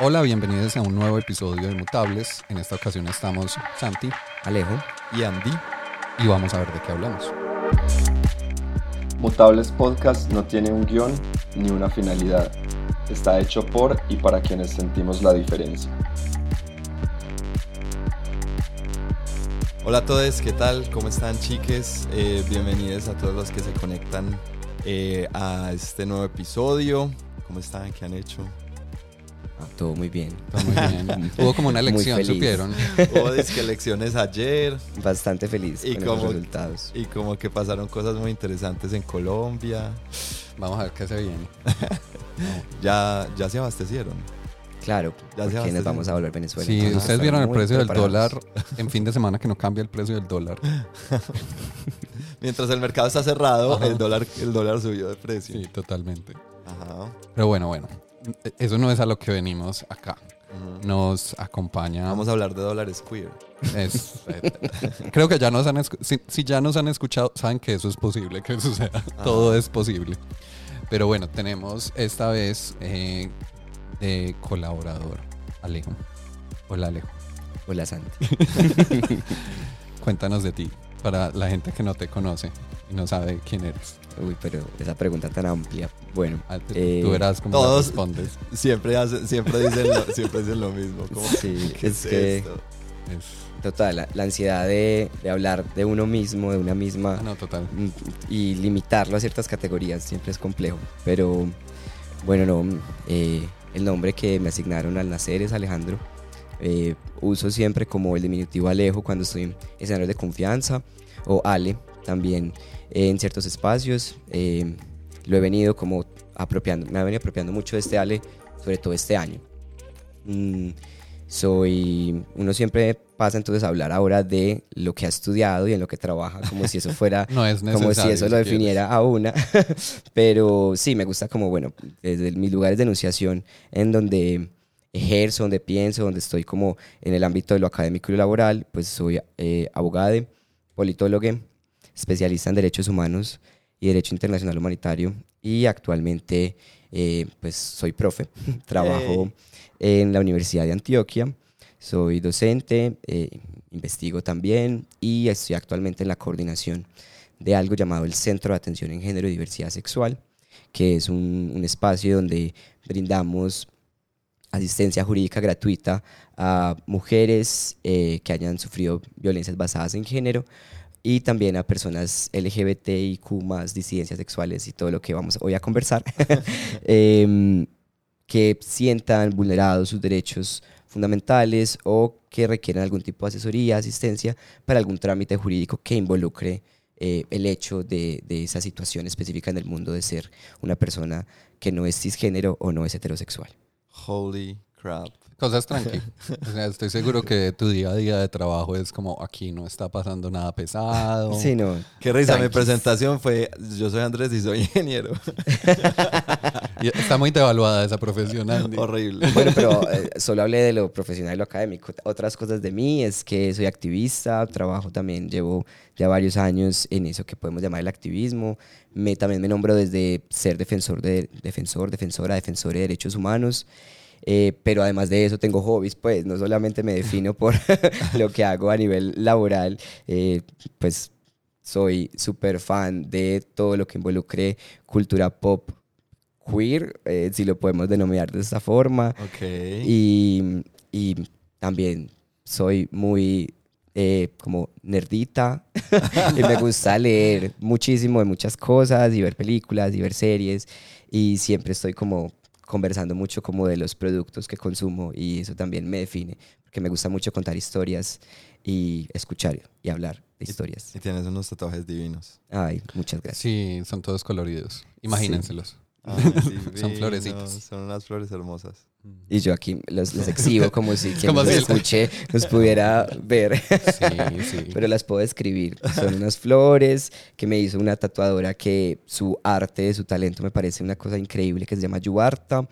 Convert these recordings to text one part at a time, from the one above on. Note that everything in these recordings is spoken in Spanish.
Hola, bienvenidos a un nuevo episodio de Mutables. En esta ocasión estamos Santi Alejo. y Andy. y vamos a ver de qué hablamos. Mutables Podcast no tiene un guion ni una finalidad. Está hecho por y para quienes sentimos la diferencia. Hola a todos, ¿qué tal? ¿Cómo están chiques? Eh, bienvenidos a todos los que se conectan eh, a este nuevo episodio. ¿Cómo están? ¿Qué han hecho? Todo muy bien. Está muy bien. Hubo como una elección, supieron. Hubo disque elecciones ayer Bastante feliz ¿Y con cómo- los resultados. y como que pasaron cosas muy interesantes en Colombia. Vamos a ver qué se viene. Ya, ya se abastecieron. Claro, Ya se nos vamos a volver Venezuela. Sí, entonces ustedes vieron el precio del dólar en fin de semana que no cambia el precio del dólar. Mientras el mercado está cerrado, Ajá. el dólar, el dólar subió de precio. Sí, totalmente. Ajá. Pero bueno, bueno. Eso no es a lo que venimos acá. Nos acompaña. Vamos a hablar de dólares queer. Es- eh, creo que ya nos han si, si ya nos han escuchado, saben que eso es posible que suceda. Todo es posible. Pero bueno, tenemos esta vez eh, de colaborador Alejo. Hola Alejo. Hola, Santi. Cuéntanos de ti para la gente que no te conoce y no sabe quién eres. Uy, pero esa pregunta tan amplia. Bueno, tú- Eh, Tú verás cómo todos- respondes. Siempre, hace- siempre, dicen lo, siempre dicen lo mismo. Como, Sí, ¿qué es que- esto? Total, la, la ansiedad de, de hablar de uno mismo, de una misma, ah, no, total. y limitarlo a ciertas categorías siempre es complejo. Pero bueno, no, eh, el nombre que me asignaron al nacer es Alejandro. Eh, uso siempre como el diminutivo Alejo cuando estoy en escenarios de confianza o Ale también eh, en ciertos espacios. Eh, lo he venido como apropiando, me ha venido apropiando mucho de este Ale, sobre todo este año. Mm, soy, uno siempre pasa entonces a hablar ahora de lo que ha estudiado y en lo que trabaja, como si eso fuera No es como si eso lo quieres. definiera a una. Pero sí, me gusta como, bueno, desde mis lugares de enunciación en donde ejerzo, donde pienso, donde estoy como en el ámbito de lo académico y lo laboral, pues soy eh, abogado, politólogo, especialista en derechos humanos y derecho internacional humanitario. Y actualmente eh, pues soy profe, trabajo en la Universidad de Antioquia, soy docente, eh, investigo también y estoy actualmente en la coordinación de algo llamado el Centro de Atención en Género y Diversidad Sexual, que es un, un espacio donde brindamos asistencia jurídica gratuita a mujeres eh, que hayan sufrido violencias basadas en género y también a personas LGBTIQ más disidencias sexuales y todo lo que vamos hoy a conversar, em, que sientan vulnerados sus derechos fundamentales o que requieran algún tipo de asesoría, asistencia para algún trámite jurídico que involucre eh, el hecho de, de esa situación específica en el mundo de ser una persona que no es cisgénero o no es heterosexual. Holy crap. Cosas tranqui. O sea, estoy seguro que tu día a día de trabajo es como aquí no está pasando nada pesado. Sí, no. Qué risa, mi presentación fue, yo soy Andrés y soy ingeniero. Y está muy devaluada esa profesión, Andy. Horrible. Bueno, pero eh, solo hablé de lo profesional y lo académico. Otras cosas de mí es que soy activista, trabajo también, llevo ya varios años en eso que podemos llamar el activismo. Me, también me nombro desde ser defensor, de, defensor, defensora, defensor de derechos humanos. Eh, pero además de eso tengo hobbies, pues no solamente me defino por lo que hago a nivel laboral, eh, pues soy súper fan de todo lo que involucre cultura pop queer, eh, si lo podemos denominar de esta forma. Ok. Y, y también soy muy eh, como nerdita y me gusta leer muchísimo de muchas cosas y ver películas y ver series y siempre estoy como conversando mucho como de los productos que consumo y eso también me define porque me gusta mucho contar historias y escuchar y hablar de historias. Y tienes unos tatuajes divinos. Ay, muchas gracias. Sí, son todos coloridos. Imagínenselos. Ay, Son divinos, florecitos. Son unas flores hermosas. Y yo aquí los, los exhibo como si quien los escuche nos pudiera ver. Sí, sí. pero las puedo describir. Son unas flores que me hizo una tatuadora que su arte, su talento me parece una cosa increíble que se llama Yubarta.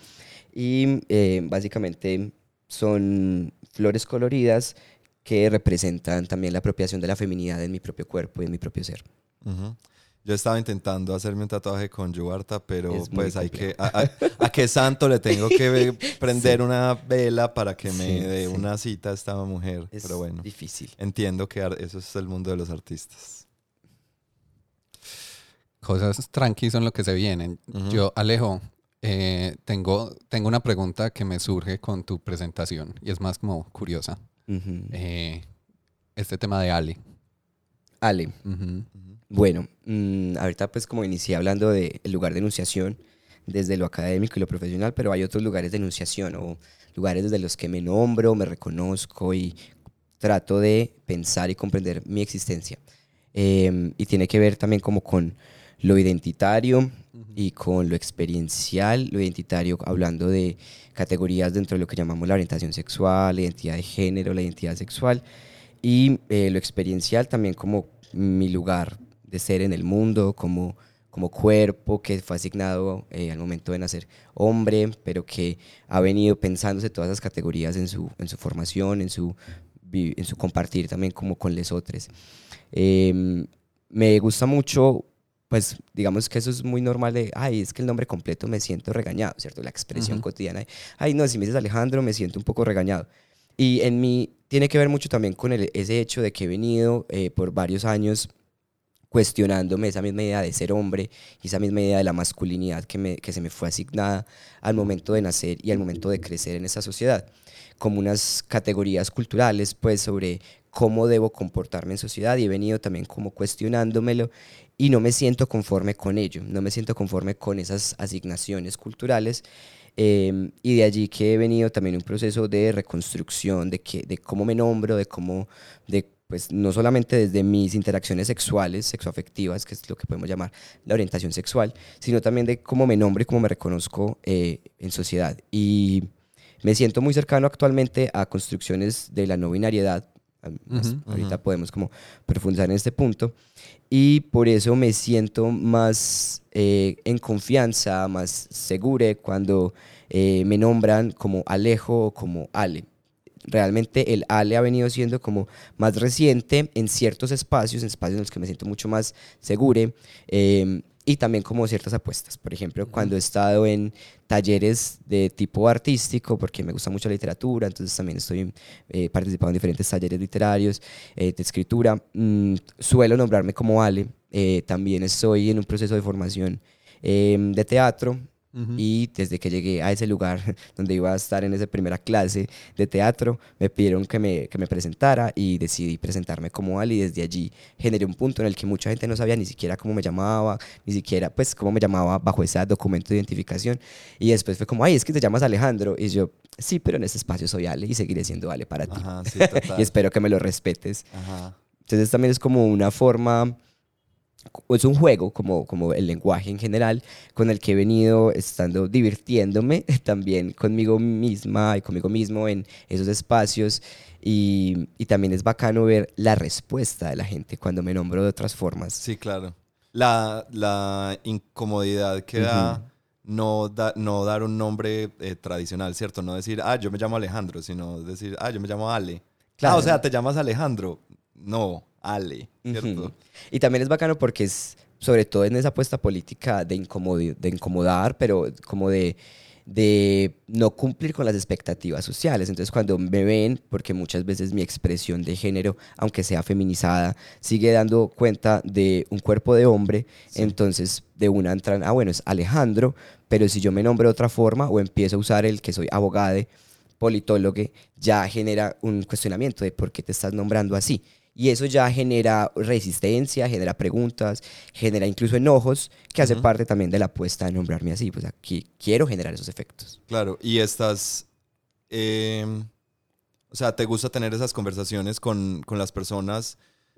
Y eh, básicamente son flores coloridas que representan también la apropiación de la feminidad en mi propio cuerpo y en mi propio ser. Ujú. Yo estaba intentando hacerme un tatuaje con Yuarta, pero Es pues hay que... A, a- a qué santo le tengo que prender una vela para que me Sí, dé sí. una cita a esta mujer. Es pero bueno, difícil. entiendo que eso es el mundo de los artistas. Cosas tranqui son lo que se vienen. Yo, Alejo, eh, tengo, tengo una pregunta que me surge con tu presentación y es más como curiosa. Eh, este tema de Ale. Ale, Ujú. Bueno, mm, ahorita pues como inicié hablando del lugar de enunciación desde lo académico y lo profesional, pero hay otros lugares de enunciación o lugares desde los que me nombro, me reconozco y trato de pensar y comprender mi existencia. Em, y tiene que ver también como con lo identitario y con lo experiencial, lo identitario hablando de categorías dentro de lo que llamamos la orientación sexual, la identidad de género, la identidad sexual, y eh, lo experiencial también como mi lugar de ser en el mundo, como, como cuerpo que fue asignado eh, al momento de nacer hombre, pero que ha venido pensándose todas esas categorías en su, en su formación, en su, en su compartir también como con lesotres. Em, me gusta mucho, pues digamos que eso es muy normal de, ay, es que el nombre completo me siento regañado, ¿cierto? La expresión Ujú. cotidiana de, ay, no, si me dices Alejandro me siento un poco regañado. Y en mí tiene que ver mucho también con el- ese hecho de que he venido eh, por varios años cuestionándome esa misma idea de ser hombre y esa misma idea de la masculinidad que, me, que se me fue asignada al momento de nacer y al momento de crecer en esa sociedad, como unas categorías culturales pues sobre cómo debo comportarme en sociedad y he venido también como cuestionándomelo y no me siento conforme con ello, no me siento conforme con esas asignaciones culturales eh, y de allí que he venido también un proceso de reconstrucción de, que, de cómo me nombro, de cómo, de, pues no solamente desde mis interacciones sexuales, sexoafectivas, que es lo que podemos llamar la orientación sexual, sino también de cómo me nombro y cómo me reconozco eh, en sociedad. Y me siento muy cercano actualmente a construcciones de la no binariedad. Ujú, ahorita podemos como profundizar en este punto. Y por eso me siento más eh, en confianza, más segura cuando eh, me nombran como Alejo o como Ale. Realmente el Ale ha venido siendo como más reciente en ciertos espacios, en espacios en los que me siento mucho más segure eh, y también como ciertas apuestas. Por ejemplo, cuando he estado en talleres de tipo artístico, porque me gusta mucho la literatura, entonces también estoy eh, participando en diferentes talleres literarios eh, de escritura. mm, suelo nombrarme como Ale. eh, también estoy en un proceso de formación eh, de teatro. Ujú. Y desde que llegué a ese lugar donde iba a estar en esa primera clase de teatro, me pidieron que me, que me presentara y decidí presentarme como Ali. Y desde allí generé un punto en el que mucha gente no sabía ni siquiera cómo me llamaba, ni siquiera pues cómo me llamaba bajo ese documento de identificación. Y después fue como, ay, es que te llamas Alejandro. Y yo, sí, pero en este espacio soy Ale y seguiré siendo Ale para ti. Ajá, sí. Y espero que me lo respetes. Ajá. Entonces también es como una forma, es un juego, como, como el lenguaje en general, con el que he venido estando divirtiéndome también conmigo misma y conmigo mismo en esos espacios. Y, y también es bacano ver la respuesta de la gente cuando me nombro de otras formas. Sí, claro. La, la incomodidad que da Ujú. no, da- no dar un nombre eh, tradicional, ¿cierto? No decir, ah, yo me llamo Alejandro, sino decir, ah, yo me llamo Ale. Claro. Ah, o sea, ¿te llamas Alejandro? No, Ale. Y también es bacano porque es, sobre todo en esa apuesta política de, de incomodar, pero como de, de no cumplir con las expectativas sociales. Entonces cuando me ven, porque muchas veces mi expresión de género, aunque sea feminizada, sigue dando cuenta de un cuerpo de hombre, entonces de una entran, ah, bueno, es Alejandro, pero si yo me nombro de otra forma o empiezo a usar el que soy abogado, politólogo, ya genera un cuestionamiento de por qué te estás nombrando así. Y eso ya genera resistencia, genera preguntas, genera incluso enojos, que hace parte también de la apuesta de nombrarme así. Pues aquí quiero generar esos efectos. Claro, y estás, eh, o sea, ¿te gusta tener esas conversaciones con, con las personas,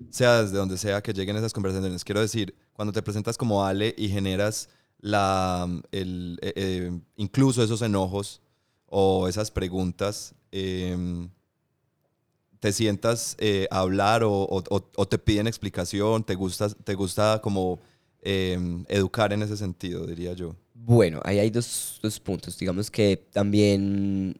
sea desde donde sea que lleguen esas conversaciones? Quiero decir, cuando te presentas como Ale y generas la, el, eh, eh, incluso esos enojos o esas preguntas, eh, te sientas eh, a hablar o, o- o- o te piden explicación, te gusta, te gusta como eh, educar en ese sentido, diría yo. Bueno, ahí hay dos, dos puntos. Digamos que también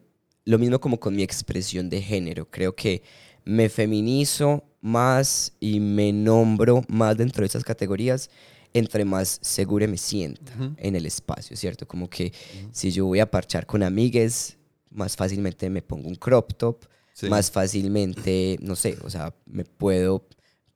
lo mismo como con mi expresión de género. Creo que me feminizo más y me nombro más dentro de esas categorías entre más segura me sienta en el espacio, ¿cierto? Como que si yo voy a parchar con amigues, más fácilmente me pongo un crop top, Más fácilmente, no sé, o sea, me puedo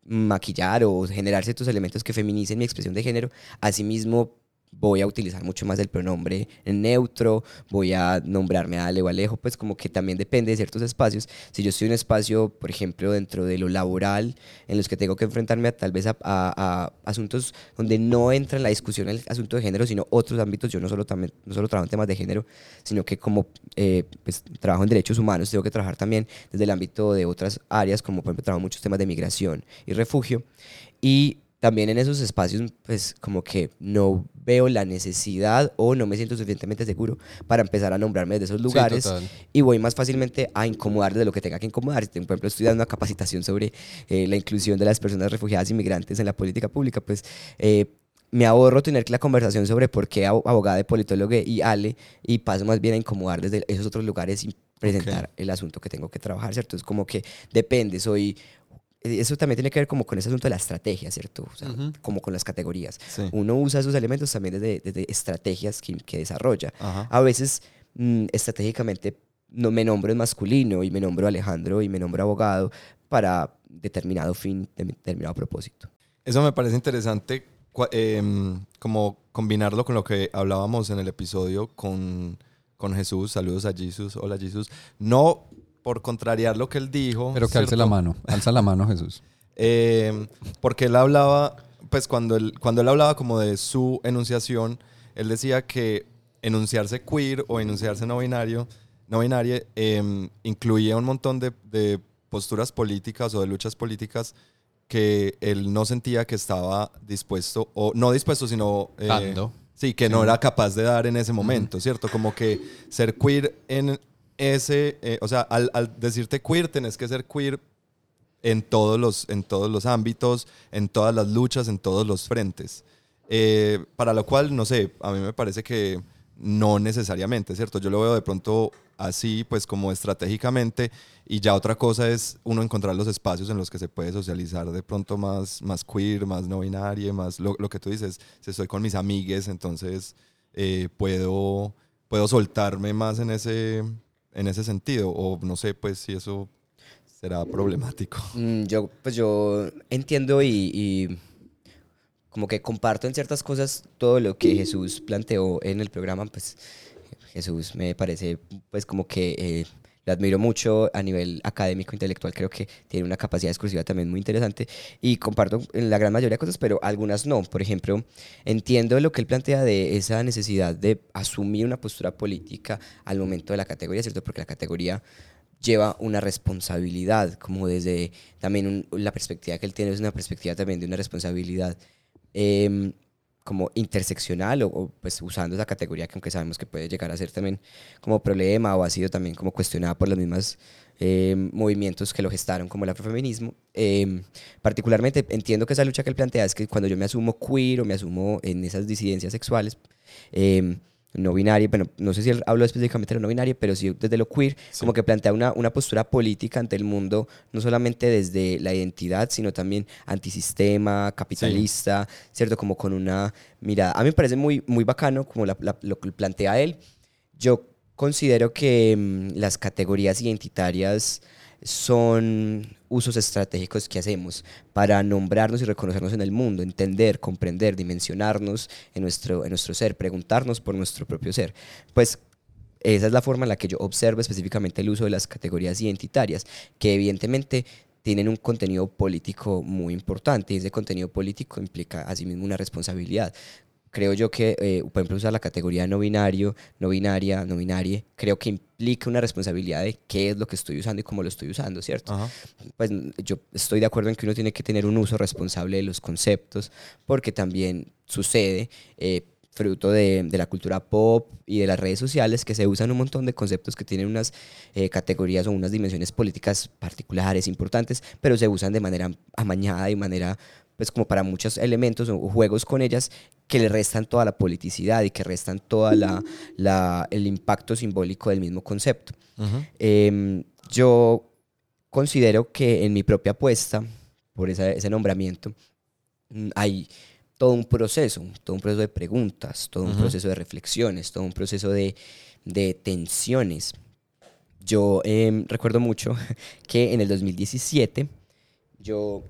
maquillar o generar ciertos elementos que feminicen mi expresión de género. Asimismo, voy a utilizar mucho más el pronombre neutro, voy a nombrarme a Ale o Alejo, pues como que también depende de ciertos espacios. Si yo estoy en un espacio, por ejemplo, dentro de lo laboral, en los que tengo que enfrentarme a, tal vez a, a- a asuntos donde no entra en la discusión el asunto de género, sino otros ámbitos, yo no solo, también, no solo trabajo en temas de género, sino que como eh, pues, trabajo en derechos humanos, tengo que trabajar también desde el ámbito de otras áreas, como por ejemplo trabajo muchos temas de migración y refugio. Y también en esos espacios, pues como que no veo la necesidad o no me siento suficientemente seguro para empezar a nombrarme desde esos lugares total. y voy más fácilmente a incomodar de lo que tenga que incomodar. Por ejemplo, estoy dando una capacitación sobre eh, la inclusión de las personas refugiadas y migrantes en la política pública, pues eh, me ahorro tener la conversación sobre por qué abo- abogada de politólogo y Ale y paso más bien a incomodar desde esos otros lugares y presentar el asunto que tengo que trabajar, ¿cierto? Es como que depende, soy... Eso también tiene que ver como con ese asunto de la estrategia, ¿cierto? O sea, Ujú. como con las categorías. Sí. Uno usa esos elementos también desde, desde estrategias que, que desarrolla. Ajá. A veces, mm, estratégicamente, no me nombro en masculino y me nombro Alejandro y me nombro abogado para determinado fin, de- determinado propósito. Eso me parece interesante, em, como combinarlo con lo que hablábamos en el episodio con, con Jesús. Saludos a Jesús. Hola Jesús. No por contrariar lo que él dijo. Pero que alce ¿cierto? la mano. Alza la mano, Jesús. Eh, porque él hablaba, pues cuando él, cuando él hablaba como de su enunciación, él decía que enunciarse queer o enunciarse no binario, no binaria, eh, incluía un montón de, de posturas políticas o de luchas políticas que él no sentía que estaba dispuesto, o no dispuesto, sino... eh, Dando. Sí, que no era capaz de dar en ese momento, ¿cierto? Como que ser queer en ese, eh, o sea, al, al decirte queer, tenés que ser queer en todos los, en todos los ámbitos, en todas las luchas, en todos los frentes. Eh, para lo cual, no sé, a mí me parece que no necesariamente, ¿cierto? Yo lo veo de pronto así, pues como estratégicamente, y ya otra cosa es uno encontrar los espacios en los que se puede socializar de pronto más, más queer, más no binario, más lo, lo que tú dices, si estoy con mis amigues, entonces eh, puedo, puedo soltarme más en ese, en ese sentido, o no sé, pues si eso será problemático. Mm, yo, pues yo entiendo y, como que comparto en ciertas cosas todo lo que Jesús planteó en el programa, pues Jesús me parece pues como que eh, lo admiro mucho a nivel académico, intelectual, creo que tiene una capacidad exclusiva también muy interesante y comparto en la gran mayoría de cosas, pero algunas no. Por ejemplo, entiendo lo que él plantea de esa necesidad de asumir una postura política al momento de la categoría, ¿cierto? Porque la categoría lleva una responsabilidad, como desde también un- la perspectiva que él tiene es una perspectiva también de una responsabilidad em, como interseccional o, o, pues usando esa categoría que aunque sabemos que puede llegar a ser también como problema o ha sido también como cuestionada por los mismos em, movimientos que lo gestaron como el afrofeminismo. Em, particularmente entiendo que esa lucha que él plantea es que cuando yo me asumo queer o me asumo en esas disidencias sexuales, em, no binaria, bueno, no sé si él habló específicamente de lo no binario, pero sí desde lo queer, como que plantea una, una postura política ante el mundo, no solamente desde la identidad, sino también antisistema, capitalista, ¿cierto? Como con una mirada. A mí me parece muy, muy bacano como la- la- lo que plantea él. Yo considero que mm, las categorías identitarias son usos estratégicos que hacemos para nombrarnos y reconocernos en el mundo, entender, comprender, dimensionarnos en nuestro, en nuestro ser, preguntarnos por nuestro propio ser. Pues esa es la forma en la que yo observo específicamente el uso de las categorías identitarias, que evidentemente tienen un contenido político muy importante y ese contenido político implica asimismo una responsabilidad. Creo yo que, eh, por ejemplo, usar la categoría no binario, no binaria, no binaria, creo que implica una responsabilidad de qué es lo que estoy usando y cómo lo estoy usando, ¿cierto? Ajá. pues yo estoy de acuerdo en que uno tiene que tener un uso responsable de los conceptos, porque también sucede, eh, fruto de, de la cultura pop y de las redes sociales, que se usan un montón de conceptos que tienen unas eh, categorías o unas dimensiones políticas particulares, importantes, pero se usan de manera amañada y manera, pues como para muchos elementos o juegos con ellas que le restan toda la politicidad y que restan toda la, la- el impacto simbólico del mismo concepto. Ujú. Em, yo considero que en mi propia apuesta, por esa- ese nombramiento, mm, hay todo un proceso, todo un proceso de preguntas, todo un Ujú. proceso de reflexiones, todo un proceso de, de tensiones. Yo em, recuerdo mucho que en el 2017 yo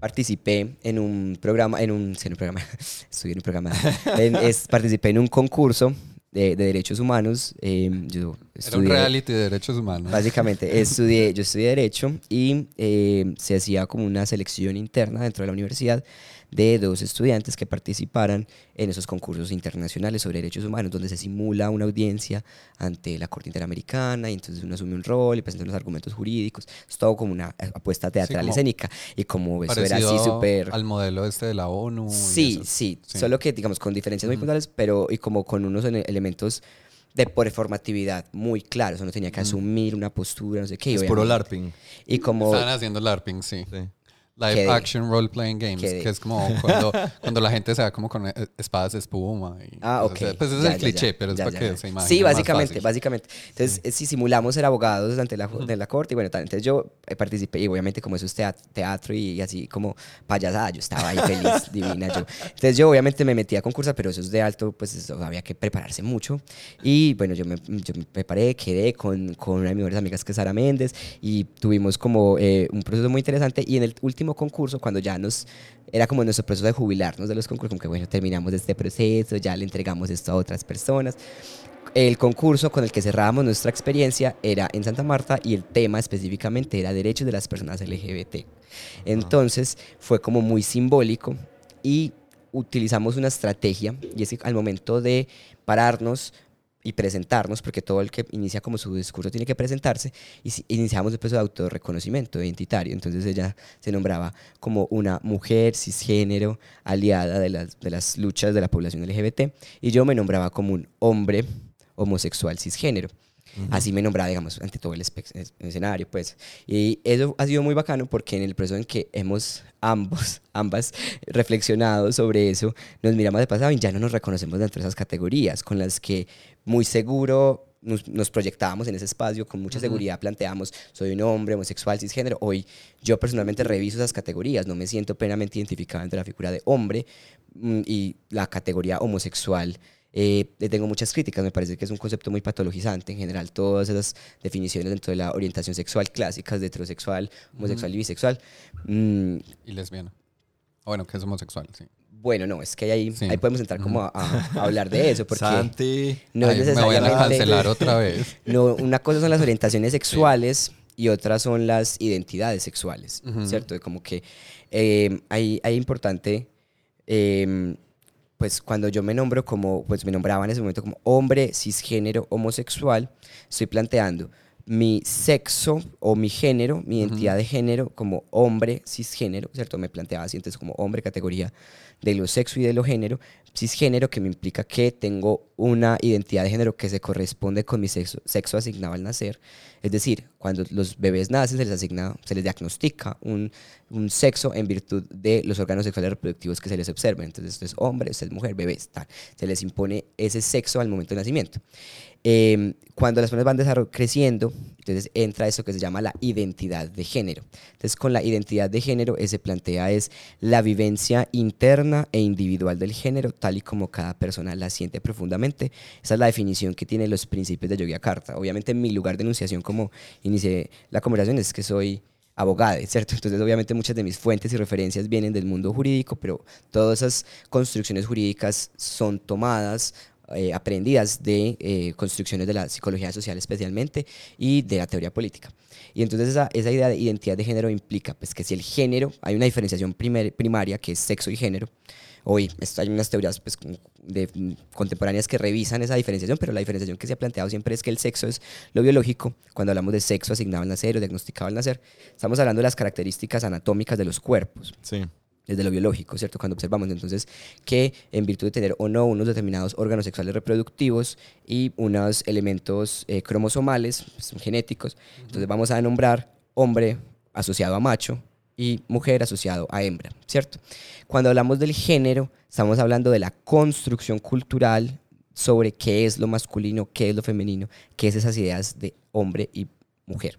participé en un programa, en un, en un programa, estudié en un programa, en- es- participé en un concurso de, de derechos humanos. em, yo Era un estudié- reality de derechos humanos. Básicamente, estudié, yo estudié Derecho y eh, se hacía como una selección interna dentro de la universidad de dos estudiantes que participaran en esos concursos internacionales sobre derechos humanos, donde se simula una audiencia ante la Corte Interamericana y entonces uno asume un rol y presenta los argumentos jurídicos. Es todo como una eh, apuesta teatral como escénica y como eso era así Parecido súper... al modelo este de la ONU. Sí, sí, sí. solo que digamos con diferencias muy puntuales, pero y como con unos ele- elementos de performatividad muy claros, uno tenía que asumir una postura, no sé qué. y Es puro LARPing. Y como Estaban haciendo LARPing, sí. Sí. Live. Action Role Playing Games, Quedé. que es como cuando, cuando la gente se va como con eh, espadas de espuma. Y, Ah, ok. o sea, Pues es Ya, el ya, cliché, ya, pero es para que se imaginen. Sí, básicamente, básicamente. Entonces, eh, si simulamos ser abogados ante la, de la corte, y bueno, tal, entonces yo eh, participé, y obviamente como eso es teat- teatro y, y así como payasada, yo estaba ahí feliz, divina yo. Entonces yo obviamente me metí a concursar, pero eso es de alto, pues eso, había que prepararse mucho. Y bueno, yo me, yo me preparé, quedé con, con una de mis mejores amigas que es Sara Méndez, y tuvimos como eh, un proceso muy interesante. Y en el último concurso, cuando ya nos era como nuestro proceso de jubilarnos de los concursos, como que bueno, terminamos este proceso, ya le entregamos esto a otras personas. El concurso con el que cerrábamos nuestra experiencia era en Santa Marta y el tema específicamente era derechos de las personas LGBT. Entonces fue como muy simbólico y utilizamos una estrategia y es que al momento de pararnos y presentarnos, porque todo el que inicia como su discurso tiene que presentarse, y iniciamos el proceso de autorreconocimiento identitario. Entonces ella se nombraba como una mujer cisgénero aliada de las, de las luchas de la población LGBT, y yo me nombraba como un hombre homosexual cisgénero. Así me nombraba, digamos, ante todo el es- escenario, pues. Y eso ha sido muy bacano porque en el proceso en que hemos ambos, ambas reflexionado sobre eso, nos miramos de pasado y ya no nos reconocemos dentro de esas categorías con las que muy seguro nos, nos proyectábamos en ese espacio, con mucha seguridad planteamos, soy un hombre homosexual cisgénero. Hoy yo personalmente reviso esas categorías, no me siento plenamente identificado entre la figura de hombre mm, y la categoría homosexual. Eh, le tengo muchas críticas, me parece que es un concepto muy patologizante en general, todas esas definiciones dentro de la orientación sexual clásicas de heterosexual, homosexual y bisexual. Mm, Y lesbiana. O bueno, que es homosexual, sí. bueno, no, es que ahí, Sí. ahí podemos entrar como a, a- hablar de eso, porque Santi. no es me voy a necesariamente... cancelar otra vez. No, una cosa son las orientaciones sexuales y otras son las identidades sexuales, Ujú. ¿cierto? De Como que eh, hay, hay importante, eh, pues cuando yo me nombro como, pues me nombraba en ese momento como hombre cisgénero homosexual, estoy planteando mi sexo o mi género, mi identidad de género como hombre cisgénero, ¿cierto? Me planteaba así, entonces como hombre categoría de lo sexo y de lo género, cisgénero que me implica que tengo una identidad de género que se corresponde con mi sexo, sexo asignado al nacer. Es decir, cuando los bebés nacen se les asigna, se les diagnostica un, un sexo en virtud de los órganos sexuales reproductivos que se les observan. Entonces, esto es hombre, esto es mujer, bebés, tal. Se les impone ese sexo al momento del nacimiento. Eh, cuando las personas van creciendo, entonces entra eso que se llama la identidad de género. Entonces, con la identidad de género, eh, se plantea es la vivencia interna e individual del género, tal y como cada persona la siente profundamente. Esa es la definición que tienen los principios de Yogyakarta. Obviamente, mi lugar de enunciación, como inicié la conversación, es que soy abogada, ¿cierto? Entonces, obviamente, muchas de mis fuentes y referencias vienen del mundo jurídico, pero todas esas construcciones jurídicas son tomadas eh, aprendidas de eh, construcciones de la psicología social especialmente y de la teoría política. Y entonces esa, esa idea de identidad de género implica pues, que si el género, hay una diferenciación primer- primaria que es sexo y género, hoy hay unas teorías pues, mm, contemporáneas que revisan esa diferenciación, pero la diferenciación que se ha planteado siempre es que el sexo es lo biológico. Cuando hablamos de sexo asignado al nacer o diagnosticado al nacer, estamos hablando de las características anatómicas de los cuerpos Sí. Desde lo biológico, ¿cierto? Cuando observamos entonces que en virtud de tener o no unos determinados órganos sexuales reproductivos y unos elementos eh, cromosomales, pues, genéticos, entonces vamos a nombrar hombre asociado a macho y mujer asociado a hembra, ¿cierto? Cuando hablamos del género, estamos hablando de la construcción cultural sobre qué es lo masculino, qué es lo femenino, qué es esas ideas de hombre y mujer.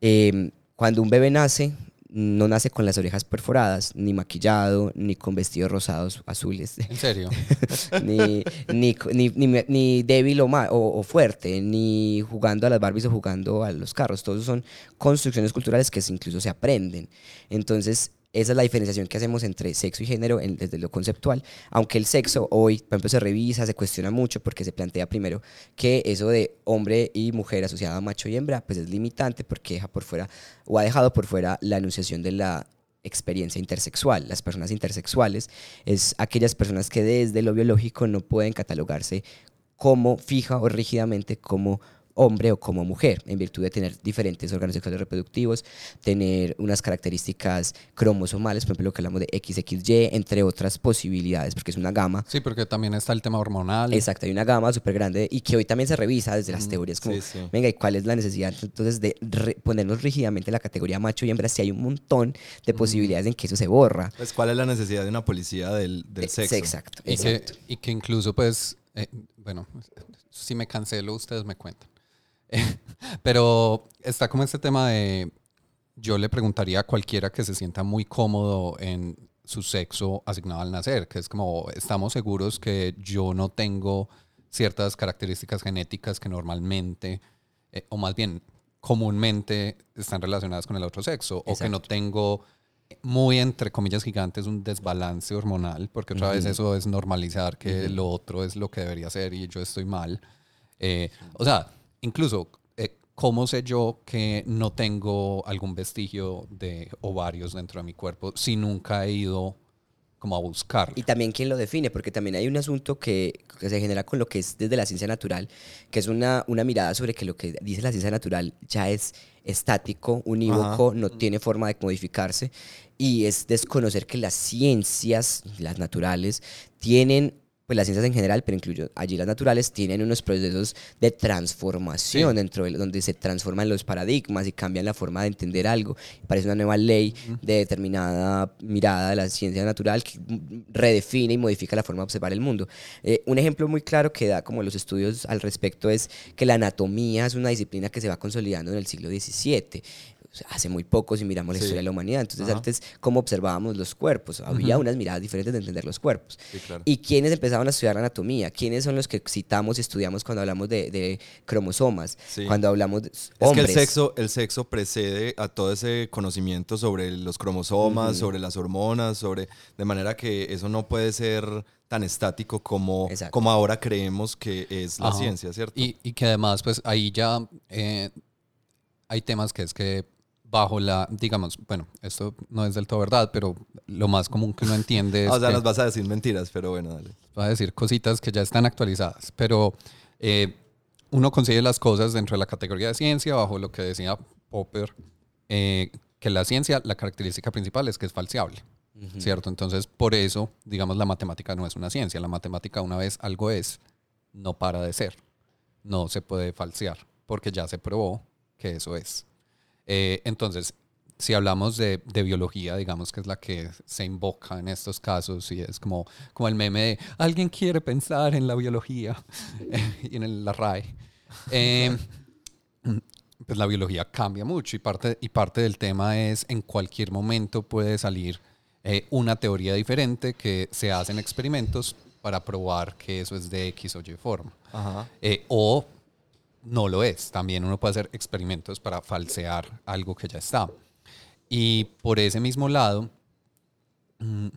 Eh, cuando un bebé nace, no nace con las orejas perforadas, ni maquillado, ni con vestidos rosados azules, En serio. ni, ni, ni, ni- ni débil o, ma- o, o fuerte, ni jugando a las Barbies o jugando a los carros. Todos son construcciones culturales que se- incluso se aprenden. Entonces, esa es la diferenciación que hacemos entre sexo y género en- desde lo conceptual. Aunque el sexo hoy, por ejemplo, se revisa, se cuestiona mucho porque se plantea primero que eso de hombre y mujer asociado a macho y hembra, pues es limitante porque deja por fuera o ha dejado por fuera la enunciación de la experiencia intersexual. Las personas intersexuales es aquellas personas que desde lo biológico no pueden catalogarse como fija o rígidamente como hombre o como mujer, en virtud de tener diferentes órganos sexuales reproductivos, tener unas características cromosomales, por ejemplo, lo que hablamos de XXY, entre otras posibilidades, porque es una gama. Sí, porque también está el tema hormonal. Exacto, hay una gama súper grande y que hoy también se revisa desde las teorías como, sí, sí. venga, ¿y cuál es la necesidad entonces de re- ponernos rígidamente la categoría macho y hembra si hay un montón de posibilidades en que eso se borra? Pues, ¿cuál es la necesidad de una policía del, del Eh, sexo? Exacto, Y que, exacto. y que incluso, pues, eh, bueno, si me cancelo, ustedes me cuentan. Pero está como este tema de, yo le preguntaría a cualquiera que se sienta muy cómodo en su sexo asignado al nacer, que es como, estamos seguros que yo no tengo ciertas características genéticas que normalmente, eh, o más bien comúnmente, están relacionadas con el otro sexo, o que no tengo muy entre comillas gigantes un desbalance hormonal, porque otra vez eso es normalizar que lo otro es lo que debería ser y yo estoy mal. Eh, o sea, incluso, eh, ¿cómo sé yo que no tengo algún vestigio de ovarios dentro de mi cuerpo si nunca he ido como a buscarlo? Y también quién lo define, porque también hay un asunto que, que se genera con lo que es desde la ciencia natural, que es una, una mirada sobre que lo que dice la ciencia natural ya es estático, unívoco, no tiene forma de modificarse, y es desconocer que las ciencias, las naturales, tienen pues las ciencias en general, pero incluyo allí las naturales, tienen unos procesos de transformación Sí. dentro de donde se transforman los paradigmas y cambian la forma de entender algo. Parece una nueva ley de determinada mirada de la ciencia natural que redefine y modifica la forma de observar el mundo. Eh, un ejemplo muy claro que da como los estudios al respecto es que la anatomía es una disciplina que se va consolidando en el siglo XVII. Hace muy poco si miramos la Sí. historia de la humanidad. Entonces, Ajá. antes, ¿cómo observábamos los cuerpos? Había unas miradas diferentes de entender los cuerpos. Sí, claro. ¿Y quiénes empezaban a estudiar anatomía? ¿Quiénes son los que citamos y estudiamos cuando hablamos de, de cromosomas? Sí. Cuando hablamos de Es hombres. que el sexo, el sexo precede a todo ese conocimiento sobre los cromosomas, sobre las hormonas, sobre de manera que eso no puede ser tan estático como, Exacto. como ahora creemos que es la Ajá. ciencia, ¿cierto? Y, y que además, pues ahí ya eh, hay temas que es que bajo la, digamos, bueno, esto no es del todo verdad, pero lo más común que uno entiende es Ah, o sea, que- nos vas a decir mentiras, pero bueno, dale. va a decir cositas que ya están actualizadas, pero eh, uno consigue las cosas dentro de la categoría de ciencia bajo lo que decía Popper, eh, que la ciencia, la característica principal es que es falseable, ¿cierto? Entonces, por eso, digamos, la matemática no es una ciencia, la matemática una vez algo es, no para de ser, no se puede falsear, porque ya se probó que eso es. Eh, entonces, si hablamos de, de biología, digamos que es la que se invoca en estos casos y es como, como el meme de alguien quiere pensar en la biología y en el- la RAE. Eh, pues la biología cambia mucho y parte, y parte del tema es en cualquier momento puede salir eh, una teoría diferente que se hacen experimentos para probar que eso es de X o Y forma. Ajá. Eh, o no lo es. También uno puede hacer experimentos para falsear algo que ya está. Y por ese mismo lado, mm,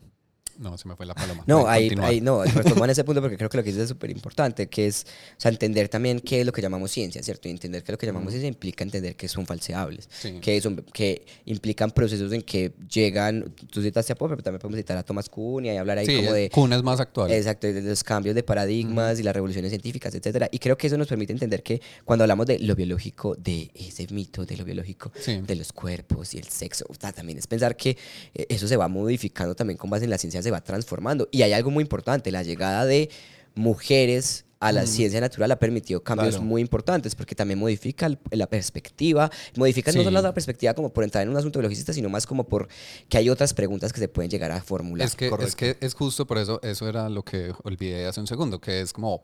no, se me fue la paloma. No, ahí, ahí no, retoman ese punto porque creo que lo que dices es súper importante, que es o sea, entender también qué es lo que llamamos ciencia, ¿cierto? Y entender que lo que llamamos ciencia implica entender que son falseables, Sí. que, son, que implican procesos en que llegan, tú citaste a Popper, pero también podemos citar a Thomas Kuhn y ahí hablar ahí Sí, como de... Kuhn es más actual. Exacto, de los cambios de paradigmas y las revoluciones científicas, etcétera. Y creo que eso nos permite entender que cuando hablamos de lo biológico, de ese mito de lo biológico, Sí. de los cuerpos y el sexo, o sea, también es pensar que eh, eso se va modificando también con base en la ciencia, se va transformando. Y hay algo muy importante, la llegada de mujeres a la ciencia natural ha permitido cambios Claro. muy importantes porque también modifica el- la perspectiva, modifica no solo la perspectiva como por entrar en un asunto biologista, sino más como por que hay otras preguntas que se pueden llegar a formular. Es que, es correcto. que es justo por eso, eso era lo que olvidé hace un segundo, que es como,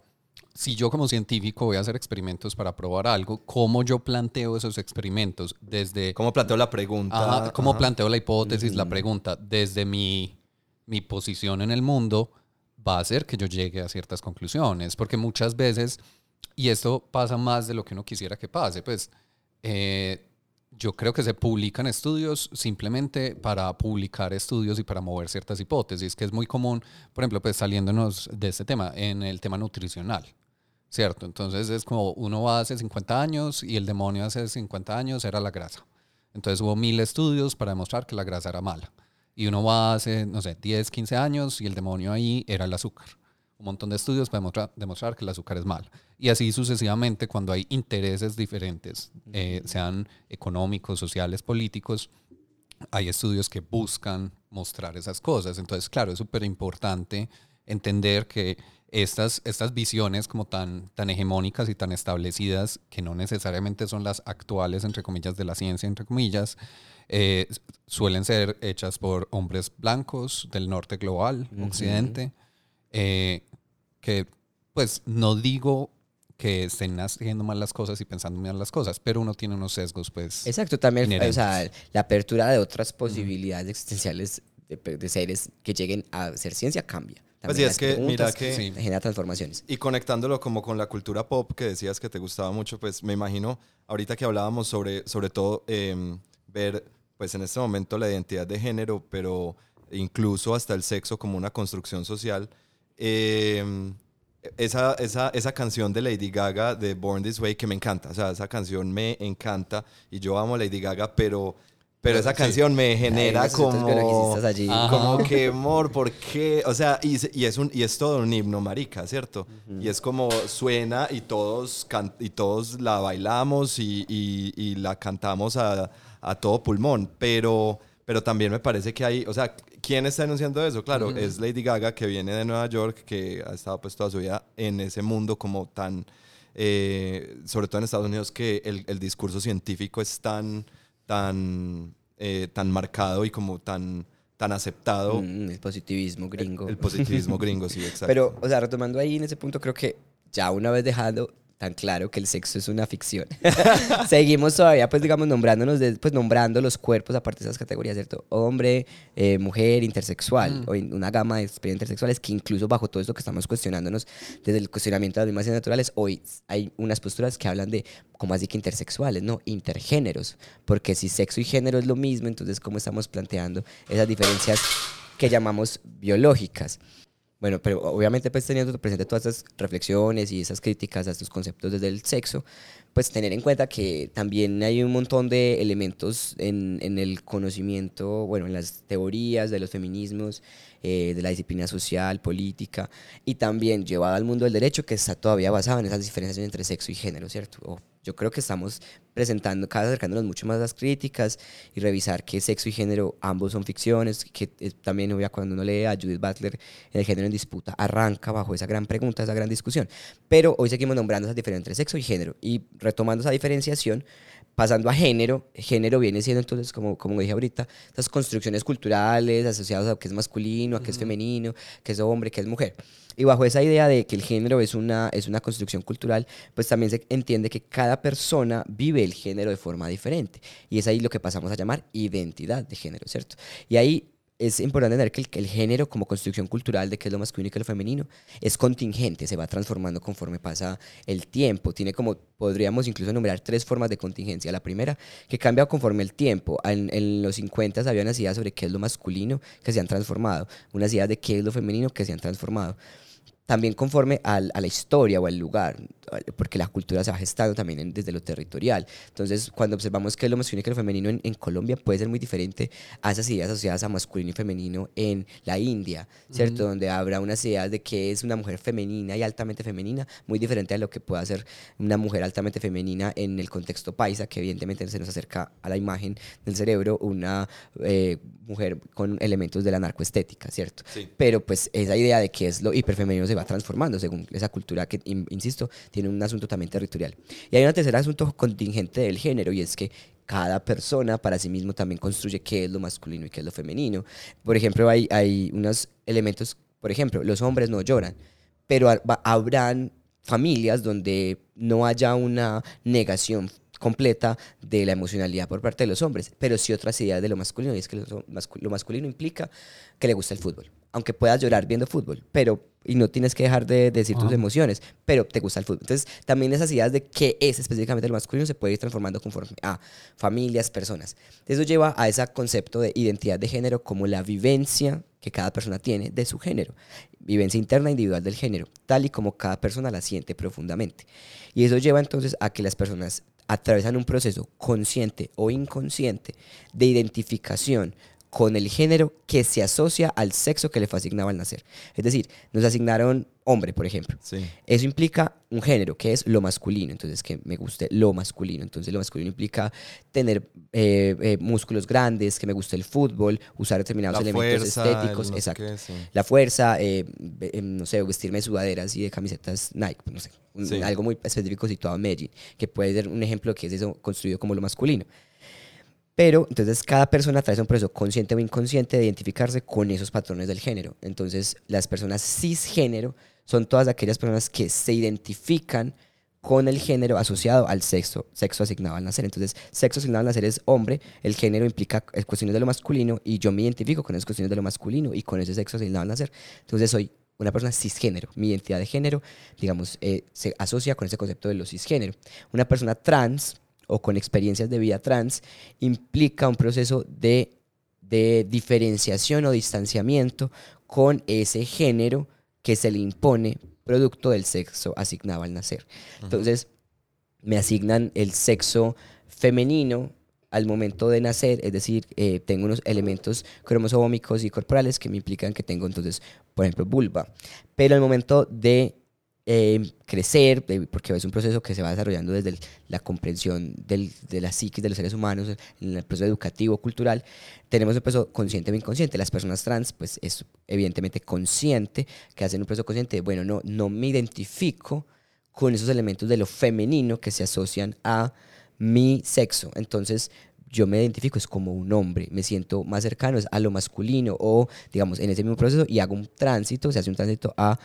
si yo como científico voy a hacer experimentos para probar algo, ¿cómo yo planteo esos experimentos? Desde... ¿Cómo planteo la pregunta? Ajá, ¿Cómo Ajá. planteo la hipótesis, la pregunta? Desde mi, mi posición en el mundo va a hacer que yo llegue a ciertas conclusiones, porque muchas veces, y esto pasa más de lo que uno quisiera que pase, pues eh, yo creo que se publican estudios simplemente para publicar estudios y para mover ciertas hipótesis, que es muy común, por ejemplo, pues saliéndonos de este tema, en el tema nutricional. ¿Cierto? Entonces es como uno va hace 50 años y el demonio hace 50 años era la grasa. Entonces hubo mil estudios para demostrar que la grasa era mala. Y uno va hace, no sé, 10, 15 años y el demonio ahí era el azúcar. Un montón de estudios para demostrar, demostrar que el azúcar es malo. Y así sucesivamente cuando hay intereses diferentes, eh, sean económicos, sociales, políticos, hay estudios que buscan mostrar esas cosas. Entonces, claro, es súper importante entender que estas, estas visiones como tan, tan hegemónicas y tan establecidas, que no necesariamente son las actuales, entre comillas, de la ciencia, entre comillas, eh, suelen ser hechas por hombres blancos del norte global, occidente, eh, que pues no digo que estén haciendo mal las cosas y pensando mal las cosas, pero uno tiene unos sesgos, pues... Exacto, también o sea, la apertura de otras posibilidades existenciales de, de seres que lleguen a ser ciencia cambia. Pues También sí, es que mira que... Sí. genera transformaciones. Y conectándolo como con la cultura pop que decías que te gustaba mucho, pues me imagino, ahorita que hablábamos sobre, sobre todo, em, ver, pues en este momento la identidad de género, pero incluso hasta el sexo como una construcción social. em, esa, esa, esa canción de Lady Gaga de Born This Way que me encanta, o sea, esa canción me encanta y yo amo a Lady Gaga, pero, pero esa Sí. canción me genera asuntos como... allí. Como que, amor, ¿por qué? O sea, y, y es, un, y es todo un himno, marica, ¿cierto? Y es como suena y todos, can- y todos la bailamos y, y- y la cantamos a, a todo pulmón, pero, pero también me parece que hay, o sea, ¿quién está denunciando eso? Claro, es Lady Gaga que viene de Nueva York, que ha estado pues toda su vida en ese mundo como tan, eh, sobre todo en Estados Unidos, que el, el discurso científico es tan, tan, eh, tan marcado y como tan, tan aceptado. Mm, el positivismo gringo. El positivismo gringo, sí, exacto. Pero, o sea, retomando ahí en ese punto, creo que ya una vez dejando tan claro que el sexo es una ficción, seguimos todavía, pues, digamos, nombrándonos, de- pues, nombrando los cuerpos aparte de esas categorías, ¿cierto? Hombre, eh, mujer, intersexual, o in- una gama de experiencias intersexuales que incluso bajo todo esto que estamos cuestionándonos, desde el cuestionamiento de las mismas naturales, hoy hay unas posturas que hablan de, como así que intersexuales? No, intergéneros, porque si sexo y género es lo mismo, entonces, ¿cómo estamos planteando esas diferencias que llamamos biológicas? Bueno, pero obviamente pues teniendo presente todas esas reflexiones y esas críticas a estos conceptos desde el sexo, pues tener en cuenta que también hay un montón de elementos en, en el conocimiento, bueno, en las teorías de los feminismos, eh, de la disciplina social, política, y también llevada al mundo del derecho que está todavía basado en esas diferenciaciones entre sexo y género, ¿cierto? Yo creo que estamos presentando, cada vez acercándonos mucho más a las críticas y revisar que sexo y género ambos son ficciones, que eh, también obvia, cuando uno lee a Judith Butler, el género en disputa arranca bajo esa gran pregunta, esa gran discusión. Pero hoy seguimos nombrando esa diferencia entre sexo y género y retomando esa diferenciación, pasando a género, género viene siendo entonces, como, como dije ahorita, esas construcciones culturales asociadas a qué es masculino, a qué es femenino, qué es hombre, qué es mujer. Y bajo esa idea de que el género es una, es una construcción cultural, pues también se entiende que cada persona vive el género de forma diferente. Y es ahí lo que pasamos a llamar identidad de género, ¿cierto? Y ahí es importante entender que el, el género como construcción cultural de qué es lo masculino y qué es lo femenino es contingente, se va transformando conforme pasa el tiempo. Tiene como, podríamos incluso nombrar tres formas de contingencia. La primera, que cambia conforme el tiempo. En, en los 50 había unas ideas sobre qué es lo masculino que se han transformado, unas ideas de qué es lo femenino que se han transformado también conforme al- a la historia o al lugar, porque la cultura se va gestando también en- desde lo territorial. Entonces, cuando observamos que lo masculino y que lo femenino en, en Colombia puede ser muy diferente a esas ideas asociadas a masculino y femenino en la India, ¿cierto? Donde habrá unas ideas de que es una mujer femenina y altamente femenina, muy diferente a lo que pueda ser una mujer altamente femenina en el contexto paisa, que evidentemente se nos acerca a la imagen del cerebro, una eh, mujer con elementos de la narcoestética, ¿cierto? Sí. Pero pues esa idea de que es lo hiperfemenino se va transformando según esa cultura que, in- insisto, tiene un asunto también territorial. Y hay un tercer asunto contingente del género y es que cada persona para sí mismo también construye qué es lo masculino y qué es lo femenino. Por ejemplo, hay, hay unos elementos, por ejemplo, los hombres no lloran, pero habrán familias donde no haya una negación completa de la emocionalidad por parte de los hombres, pero sí otras ideas de lo masculino, y es que lo, mascu- lo masculino implica que le gusta el fútbol, aunque puedas llorar viendo fútbol, pero y no tienes que dejar de decir tus emociones, pero te gusta el fútbol. Entonces, también esas ideas de qué es específicamente lo masculino se puede ir transformando conforme a familias, personas. Eso lleva a ese concepto de identidad de género como la vivencia que cada persona tiene de su género, vivencia interna individual del género, tal y como cada persona la siente profundamente. Y eso lleva entonces a que las personas atraviesan un proceso consciente o inconsciente de identificación con el género que se asocia al sexo que le fue asignado al nacer. Es decir, nos asignaron hombre, por ejemplo. Sí. Eso implica un género, que es lo masculino. Entonces, que me guste lo masculino. Entonces, lo masculino implica tener eh, eh, músculos grandes, que me guste el fútbol, usar determinados La elementos fuerza, estéticos. exacto. sí. La fuerza, eh, eh, no sé, vestirme de sudaderas y de camisetas Nike, no sé. Sí. Algo muy específico situado en Medellín, que puede ser un ejemplo que es eso construido como lo masculino. Pero entonces cada persona atraviesa un proceso consciente o inconsciente de identificarse con esos patrones del género. Entonces las personas cisgénero son todas aquellas personas que se identifican con el género asociado al sexo, sexo asignado al nacer. Entonces, sexo asignado al nacer es hombre, el género implica cuestiones de lo masculino y yo me identifico con esas cuestiones de lo masculino y con ese sexo asignado al nacer. Entonces, soy una persona cisgénero. Mi identidad de género, digamos, eh, se asocia con ese concepto de lo cisgénero. Una persona trans o con experiencias de vida trans implica un proceso de, de diferenciación o distanciamiento con ese género que se le impone producto del sexo asignado al nacer. Entonces, me asignan el sexo femenino al momento de nacer, es decir, eh, tengo unos elementos cromosómicos y corporales que me implican que tengo entonces, por ejemplo, vulva. Pero al momento de eh, crecer, de- porque es un proceso que se va desarrollando desde la comprensión de la psiquis de los seres humanos, en el proceso educativo, cultural, tenemos un proceso consciente o inconsciente. Las personas trans, pues es evidentemente consciente, que hacen un proceso consciente, bueno, no, no me identifico con esos elementos de lo femenino que se asocian a mi sexo. Entonces, yo me identifico es como un hombre, me siento más cercano es a lo masculino o, digamos, en ese mismo proceso y hago un tránsito, se hace un tránsito a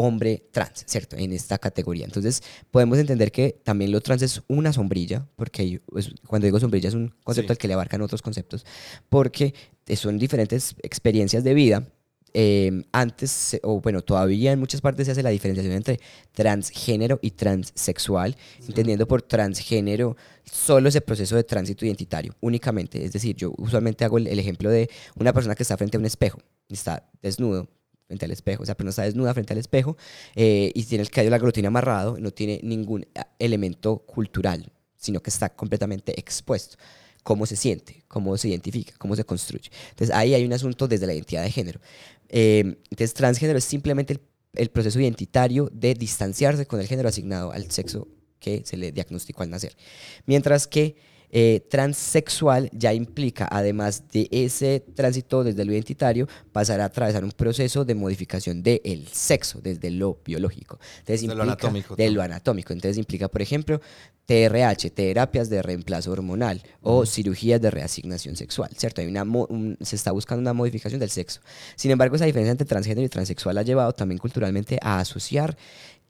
hombre trans, ¿cierto? En esta categoría. Entonces, podemos entender que también lo trans es una sombrilla, porque es- cuando digo sombrilla es un concepto Sí. al que le abarcan otros conceptos, porque son diferentes experiencias de vida. Eh, antes, o bueno, todavía en muchas partes se hace la diferenciación entre transgénero y transsexual, entendiendo por transgénero solo ese proceso de tránsito identitario, únicamente. Es decir, yo usualmente hago el, el ejemplo de una persona que está frente a un espejo, y está desnudo frente al espejo, esa persona está desnuda frente al espejo eh, y tiene el cabello de la glotina amarrado, no tiene ningún ah, elemento cultural, sino que está completamente expuesto. Cómo se siente, cómo se identifica, cómo se construye. Entonces ahí hay un asunto desde la identidad de género. Eh, entonces transgénero es simplemente el, el proceso identitario de distanciarse con el género asignado al sexo que se le diagnosticó al nacer. Mientras que eh, transexual ya implica, además de ese tránsito desde lo identitario, pasar a atravesar un proceso de modificación del sexo, desde lo biológico. Entonces, De lo implica- anatómico De lo anatómico. Entonces implica, por ejemplo, TRH, terapias de reemplazo hormonal o cirugías de reasignación sexual, ¿cierto? Hay una un- se está buscando una modificación del sexo. Sin embargo, esa diferencia entre transgénero y transexual ha llevado también culturalmente a asociar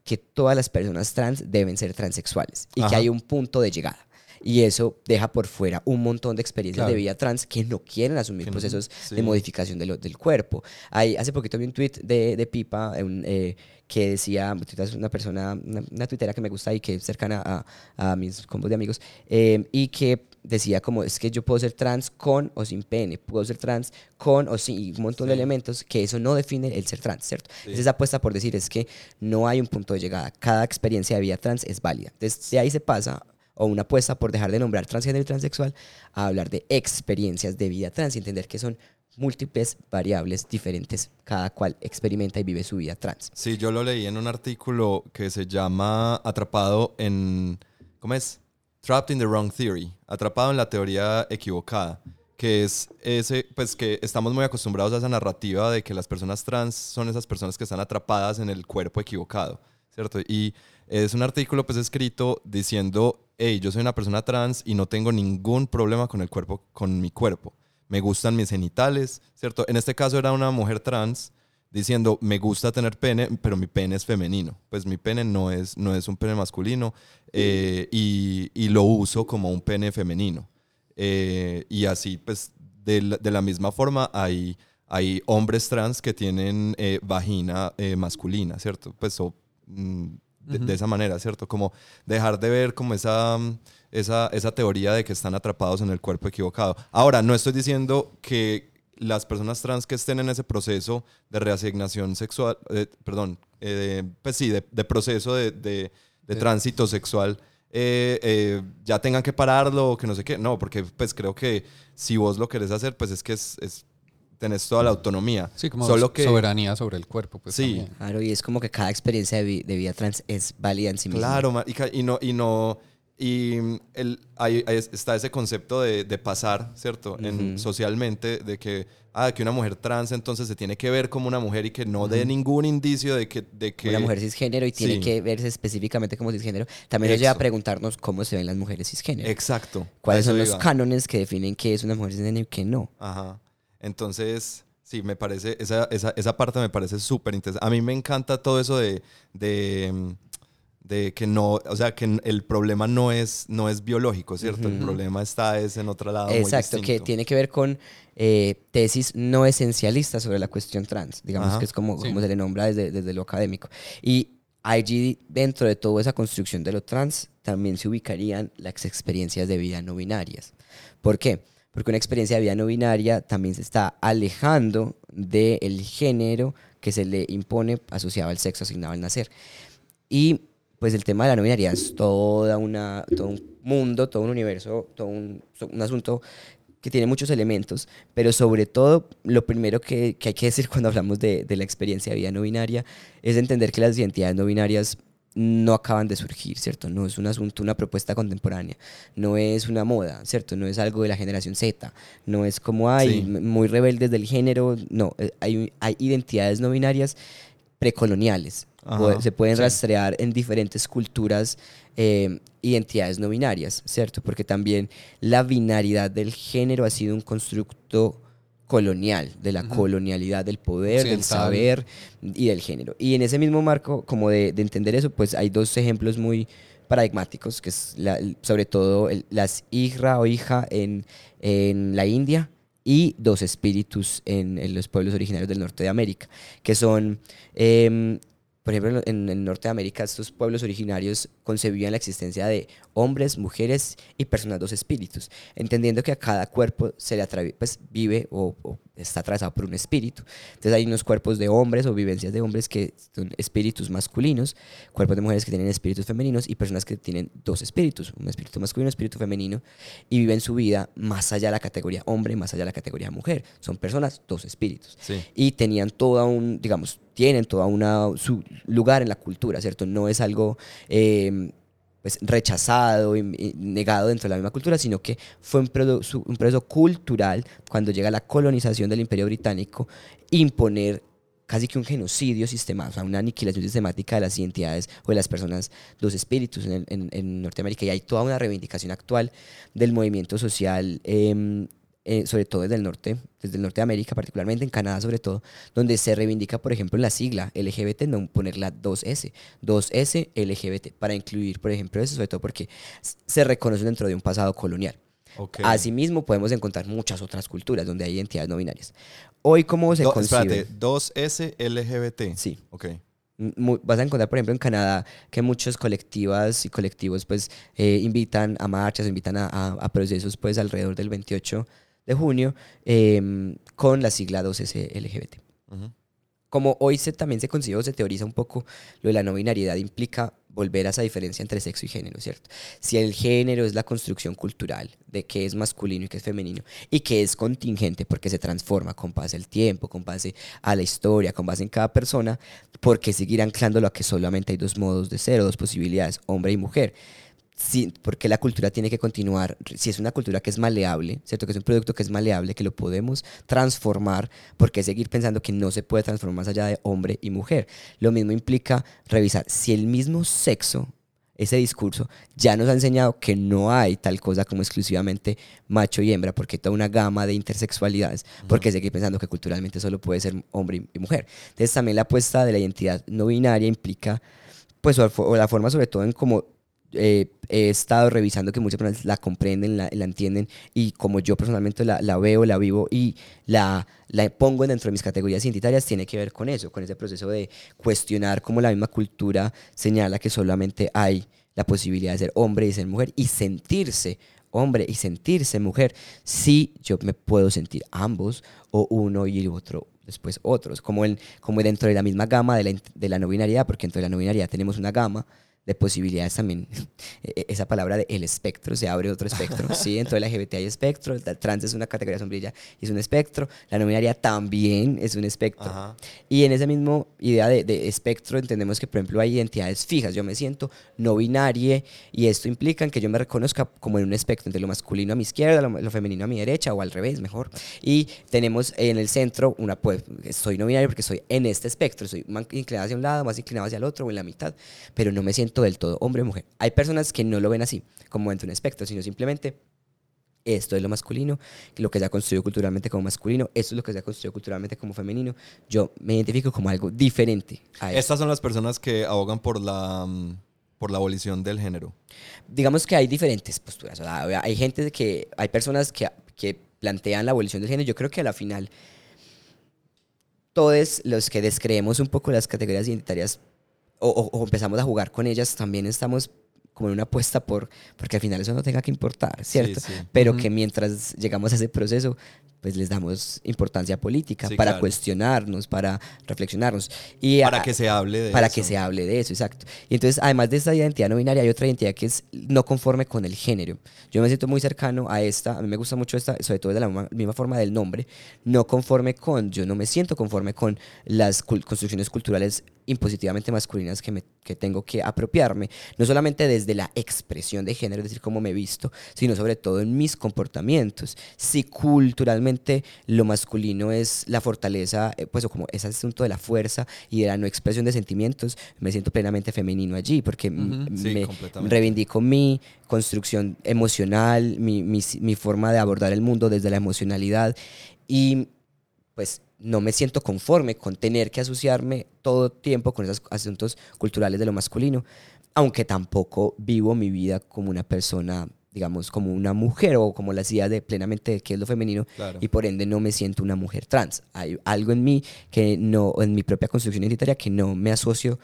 que todas las personas trans deben ser transexuales y que hay un punto de llegada. Y eso deja por fuera un montón de experiencias de vida trans que no quieren asumir Que no- procesos sí. de modificación de lo- del cuerpo. Hay, hace poquito vi un tweet de, de Pipa un, eh, que decía, una persona, una, una tuitera que me gusta y que es cercana a, a mis combos de amigos, eh, y que decía como, es que yo puedo ser trans con o sin pene, puedo ser trans con o sin, un montón de elementos que eso no define el ser trans, ¿cierto? Sí. Es esa apuesta por decir, es que no hay un punto de llegada, cada experiencia de vida trans es válida. Entonces, de ahí se pasa o una apuesta por dejar de nombrar transgénero y transexual a hablar de experiencias de vida trans y entender que son múltiples variables diferentes, cada cual experimenta y vive su vida trans. Sí, yo lo leí en un artículo que se llama Atrapado en. ¿Cómo es? Trapped in the Wrong Theory. Atrapado en la teoría equivocada. Que es ese, pues que estamos muy acostumbrados a esa narrativa de que las personas trans son esas personas que están atrapadas en el cuerpo equivocado, ¿cierto? Y es un artículo pues escrito diciendo, hey, yo soy una persona trans y no tengo ningún problema con el cuerpo, con mi cuerpo. Me gustan mis genitales, ¿cierto? En este caso era una mujer trans diciendo, me gusta tener pene, pero mi pene es femenino. Pues mi pene no es, no es un pene masculino eh, y, y lo uso como un pene femenino. Eh, y así, pues, de la, de la misma forma hay, hay hombres trans que tienen eh, vagina eh, masculina, ¿cierto? Pues, o, mm, de, de esa manera, ¿cierto? Como dejar de ver como esa, mm, esa, esa teoría de que están atrapados en el cuerpo equivocado. Ahora, no estoy diciendo que las personas trans que estén en ese proceso de reasignación sexual, eh, perdón, eh, pues sí, de, de proceso de, de- de tránsito sexual, eh, eh, ya tengan que pararlo o que no sé qué. No, porque pues creo que si vos lo querés hacer, pues es que es, es- tenés toda la autonomía. Sí, como Solo que, soberanía sobre el cuerpo. Pues, Sí. también. Claro, y es como que cada experiencia de, vi- de vida trans es válida en sí misma. Claro, y no, y no, y el, hay- hay- está ese concepto de, de pasar, ¿cierto? En, socialmente, de que, ah, que una mujer trans entonces se tiene que ver como una mujer y que no dé ningún indicio de que... De que Una mujer cisgénero y tiene Sí. que verse específicamente como cisgénero. También nos lleva a preguntarnos cómo se ven las mujeres cisgénero. Exacto. ¿Cuáles son los iba. cánones que definen qué es una mujer cisgénero y qué no? Ajá. Entonces, sí, me parece, esa, esa, esa parte me parece súper interesante. A mí me encanta todo eso de, de, mm, de que no, o sea, que el problema no es, no es biológico, ¿cierto? El problema está es en otro lado. muy Exacto, que distinto. tiene que ver con eh, tesis no esencialistas sobre la cuestión trans, digamos Ajá, que es como, sí. como se le nombra desde, desde lo académico. Y allí, dentro de toda esa construcción de lo trans, también se ubicarían las experiencias de vida no binarias. ¿Por qué? Porque una experiencia de vida no binaria también se está alejando del género que se le impone asociado al sexo asignado al nacer. Y pues el tema de la no binaria es toda una, todo un mundo, todo un universo, todo un, un asunto que tiene muchos elementos, pero sobre todo lo primero que, que hay que decir cuando hablamos de, de la experiencia de vida no binaria es entender que las identidades no binarias no acaban de surgir, ¿cierto? No es un asunto, una propuesta contemporánea, no es una moda, ¿cierto? No es algo de la generación Z, no es como hay Sí. muy rebeldes del género, no, eh, hay, hay identidades no binarias precoloniales. Ajá, se pueden sí. rastrear en diferentes culturas eh, identidades no binarias, ¿cierto? Porque también la binaridad del género ha sido un constructo colonial, de la colonialidad del poder, del saber y del género. Y en ese mismo marco, como de, de entender eso, pues hay dos ejemplos muy paradigmáticos, que es la- sobre todo el- las hijra o hija en, en la India y dos espíritus en, en los pueblos originarios del norte de América, que son, em, por ejemplo, en el norte de América, estos pueblos originarios concebían la existencia de hombres, mujeres y personas dos espíritus, entendiendo que a cada cuerpo se le pues vive o, o está atravesado por un espíritu. Entonces hay unos cuerpos de hombres o vivencias de hombres que son espíritus masculinos, cuerpos de mujeres que tienen espíritus femeninos y personas que tienen dos espíritus, un espíritu masculino y un espíritu femenino, y viven su vida más allá de la categoría hombre, más allá de la categoría mujer. Son personas, dos espíritus Sí. y tenían toda un, digamos, tienen toda una, su lugar en la cultura, ¿cierto? No es algo eh, pues, rechazado y, negado dentro de la misma cultura, sino que fue un, un proceso cultural cuando llega la colonización del imperio británico, imponer casi que un genocidio sistemático, o sea, una aniquilación sistemática de las identidades o de las personas, los espíritus en, el- en Norteamérica. Y hay toda una reivindicación actual del movimiento social, em, eh, sobre todo desde el norte, desde el norte de América, particularmente en Canadá sobre todo, donde se reivindica, por ejemplo, la sigla LGBT, no ponerla 2S, 2S LGBT, para incluir, por ejemplo, eso, sobre todo porque se reconoce dentro de un pasado colonial. Asimismo, podemos encontrar muchas otras culturas donde hay identidades no binarias. Hoy, ¿cómo se Do- concibe? espérate, 2S LGBT. Sí. Ok. Vas a encontrar, por ejemplo, en Canadá que muchos colectivas y colectivos pues eh, invitan a marchas, invitan a, a- a procesos pues alrededor del 28 de junio em, con la sigla 2S LGBT. Como hoy se, también se concibe o se teoriza un poco lo de la no binariedad, implica volver a esa diferencia entre sexo y género, ¿cierto? Si el género es la construcción cultural de qué es masculino y qué es femenino, y que es contingente porque se transforma con base al tiempo, con base a la historia, con base en cada persona, ¿por qué seguir anclándolo a que solamente hay dos modos de ser o dos posibilidades, hombre y mujer? Sí, porque la cultura tiene que continuar, si es una cultura que es maleable, ¿cierto? Que es un producto que es maleable, que lo podemos transformar, ¿por qué seguir pensando que no se puede transformar más allá de hombre y mujer? Lo mismo implica revisar si el mismo sexo ese discurso, ya nos ha enseñado que no hay tal cosa como exclusivamente macho y hembra, porque hay toda una gama de intersexualidades, porque seguir pensando que culturalmente solo puede ser hombre y mujer. Entonces también la apuesta de la identidad no binaria implica, pues, o la forma sobre todo en cómo eh, he estado revisando que muchas personas la comprenden, la, entienden y como yo personalmente la, la, veo, la vivo y la, la pongo dentro de mis categorías identitarias, tiene que ver con eso, con ese proceso de cuestionar cómo la misma cultura señala que solamente hay la posibilidad de ser hombre y ser mujer y sentirse hombre y sentirse mujer. Si yo me puedo sentir ambos o uno y otro después otros, como, en, como dentro de la misma gama de la, de la no binariedad, porque dentro de la no binariedad tenemos una gama de posibilidades también. E-, esa palabra de el espectro, se abre otro espectro. sí, de la LGBT hay espectro, el trans es una categoría sombrilla y es un espectro, la no binaria también es un espectro. Y en esa misma idea de, de, espectro entendemos que, por ejemplo, hay identidades fijas. Yo me siento no binaria y esto implica que yo me reconozca como en un espectro entre lo masculino a mi izquierda, lo, femenino a mi derecha o al revés, mejor. Y tenemos en el centro una, pues, soy no binario porque soy en este espectro, soy más inclinado hacia un lado, más inclinado hacia el otro o en la mitad, pero no me siento del todo hombre o mujer. Hay personas que no lo ven así, como entre un espectro, sino simplemente esto es lo masculino, lo que se ha construido culturalmente como masculino, esto es lo que se ha construido culturalmente como femenino. Yo me identifico como algo diferente a Estas son las personas que abogan por la, mm, por la abolición del género. Digamos que hay diferentes posturas. hay gente que, hay personas que, que plantean la abolición del género. Yo creo que a la final, todos los que descreemos un poco las categorías identitarias o, empezamos a jugar con ellas, también estamos como en una apuesta por, porque al final eso no tenga que importar, ¿cierto? Pero que mientras llegamos a ese proceso, pues les damos importancia política para cuestionarnos, para reflexionarnos. Y para que se hable de para eso. Para que se hable de eso, exacto. Y entonces, además de esta identidad no binaria, hay otra identidad que es no conforme con el género. Yo me siento muy cercano a esta, a mí me gusta mucho esta, sobre todo de la misma, forma del nombre, no conforme con, yo no me siento conforme con las construcciones culturales impositivamente masculinas que, me, que tengo que apropiarme, no solamente desde la expresión de género, es decir, cómo me he visto, sino sobre todo en mis comportamientos. Si culturalmente lo masculino es la fortaleza, eh, pues o como ese asunto de la fuerza y de la no expresión de sentimientos, me siento plenamente femenino allí, porque me reivindico mi construcción emocional, mi, mi, mi forma de abordar el mundo desde la emocionalidad y pues no me siento conforme con tener que asociarme todo tiempo con esos asuntos culturales de lo masculino, aunque tampoco vivo mi vida como una persona, digamos, como una mujer o como la idea de plenamente de qué es lo femenino y por ende no me siento una mujer trans. Hay algo en mí que no, en mi propia construcción identitaria que no me asocio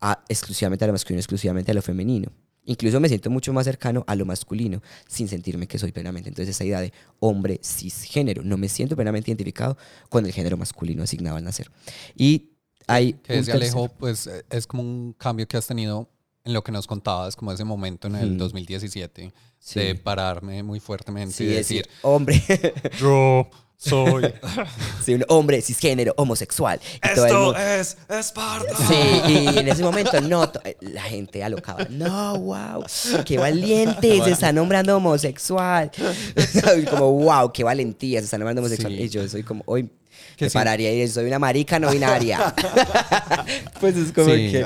a, exclusivamente a lo masculino, exclusivamente a lo femenino. Incluso me siento mucho más cercano a lo masculino sin sentirme que soy plenamente. Entonces esa idea de hombre cisgénero, no me siento plenamente identificado con el género masculino asignado al nacer. Y hay... Que desde Alejo, pues eh, es como un cambio que has tenido en lo que nos contabas, como ese momento en el 2017, de pararme muy fuertemente y decir, hombre, yo soy sí, un hombre cisgénero homosexual. Esto es Esparta. Sí, y en ese momento no, la gente alocaba. No, wow, qué valiente, se está nombrando homosexual. como, wow, qué valentía, se está nombrando homosexual. Y yo soy como, hoy que pararía y soy una marica no binaria. pues es como que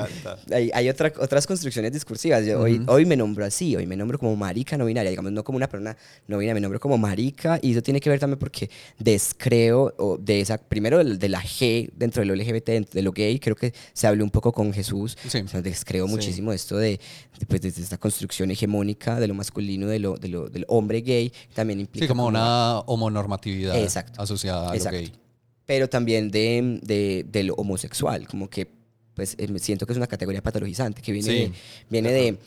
hay, hay otras construcciones discursivas. Yo, hoy, hoy me nombro así, hoy me nombro como marica no binaria, digamos, no como una persona no binaria, me nombro como marica y eso tiene que ver también porque descreo o de esa, primero de, la G dentro del LGBT, de lo gay, creo que se habló un poco con Jesús. descreo muchísimo esto de, pues, de, esta construcción hegemónica de lo masculino, de lo, de lo, del hombre gay, también implica... Sí, como, una homonormatividad asociada a lo gay pero también de, de, de, lo homosexual, como que pues eh, siento que es una categoría patologizante, que viene, de, viene de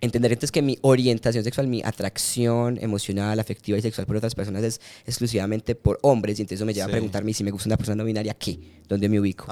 entender entonces que mi orientación sexual, mi atracción emocional, afectiva y sexual por otras personas es exclusivamente por hombres, y entonces eso me lleva a preguntarme si me gusta una persona no binaria, ¿qué? ¿Dónde me ubico?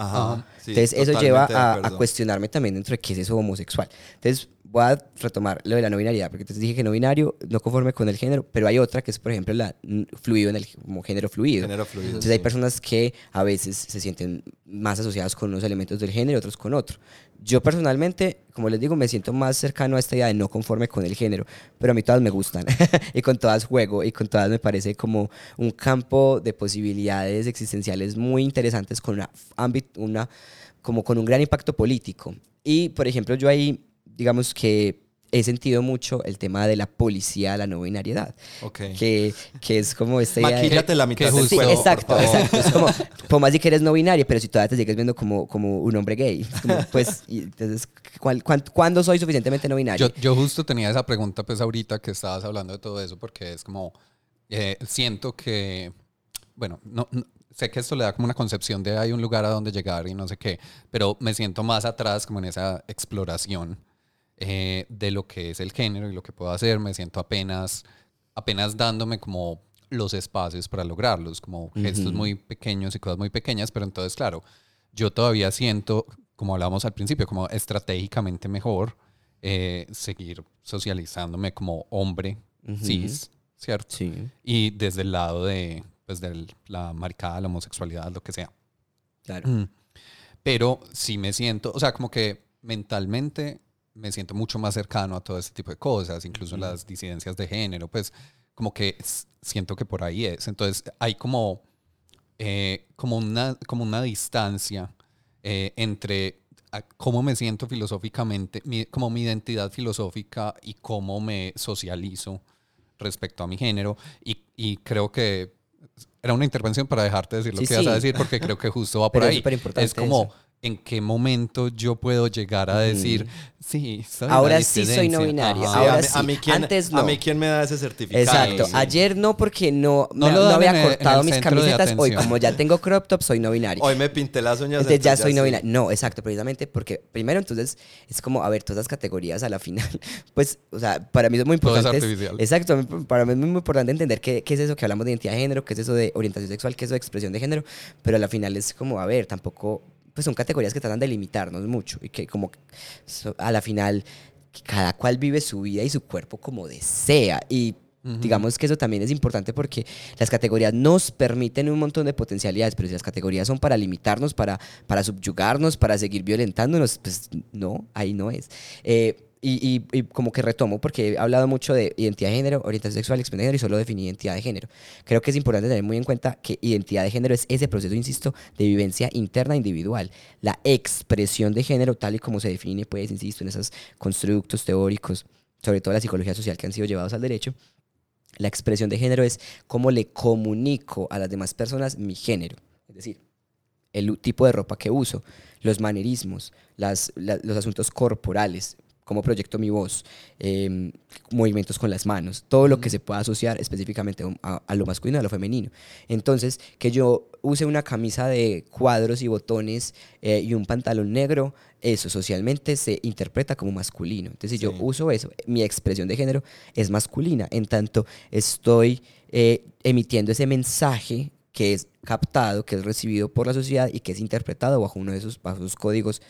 entonces eso lleva a, a, cuestionarme también dentro de qué es eso homosexual. Entonces voy a retomar lo de la no binariedad, porque te dije que no binario, no conforme con el género, pero hay otra que es, por ejemplo, la fluido en el como género fluido. Género fluido Entonces hay personas que a veces se sienten más asociadas con unos elementos del género y otros con otro. Yo personalmente, como les digo, me siento más cercano a esta idea de no conforme con el género, pero a mí todas me gustan y con todas juego y con todas me parece como un campo de posibilidades existenciales muy interesantes con una una como con un gran impacto político. Y por ejemplo, yo ahí digamos que he sentido mucho el tema de la policía, la no binariedad. Ok. Que, que es como esta idea de- Maquíllate la mitad del justo- Sí, exacto, exacto. Es como, por más de que eres no binario, pero si todavía te sigues viendo como, como un hombre gay. Como, pues, y entonces, ¿cuál- cuán- ¿cuándo soy suficientemente no binario? Yo, yo justo tenía esa pregunta pues ahorita que estabas hablando de todo eso porque es como, eh, siento que, bueno, no, no- sé que esto le da como una concepción de hay un lugar a donde llegar y no sé qué, pero me siento más atrás como en esa exploración eh, de lo que es el género y lo que puedo hacer, me siento apenas, apenas dándome como los espacios para lograrlos, como gestos muy pequeños y cosas muy pequeñas, pero entonces claro, yo todavía siento, como hablábamos al principio, como estratégicamente mejor eh, seguir socializándome como hombre cis, ¿cierto? Sí. Y desde el lado de, pues, de la maricada, la homosexualidad, lo que sea. Claro. Mm. Pero sí me siento, o sea, como que mentalmente me siento mucho más cercano a todo ese tipo de cosas, incluso las disidencias de género, pues como que siento que por ahí es. Entonces hay como, eh, como, una, como una distancia eh, entre cómo me siento filosóficamente, mi- como mi identidad filosófica y cómo me socializo respecto a mi género. Y, y creo que era una intervención para dejarte decir lo Sí, que ibas a sí. decir, porque creo que justo va por Pero es ahí. superimportante Es como, eso. ¿En qué momento yo puedo llegar a decir, sí, soy una Ahora sí soy no disidencia"? binario. Ajá. Sí, Ahora a, mí, sí. a mí quién, Antes a no. mí quién me da ese certificado. Exacto. Sí. Ayer no porque no, No me- lo no dan había cortado mis camisetas. Hoy, como ya tengo crop top, soy no binario. Hoy me pinté las uñas. Entonces ya soy no sí. binario. No, exacto, precisamente porque primero entonces es como, a ver, todas esas categorías a la final, pues, o sea, para mí es muy Todo es importante. artificial. exacto, a para mí es muy importante entender qué, qué es eso que hablamos de identidad de género, qué es eso de orientación sexual, qué es eso de expresión de género, pero a la final es como, a ver, tampoco, pues son categorías que tratan de limitarnos mucho y que como a la final cada cual vive su vida y su cuerpo como desea y. Digamos que eso también es importante porque las categorías nos permiten un montón de potencialidades, pero si las categorías son para limitarnos, para, para subyugarnos, para seguir violentándonos, pues no, ahí no es. Eh, y, como que retomo, porque he hablado mucho de identidad de género, orientación sexual, expresión de género y solo definí identidad de género. Creo que es importante tener muy en cuenta que identidad de género es ese proceso, insisto, de vivencia interna individual. La expresión de género, tal y como se define, pues, insisto, en esos constructos teóricos, sobre todo la psicología social que han sido llevados al derecho, la expresión de género es cómo le comunico a las demás personas mi género. Es decir, el tipo de ropa que uso, los manerismos, las, la- los asuntos corporales, cómo proyecto mi voz, em, movimientos con las manos, todo lo que se pueda asociar específicamente a, a lo masculino y a lo femenino. Entonces, que yo use una camisa de cuadros y botones eh, y un pantalón negro, eso socialmente se interpreta como masculino. Entonces, si yo uso eso, mi expresión de género es masculina, en tanto estoy eh, emitiendo ese mensaje que es captado, que es recibido por la sociedad y que es interpretado bajo uno de esos, bajo esos códigos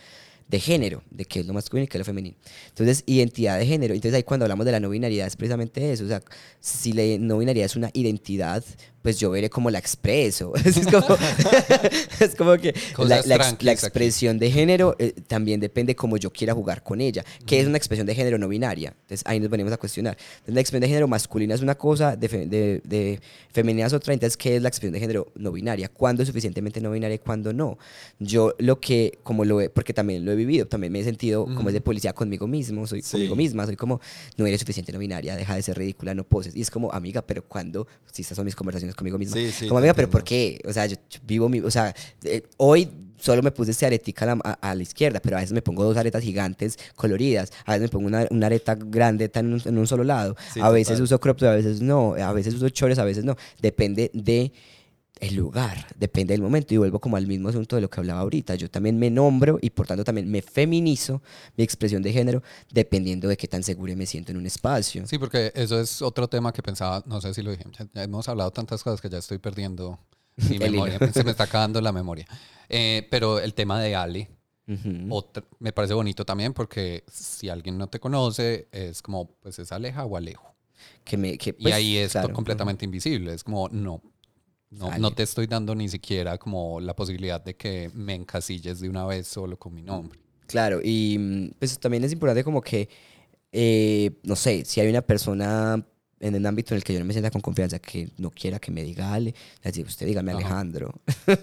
de género, de qué es lo masculino y qué es lo femenino. Entonces, identidad de género. Entonces, ahí cuando hablamos de la no binariedad es precisamente eso. O sea, si la no binariedad es una identidad, pues yo veré cómo la expreso. es, como, es como que la, aquí. expresión de género eh, también depende cómo yo quiera jugar con ella. que es una expresión de género no binaria? Entonces, ahí nos venimos a cuestionar. Entonces, la expresión de género masculina es una cosa, de, fe- de, de femenina es otra. Entonces, ¿qué es la expresión de género no binaria? ¿Cuándo es suficientemente no binaria y cuándo no? Yo lo que, como lo he, porque también lo he vivido, también me he sentido como es de policía conmigo mismo, soy Sí. conmigo misma, soy como, no eres suficiente no binaria, deja de ser ridícula, no poses. Y es como, amiga, pero ¿cuándo? Si estas son mis conversaciones conmigo misma. Sí, sí, como amiga, pero. ¿por qué? O sea, yo, yo vivo mi, o sea, eh, hoy solo me puse esta aretica a la, a- a la izquierda, pero a veces me pongo dos aretas gigantes coloridas, a veces me pongo una, una areta grande tan en un, en un solo lado, Sí, a veces total. uso crop a veces no, a veces uso chores, a veces no, depende de el lugar, depende del momento y vuelvo como al mismo asunto de lo que hablaba ahorita. Yo también me nombro y por tanto también me feminizo mi expresión de género dependiendo de qué tan seguro me siento en un espacio. Sí, porque eso es otro tema que pensaba, no sé si lo dije, ya, ya hemos hablado tantas cosas que ya estoy perdiendo mi memoria, se me está acabando la memoria. Eh, pero el tema de otra- me parece bonito también porque si alguien no te conoce, es como, pues es Aleja o Alejo. que me, que, y pues, ahí es claro, completamente invisible, es como, no, no, no te estoy dando ni siquiera como la posibilidad de que me encasilles de una vez solo con mi nombre. Claro, y mm, pues también es importante como que, eh, no sé, si hay una persona en el ámbito en el que yo no me sienta con confianza, que no quiera que me diga Ale, le digo, usted dígame Ajá. Alejandro.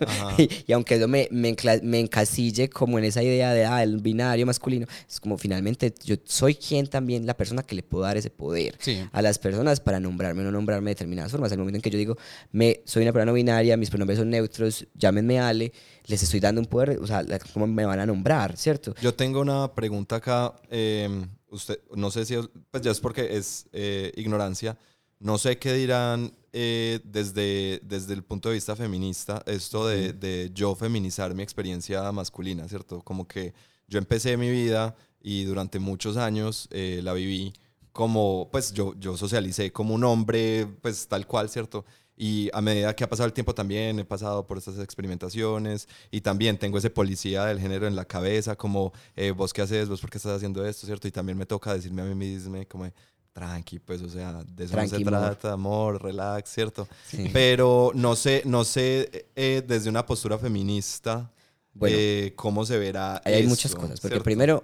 Ajá. y, y aunque eso me, me, me encasille como en esa idea de, ah, el binario masculino, es como finalmente yo soy quien también, la persona que le puedo dar ese poder Sí. a las personas para nombrarme o no nombrarme de determinadas formas. Al momento en que yo digo, me, soy una persona no binaria, mis pronombres son neutros, llámenme Ale, les estoy dando un poder, o sea, cómo me van a nombrar, ¿cierto? Yo tengo una pregunta acá. eh, usted, no sé si, pues ya es porque es eh, ignorancia. No sé qué dirán eh, desde, desde el punto de vista feminista, esto de, de yo feminizar mi experiencia masculina, ¿cierto? Como que yo empecé mi vida y durante muchos años eh, la viví como, pues yo, yo socialicé como un hombre, pues tal cual, ¿cierto? Y a medida que ha pasado el tiempo también he pasado por estas experimentaciones y también tengo ese policía del género en la cabeza, como eh, vos qué haces, vos por qué estás haciendo esto, ¿cierto? Y también me toca decirme a mí mismo como tranqui, pues, o sea, de eso no Tranqui, se amor. trata, amor, relax, ¿cierto? Sí. Pero no sé, no sé eh, desde una postura feminista Bueno. eh, cómo se verá. Hay muchas cosas, porque ¿cierto? primero,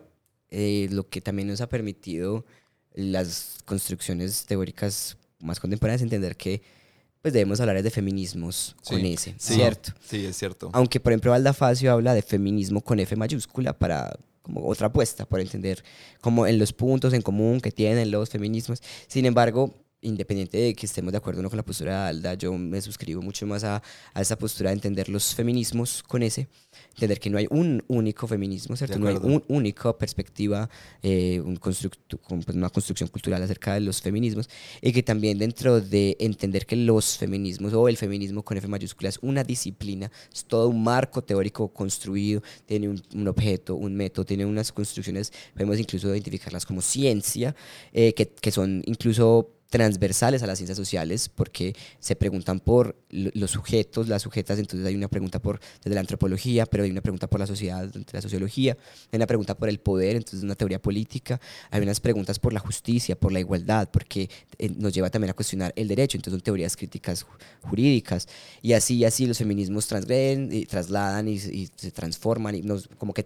eh, lo que también nos ha permitido las construcciones teóricas más contemporáneas entender que pues debemos hablar de feminismos con S, sí, ¿cierto? Sí, es cierto. Aunque, por ejemplo, Alda Facio habla de feminismo con F mayúscula para como otra apuesta, por entender como en los puntos en común que tienen los feminismos. Sin embargo, independiente de que estemos de acuerdo o no con la postura de Alda, yo me suscribo mucho más a, a esa postura de entender los feminismos con ese, entender que no hay un único feminismo, ¿cierto? No hay una única perspectiva, eh, un pues, una construcción cultural acerca de los feminismos, y que también dentro de entender que los feminismos o el feminismo con F mayúscula es una disciplina, es todo un marco teórico construido, tiene un, un objeto, un método, tiene unas construcciones, podemos incluso identificarlas como ciencia, eh, que, que son incluso transversales a las ciencias sociales porque se preguntan por lo- los sujetos, las sujetas, entonces hay una pregunta por desde la antropología, pero hay una pregunta por la sociedad, desde la sociología, hay una pregunta por el poder, entonces una teoría política, hay unas preguntas por la justicia, por la igualdad, porque eh, nos lleva también a cuestionar el derecho, entonces son teorías críticas ju- jurídicas, y así y así los feminismos transgreden y trasladan y, y se transforman y nos como que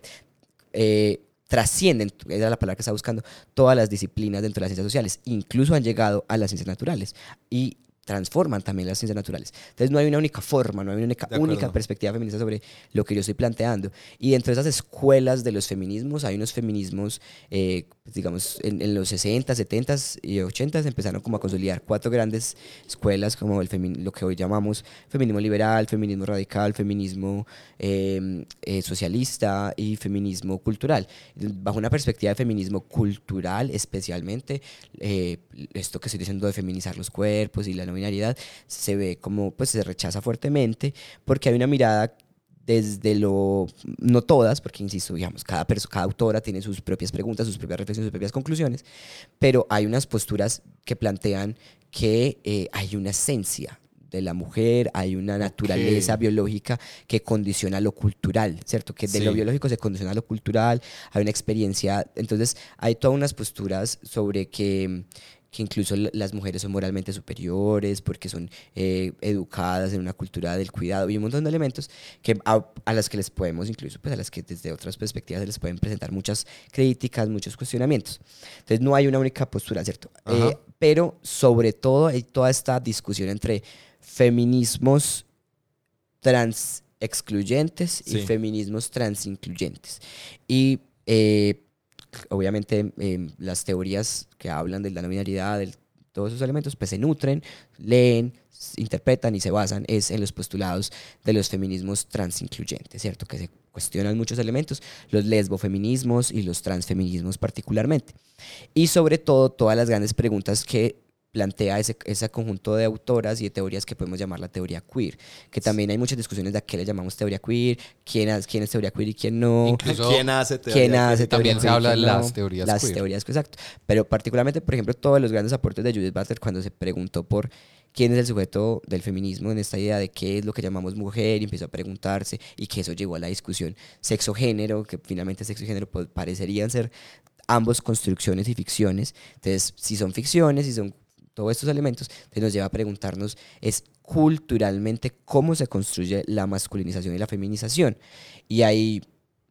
eh, trascienden, era la palabra que estaba buscando, todas las disciplinas dentro de las ciencias sociales, incluso han llegado a las ciencias naturales. Y transforman también las ciencias naturales. Entonces no hay una única forma, no hay una única, única perspectiva feminista sobre lo que yo estoy planteando. Y dentro de esas escuelas de los feminismos, hay unos feminismos, eh, pues, digamos, en, en los 60, 70 y 80 empezaron como a consolidar cuatro grandes escuelas, como el femi- lo que hoy llamamos feminismo liberal, feminismo radical, feminismo eh, eh, socialista y feminismo cultural. Bajo una perspectiva de feminismo cultural, especialmente, eh, esto que estoy diciendo de feminizar los cuerpos y la no binariedad, se ve como, pues se rechaza fuertemente, porque hay una mirada desde lo, no todas, porque insisto, digamos, cada, perso- cada autora tiene sus propias preguntas, sus propias reflexiones, sus propias conclusiones, pero hay unas posturas que plantean que eh, hay una esencia de la mujer, hay una naturaleza biológica que condiciona lo cultural, ¿cierto? Que de lo biológico se condiciona lo cultural, hay una experiencia, entonces hay todas unas posturas sobre que que incluso las mujeres son moralmente superiores porque son eh, educadas en una cultura del cuidado y un montón de elementos que a, a las que les podemos incluso pues a las que desde otras perspectivas se les pueden presentar muchas críticas, muchos cuestionamientos. Entonces no hay una única postura, ¿cierto? Eh, pero sobre todo hay toda esta discusión entre feminismos trans excluyentes y feminismos transincluyentes. Y eh, obviamente eh, las teorías que hablan de la no de todos esos elementos, pues se nutren, leen, interpretan y se basan es en los postulados de los feminismos transincluyentes, ¿cierto? Que se cuestionan muchos elementos, los lesbofeminismos y los transfeminismos particularmente. Y sobre todo todas las grandes preguntas que plantea ese, ese conjunto de autoras y de teorías que podemos llamar la teoría queer, que también hay muchas discusiones de a qué le llamamos teoría queer, quién, es- quién es teoría queer y quién no. Incluso ¿Quién hace teoría ¿Quién hace teoría también se queer habla de las no? teorías Las queer. teorías, exacto. Pero particularmente, por ejemplo, todos los grandes aportes de Judith Butler cuando se preguntó por quién es el sujeto del feminismo en esta idea de qué es lo que llamamos mujer y empezó a preguntarse y que eso llevó a la discusión sexo-género, que finalmente sexo y género pues, parecerían ser ambos construcciones y ficciones. Entonces, si son ficciones, si son todos estos elementos, entonces nos lleva a preguntarnos es culturalmente cómo se construye la masculinización y la feminización. Y hay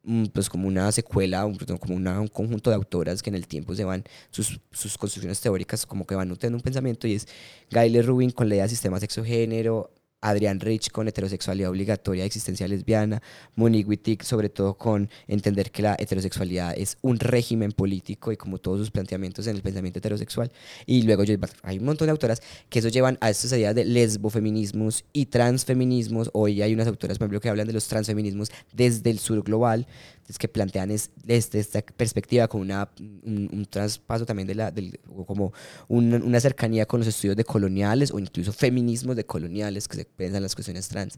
mm, pues como una secuela, un- como una- un conjunto de autoras que en el tiempo se van, sus, sus construcciones teóricas como que van nutriendo un pensamiento y es Gayle Rubin con la idea de sistema sexo-género, Adrián Rich con heterosexualidad obligatoria de existencia lesbiana, Monique Wittig sobre todo con entender que la heterosexualidad es un régimen político y como todos sus planteamientos en el pensamiento heterosexual. Y luego hay un montón de autoras que eso llevan a estas ideas de lesbofeminismos y transfeminismos. Hoy hay unas autoras, por ejemplo, que hablan de los transfeminismos desde el sur global, es que plantean es, esta perspectiva con una, un, un traspaso también de la, del, como un- una cercanía con los estudios de coloniales o incluso feminismos de coloniales que se piensan las cuestiones trans.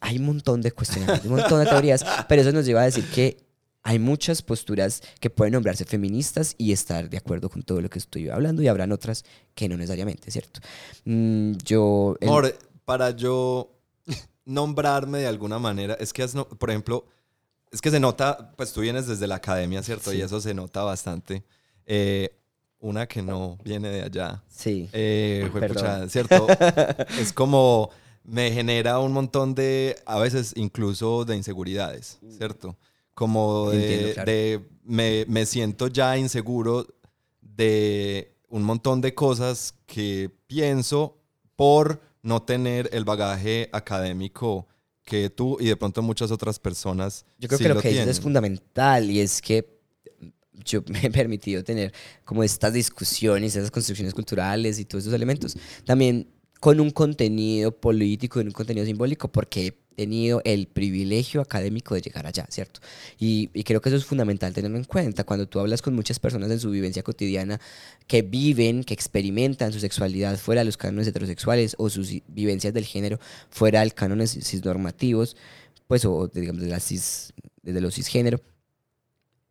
Hay un montón de cuestionamientos, un montón de teorías, pero eso nos lleva a decir que hay muchas posturas que pueden nombrarse feministas y estar de acuerdo con todo lo que estoy hablando y habrán otras que no necesariamente, ¿cierto? Mm, yo... el- Amor, para yo nombrarme de alguna manera, es que, has no- por ejemplo, es que se nota, pues tú vienes desde la academia, ¿cierto? Sí. Y eso se nota bastante. Eh, una que no viene de allá. sí. Eh. ¿cierto? es como me genera un montón de, a veces incluso de inseguridades, ¿cierto? Como de, Entiendo, claro. de- me, me siento ya inseguro de un montón de cosas que pienso por no tener el bagaje académico que tú y de pronto muchas otras personas. Yo creo sí que lo lo que dices tienen. es fundamental y es que yo me he permitido tener como estas discusiones, esas construcciones culturales y todos esos elementos, también con un contenido político, en un contenido simbólico, porque he tenido el privilegio académico de llegar allá, ¿cierto? Y, y creo que eso es fundamental tenerlo en cuenta. Cuando tú hablas con muchas personas en su vivencia cotidiana que viven, que experimentan su sexualidad fuera de los cánones heterosexuales o sus vivencias del género fuera del cánones cisnormativos, pues, o de, digamos, de, la cis, de los cisgénero,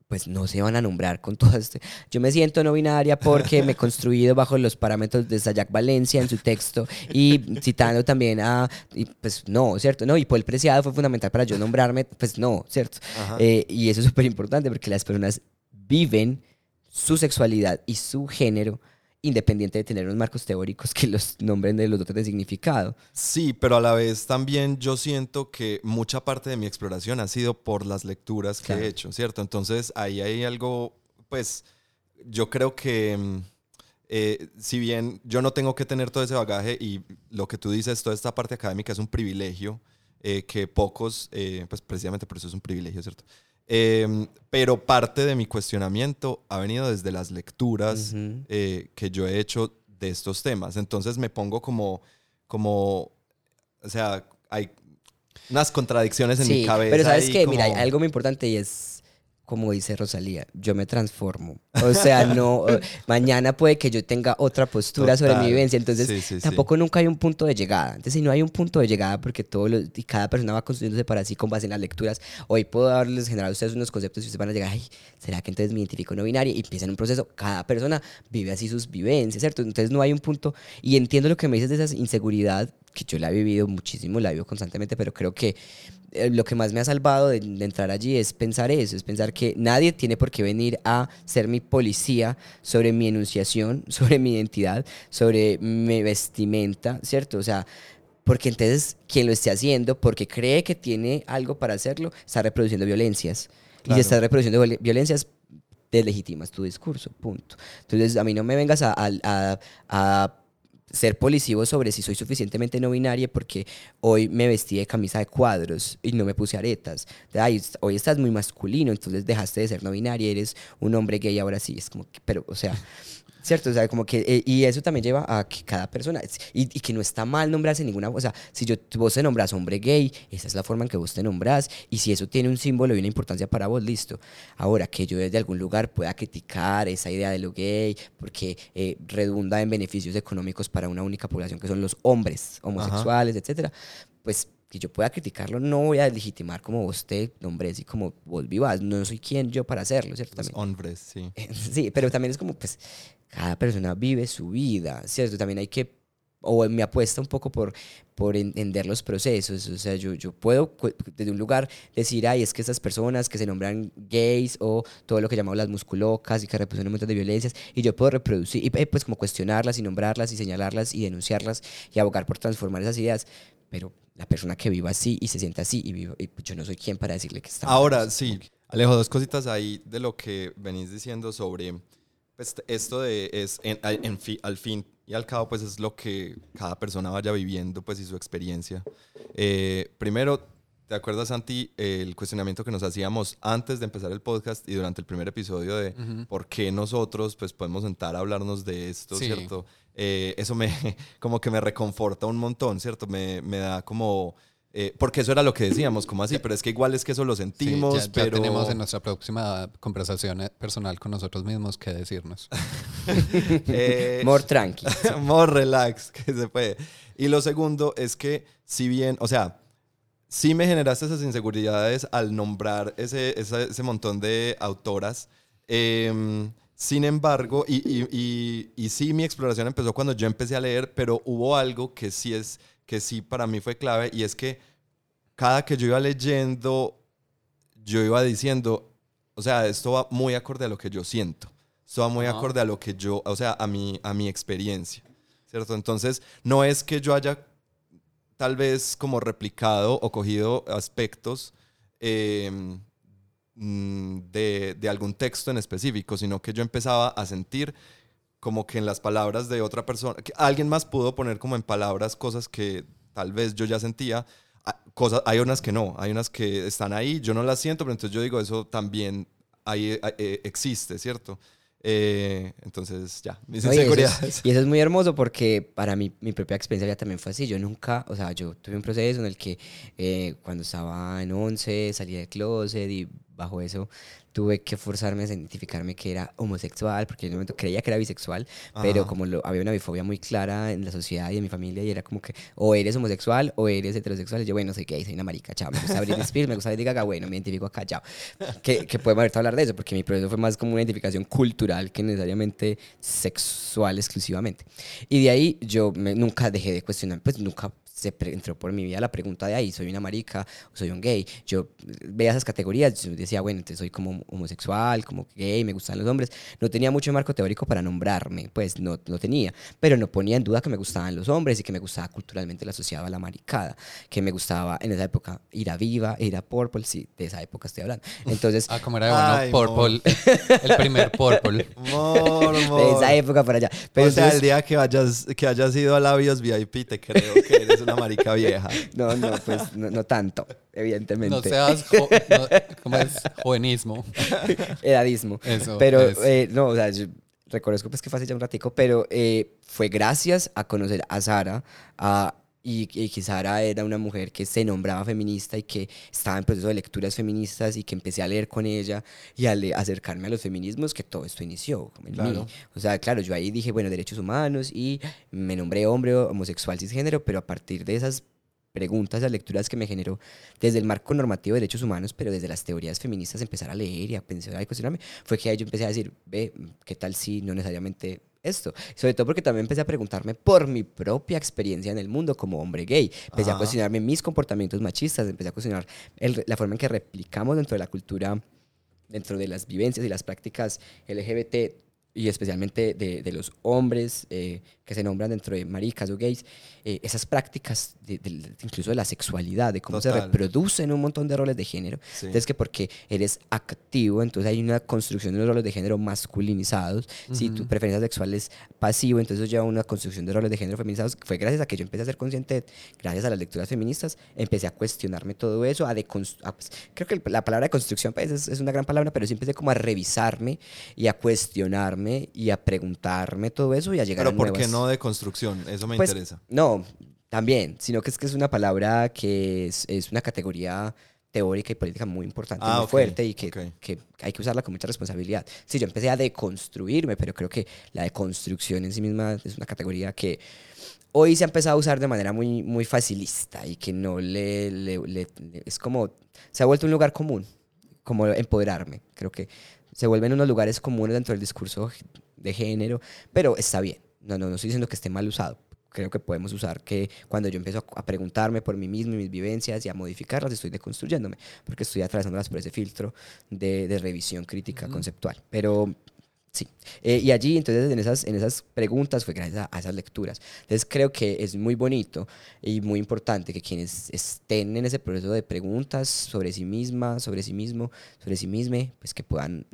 pues no se van a nombrar con todo este. Yo me siento no binaria porque me he construido bajo los parámetros de Sayak Valencia en su texto y citando también a, y pues no, ¿cierto? No, y Paul Preciado fue fundamental para yo nombrarme, pues no, ¿cierto? Eh, y eso es súper importante porque las personas viven su sexualidad y su género independiente de tener unos marcos teóricos que los nombren de los dotes de significado. Sí, pero a la vez también yo siento que mucha parte de mi exploración ha sido por las lecturas que Claro. he hecho, ¿cierto? Entonces ahí hay algo, pues yo creo que mm, eh, si bien yo no tengo que tener todo ese bagaje y lo que tú dices, toda esta parte académica es un privilegio eh, que pocos, eh, pues precisamente por eso es un privilegio, ¿cierto? Eh, pero parte de mi cuestionamiento ha venido desde las lecturas eh, que yo he hecho de estos temas. Entonces me pongo como, como, o sea, hay unas contradicciones en mi cabeza. Pero sabes que, mira, hay algo muy importante y es, como dice Rosalía, yo me transformo. O sea, no, mañana puede que yo tenga otra postura sobre mi vivencia, entonces Sí, sí, sí. tampoco nunca hay un punto de llegada. Entonces, si no hay un punto de llegada, porque todo lo- y cada persona va construyéndose para sí con base en las lecturas, hoy puedo darles generar a ustedes unos conceptos y ustedes van a llegar, ay, ¿será que entonces me identifico no binaria? Y empiezan un proceso, cada persona vive así sus vivencias, ¿cierto? Entonces no hay un punto, y entiendo lo que me dices de esa inseguridad, que yo la he vivido muchísimo, la vivo constantemente, pero creo que eh, lo que más me ha salvado de, de entrar allí es pensar eso, es pensar que nadie tiene por qué venir a ser mi policía sobre mi enunciación, sobre mi identidad, sobre mi vestimenta, ¿cierto? O sea, porque entonces quien lo esté haciendo, porque cree que tiene algo para hacerlo, está reproduciendo violencias. Y Claro. si está reproduciendo viol- violencias, deslegitimas tu discurso, punto. Entonces, a mí no me vengas a, a- a- a ser policivo sobre si soy suficientemente no binaria porque hoy me vestí de camisa de cuadros y no me puse aretas. Ay, hoy estás muy masculino, entonces dejaste de ser no binaria, eres un hombre gay ahora sí. Es como que, pero, o sea, ¿cierto? O sea, como que, eh, y eso también lleva a que cada persona, y, y que no está mal nombrarse ninguna, o sea, si yo, vos te nombras hombre gay, esa es la forma en que vos te nombras, y si eso tiene un símbolo y una importancia para vos, listo. Ahora, que yo desde algún lugar pueda criticar esa idea de lo gay, porque eh, redunda en beneficios económicos para una única población, que son los hombres homosexuales, etcétera, pues que yo pueda criticarlo, no voy a legitimar como vos te nombres y como vos vivas, no soy quien yo para hacerlo, ¿cierto? Los También. hombres, sí. Sí, pero también es como, pues, cada persona vive su vida, ¿cierto? También hay que, o me apuesta un poco por, por entender los procesos, o sea, yo, yo puedo desde un lugar decir, ay, es que estas personas que se nombran gays o todo lo que llamamos las musculocas y que reproducen momentos de violencias, y yo puedo reproducir, y eh, pues como cuestionarlas y nombrarlas y señalarlas y denunciarlas y abogar por transformar esas ideas, pero la persona que viva así y se siente así y, vivo, y yo no soy quien para decirle que está mal. Ahora, sí, Alejo, dos cositas ahí de lo que venís diciendo sobre pues, esto de es en, en fi- al fin y al cabo pues es lo que cada persona vaya viviendo pues y su experiencia. Eh, primero, ¿te acuerdas Santi el cuestionamiento que nos hacíamos antes de empezar el podcast y durante el primer episodio de por qué nosotros pues podemos sentar a hablarnos de esto, Sí. ¿cierto? Eh, eso me como que me reconforta un montón, ¿cierto? Me, me da como eh, porque eso era lo que decíamos, como así, pero es que igual es que eso lo Sí, sentimos, ya, ya pero tenemos en nuestra próxima conversación eh, personal con nosotros mismos que decirnos. Eh, More tranqui. more relax, que se puede. Y lo segundo es que, si bien, o sea, sí me generaste esas inseguridades al nombrar ese, ese, ese montón de autoras. em, sin embargo, y, y, y, y sí, mi exploración empezó cuando yo empecé a leer, pero hubo algo que sí es, que sí para mí fue clave, y es que cada que yo iba leyendo, yo iba diciendo, o sea, esto va muy acorde a lo que yo siento. Esto va muy acorde a lo que yo, o sea, a mi, a mi experiencia. ¿Cierto? Entonces, no es que yo haya tal vez como replicado o cogido aspectos eh, mm, de, de algún texto en específico, sino que yo empezaba a sentir como que en las palabras de otra persona, que alguien más pudo poner como en palabras cosas que tal vez yo ya sentía. Ah, Cosas, hay unas que no, hay unas que están ahí, yo no las siento, pero entonces yo digo, eso también ahí eh, eh, existe, ¿cierto? Eh, entonces, ya, mis No, y, eso inseguridades. es, y eso es muy hermoso porque para mí, mi propia experiencia ya también fue así. Yo nunca, o sea, yo tuve un proceso en el que eh, cuando estaba en 11 salí de closet y bajo eso tuve que forzarme a identificarme que era homosexual porque en un momento creía que era bisexual, pero Ajá. como lo- había una bifobia muy clara en la sociedad y en mi familia y era como que o eres homosexual o eres heterosexual. Y yo, bueno, soy gay, soy una marica, chao. Me gusta Britney Spears, me gusta Lady Gaga, bueno, me identifico acá, chao. Que, que podemos ahorita hablar de eso porque mi proceso fue más como una identificación cultural que necesariamente sexual exclusivamente. Y de ahí yo me- nunca dejé de cuestionar, pues nunca se entró por mi vida la pregunta de ahí, soy una marica o soy un gay. Yo veía esas categorías, yo decía, bueno, entonces soy como homosexual, como gay, me gustan los hombres. No tenía mucho marco teórico para nombrarme, pues no, no tenía, pero no ponía en duda que me gustaban los hombres y que me gustaba culturalmente lo asociado a la maricada, que me gustaba en esa época ir a Viva, ir a Purple, sí, de esa época estoy hablando. Entonces, Ah, como era de bueno, Ay, Purple. El primer Purple. Mor, de mor. esa época para allá. Pero o sea, entonces- el día que, vayas, que hayas ido a Labios VIP, te creo que eres una marica vieja. No, no, pues no, no tanto, evidentemente. No seas, jo- no, ¿cómo es? Jovenismo. Edadismo. Eso Pero, es. eh, no, o sea, yo reconozco pues que fue hace ya un ratico, pero eh, fue gracias a conocer a Sara, a- y, y que Sara era una mujer que se nombraba feminista y que estaba en proceso de lecturas feministas y que empecé a leer con ella y a le- acercarme a los feminismos que todo esto inició Claro. O sea, claro, yo ahí dije, bueno, derechos humanos y me nombré hombre, homosexual, cisgénero, pero a partir de esas preguntas, las lecturas que me generó desde el marco normativo de derechos humanos, pero desde las teorías feministas, empezar a leer y a pensar y cuestionarme, fue que ahí yo empecé a decir, ve, ¿qué tal si no necesariamente esto? Sobre todo porque también empecé a preguntarme por mi propia experiencia en el mundo como hombre gay. Empecé a Ajá. cuestionarme mis comportamientos machistas, empecé a cuestionar el- la forma en que replicamos dentro de la cultura, dentro de las vivencias y las prácticas LGBT y especialmente de, de los hombres eh, que se nombran dentro de maricas o gays, eh, esas prácticas, de- del- incluso de la sexualidad, de cómo se Total. reproducen un montón de roles de género. Sí. Entonces, que porque eres activo, entonces hay una construcción de los roles de género masculinizados. Si tu preferencia sexual es pasivo, entonces eso lleva a una construcción de roles de género feminizados. Fue gracias a que yo empecé a ser consciente, gracias a las lecturas feministas, empecé a cuestionarme todo eso, a pues, creo que la palabra de construcción pues, es, es una gran palabra, pero sí empecé como a revisarme y a cuestionarme y a preguntarme todo eso y a llegar Pero a ¿por nuevas... qué no de construcción? Eso me Pues, interesa. No, también, sino que es que es una palabra que es, es una categoría teórica y política muy importante, Ah, muy ok, fuerte y que, ok. que hay que usarla con mucha responsabilidad. Sí, yo empecé a deconstruirme, pero creo que la deconstrucción en sí misma es una categoría que hoy se ha empezado a usar de manera muy, muy facilista y que no le, le- le- le- es como, se ha vuelto un lugar común, como empoderarme. Creo que se vuelven unos lugares comunes dentro del discurso de género, pero está bien. No, no, no estoy diciendo que esté mal usado. Creo que podemos usar que cuando yo empiezo a, preguntarme por mí mismo y mis vivencias y a modificarlas, estoy deconstruyéndome, porque estoy atravesándolas por ese filtro de, de revisión crítica conceptual. Pero Sí, Eh, y allí entonces en esas, en esas preguntas fue gracias a, a esas lecturas. Entonces creo que es muy bonito y muy importante que quienes estén en ese proceso de preguntas sobre sí misma, sobre sí mismo, sobre sí mismo, pues que puedan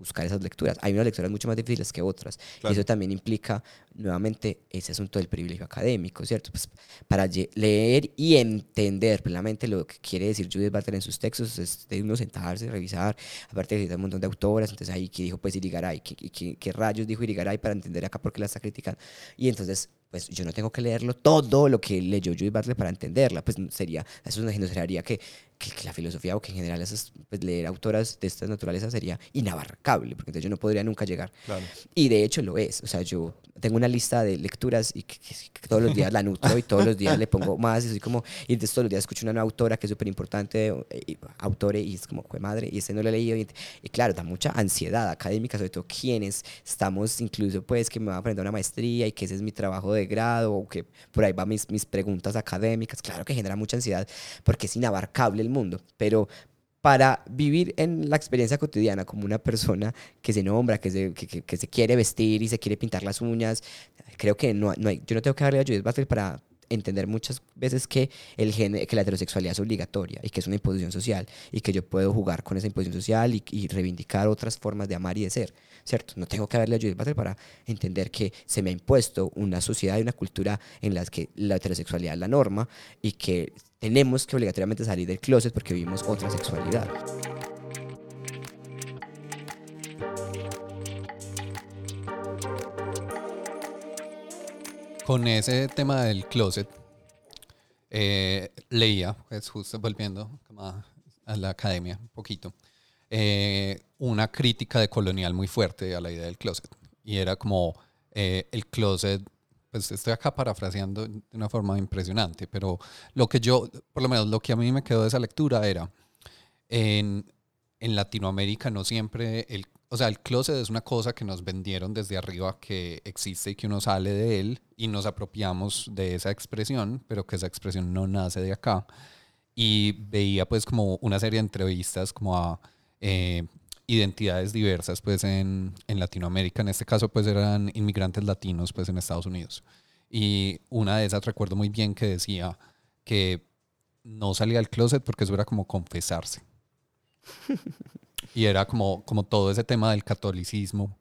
buscar esas lecturas. Hay unas lecturas mucho más difíciles que otras. Claro. Y eso también implica nuevamente ese asunto del privilegio académico, ¿cierto? Pues para leer y entender plenamente lo que quiere decir Judith Butler en sus textos, es de uno sentarse, revisar, aparte de un montón de autoras, entonces ahí que dijo pues Irigaray, ¿Qué, qué, qué rayos dijo Irigaray para entender acá por qué la está criticando? Y entonces pues yo no tengo que leerlo todo lo que leyó Judith Butler para entenderla, pues sería, eso no sería que, que, que la filosofía o que en general esas, pues, leer autoras de estas naturalezas sería inabarcable, porque entonces yo no podría nunca llegar. Claro. Y de hecho lo es. O sea, yo tengo una lista de lecturas y que, que- todos los días la nutro y todos los días le pongo más. Y soy como, y entonces todos los días escucho una nueva autora que es súper importante, eh, y- autore, y es como, "Jue madre, y este no lo he leído. Y, y claro, da mucha ansiedad académica, sobre todo quienes estamos, incluso pues que me va a aprender una maestría y que ese es mi trabajo de grado, o que por ahí van mis, mis preguntas académicas. Claro que genera mucha ansiedad porque es inabarcable el mundo, pero para vivir en la experiencia cotidiana como una persona que se nombra, que se, que, que- se quiere vestir y se quiere pintar las uñas, creo que no, no hay, yo no tengo que darle a Judith Butler para entender muchas veces que, el género, que la heterosexualidad es obligatoria y que es una imposición social y que yo puedo jugar con esa imposición social y, y reivindicar otras formas de amar y de ser, ¿cierto? No tengo que darle a Judith Butler para entender que se me ha impuesto una sociedad y una cultura en las que la heterosexualidad es la norma y que tenemos que obligatoriamente salir del closet porque vivimos otra sexualidad. Con ese tema del closet, eh, leía, pues justo volviendo a la academia un poquito, eh, una crítica de colonial muy fuerte a la idea del closet. Y era como eh, el closet, pues estoy acá parafraseando de una forma impresionante, pero lo que yo, por lo menos lo que a mí me quedó de esa lectura era, en, en Latinoamérica no siempre el o sea, el closet es una cosa que nos vendieron desde arriba que existe y que uno sale de él y nos apropiamos de esa expresión, pero que esa expresión no nace de acá. Y veía pues como una serie de entrevistas como a eh, identidades diversas pues en, en Latinoamérica. En este caso pues eran inmigrantes latinos pues en Estados Unidos. Y una de esas recuerdo muy bien que decía que no salía del closet porque eso era como confesarse. Y era como, como todo ese tema del catolicismo,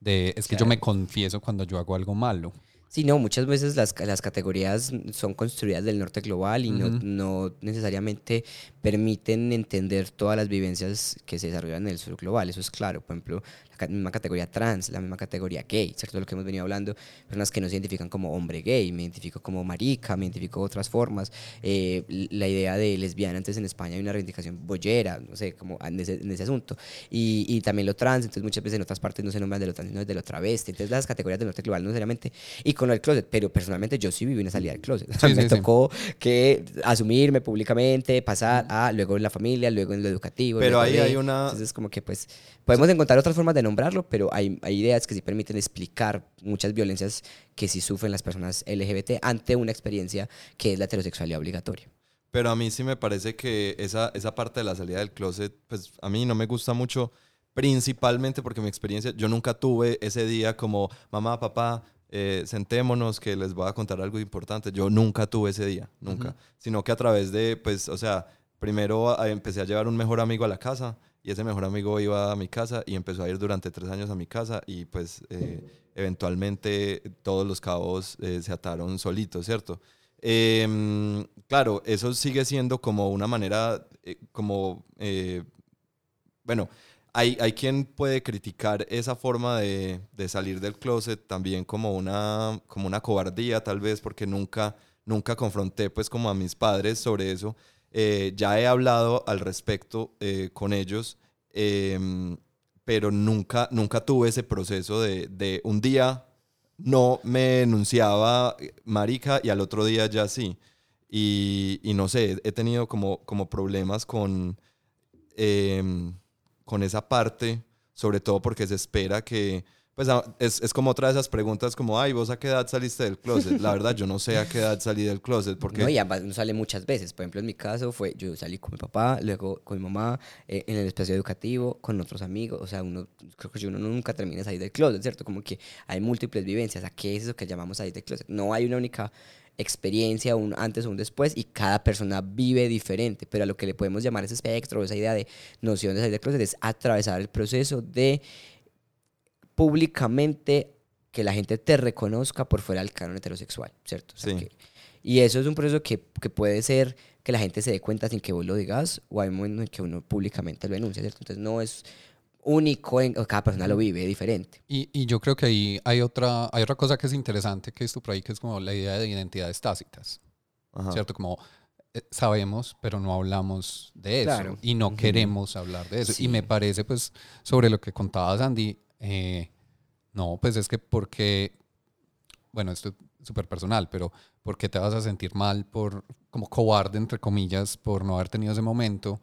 de es que yo me confieso cuando yo hago algo malo. Sí, no, muchas veces las, las categorías son construidas del norte global y no, no necesariamente permiten entender todas las vivencias que se desarrollan en el sur global, eso es claro. Por ejemplo, misma categoría trans, la misma categoría gay, ¿cierto? Lo que hemos venido hablando, personas que no se identifican como hombre gay, me identifico como marica, me identifico de otras formas. Eh, la idea de lesbiana, antes en España hay una reivindicación bollera, no sé, como en ese, en ese asunto. Y, y también lo trans, entonces muchas veces en otras partes no se nombran de lo trans, sino de lo travesti. Entonces las categorías del norte global no necesariamente. Y con del closet, pero personalmente yo sí viví una salida del closet. Sí, me sí, sí. tocó que asumirme públicamente, pasar a luego en la familia, luego en lo educativo. Pero ahí de- hay una- Entonces como que pues podemos encontrar otras formas de nombrarlo, pero hay, hay ideas que sí permiten explicar muchas violencias que sí sufren las personas LGBT ante una experiencia que es la heterosexualidad obligatoria. Pero a mí sí me parece que esa, esa parte de la salida del closet, pues a mí no me gusta mucho, principalmente porque mi experiencia, yo nunca tuve ese día como, mamá, papá, eh, sentémonos que les voy a contar algo importante. Yo nunca tuve ese día, nunca. Sino que a través de, pues, o sea, primero empecé a llevar un mejor amigo a la casa y ese mejor amigo iba a mi casa y empezó a ir durante tres años a mi casa y pues eh, eventualmente todos los cabos eh, se ataron solitos, ¿cierto? Em, claro, eso sigue siendo como una manera, eh, como, eh, bueno, hay, hay quien puede criticar esa forma de, de salir del closet también como una, como una cobardía, tal vez, porque nunca, nunca confronté pues como a mis padres sobre eso. Eh, ya he hablado al respecto eh, con ellos, em, pero nunca, nunca tuve ese proceso de, de un día no me enunciaba marica y al otro día ya sí. Y, y no sé, he tenido como, como problemas con, em, con esa parte, sobre todo porque se espera que pues es, es como otra de esas preguntas como, ay, ¿vos a qué edad saliste del closet? La verdad, yo no sé a qué edad salí del closet, porque... No, y además uno sale muchas veces. Por ejemplo, en mi caso fue, yo salí con mi papá, luego con mi mamá, eh, en el espacio educativo, con otros amigos. O sea, uno, creo que uno nunca termina de salir del closet, ¿cierto? Como que hay múltiples vivencias. ¿A qué es eso que llamamos salir del closet? No hay una única experiencia, un antes o un después, y cada persona vive diferente. Pero a lo que le podemos llamar ese espectro, esa idea de noción de salir del closet, es atravesar el proceso de públicamente que la gente te reconozca por fuera del canon heterosexual, ¿cierto? O sea, Sí. que- y eso es un proceso que, que puede ser que la gente se dé cuenta sin que vos lo digas, o hay momentos en que uno públicamente lo denuncia, ¿cierto? Entonces no es único, en, cada persona lo vive diferente. Y, y yo creo que ahí hay otra, hay otra cosa que es interesante que esto por ahí, que es como la idea de identidades tácitas, Ajá. ¿cierto? Como eh, sabemos, pero no hablamos de eso Claro. y no Ujú. queremos hablar de eso. Sí. Y me parece, pues, sobre lo que contabas, Andy, eh, no, pues es que porque, bueno, esto es súper personal, pero ¿por qué te vas a sentir mal por, como cobarde, entre comillas, por no haber tenido ese momento?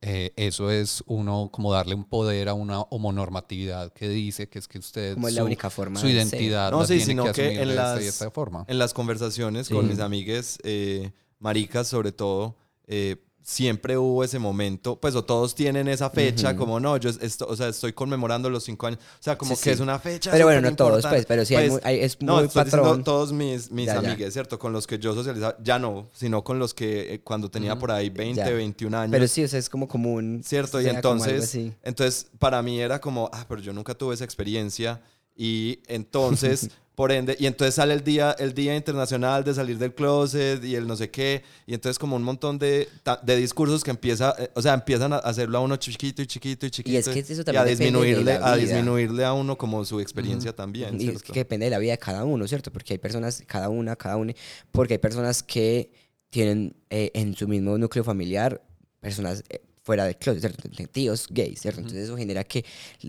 Eh, eso es uno como darle un poder a una homonormatividad que dice que es que usted Como es la su- única forma su de identidad No, la sí, tiene sino que que en esta las- esta forma. En las conversaciones con Sí. mis amigues, eh, maricas sobre todo, eh, siempre hubo ese momento, pues o todos tienen esa fecha, como no, yo esto, o sea, estoy conmemorando los cinco años, o sea, como Sí, que sí. es una fecha. Pero bueno, no todos, pues, pero sí hay hay- es no, muy estoy diciendo patrón. todos mis, mis Ya, ya. amigues, ¿cierto? Con los que yo socializaba, ya no, sino con los que eh, cuando tenía por ahí 20, Ya. 21 años. Pero sí, o sea, es como común. Cierto, y entonces, entonces para mí era como, ah, pero yo nunca tuve esa experiencia y entonces, por ende, y entonces sale el día, el día internacional de salir del closet y el no sé qué, y entonces como un montón de, de discursos que empieza, eh, o sea, empiezan a hacerlo a uno chiquito y chiquito y chiquito. Y es que eso y también a depende de disminuirle, a disminuirle a uno como su experiencia también, Y es que depende de la vida de cada uno, ¿cierto? Porque hay personas, cada una, cada una, porque hay personas que tienen eh, en su mismo núcleo familiar personas eh, fuera del closet, ¿cierto? Tíos gays, ¿cierto? Entonces eso genera que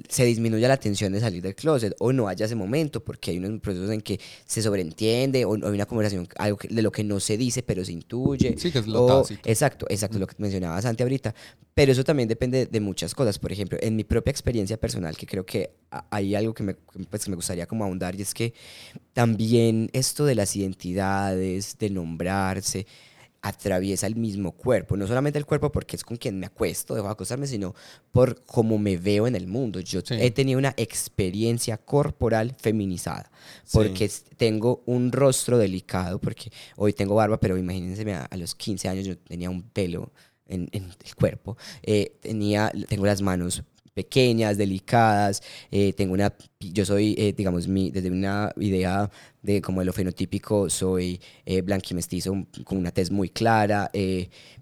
se disminuya la tensión de salir del closet o no haya ese momento porque hay unos procesos en que se sobreentiende o, o hay una conversación algo que- de lo que no se dice pero se intuye. Sí, que es lo o- tácito. Exacto, exacto, lo que mencionaba Santi ahorita. Pero eso también depende de muchas cosas. Por ejemplo, en mi propia experiencia personal, que creo que hay algo que me, pues, que me gustaría como ahondar, y es que también esto de las identidades, de nombrarse, atraviesa el mismo cuerpo. No solamente el cuerpo porque es con quien me acuesto, dejo de acostarme, sino por cómo me veo en el mundo. Yo Sí. he tenido una experiencia corporal feminizada, porque tengo un rostro delicado, porque hoy tengo barba, pero imagínense, a, a los 15 años yo tenía un pelo en, en el cuerpo, Eh, tenía, tengo las manos pequeñas, delicadas, eh, tengo una, yo soy, eh, digamos, mi, desde una idea de como de lo fenotípico, soy eh, blanquimestizo, con una tez muy clara,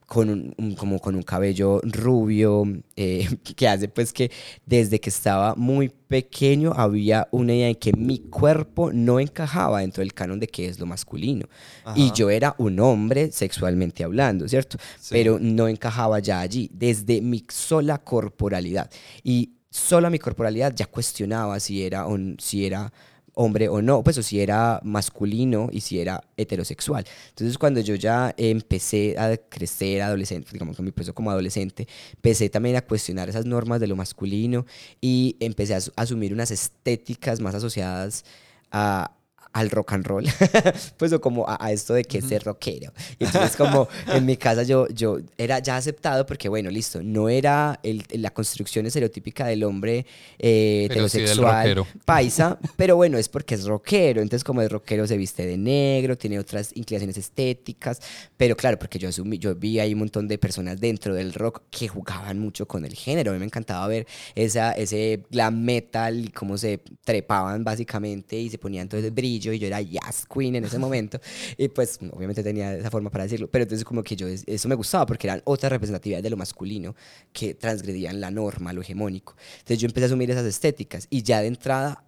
con un, un- como con un cabello rubio, eh, que hace pues que desde que estaba muy pequeño había una idea en que mi cuerpo no encajaba dentro del canon de qué es lo masculino. Y yo era un hombre sexualmente hablando, ¿cierto? Sí. Pero no encajaba ya allí, desde mi sola corporalidad. Y sola mi corporalidad ya cuestionaba si era, un, si era hombre o no, pues o si era masculino y si era heterosexual. Entonces cuando yo ya empecé a crecer adolescente, digamos que mi proceso como adolescente, empecé también a cuestionar esas normas de lo masculino y empecé a asu- asumir unas estéticas más asociadas a al rock and roll, pues o como a, a esto de que es ser rockero. Y entonces como en mi casa yo, yo era ya aceptado porque bueno, listo, no era el- la construcción estereotípica del hombre eh, Pero sí del heterosexual paisa, pero bueno, es porque es rockero, entonces como es rockero se viste de negro, tiene otras inclinaciones estéticas, pero claro, porque yo asumí, yo vi ahí un montón de personas dentro del rock que jugaban mucho con el género, a mí me encantaba ver esa, ese glam metal y cómo se trepaban básicamente y se ponían todo ese brillo y yo era jazz queen en ese momento y pues obviamente tenía esa forma para decirlo, pero entonces como que yo es- eso me gustaba porque eran otras representatividades de lo masculino que transgredían la norma, lo hegemónico. Entonces yo empecé a asumir esas estéticas y ya de entrada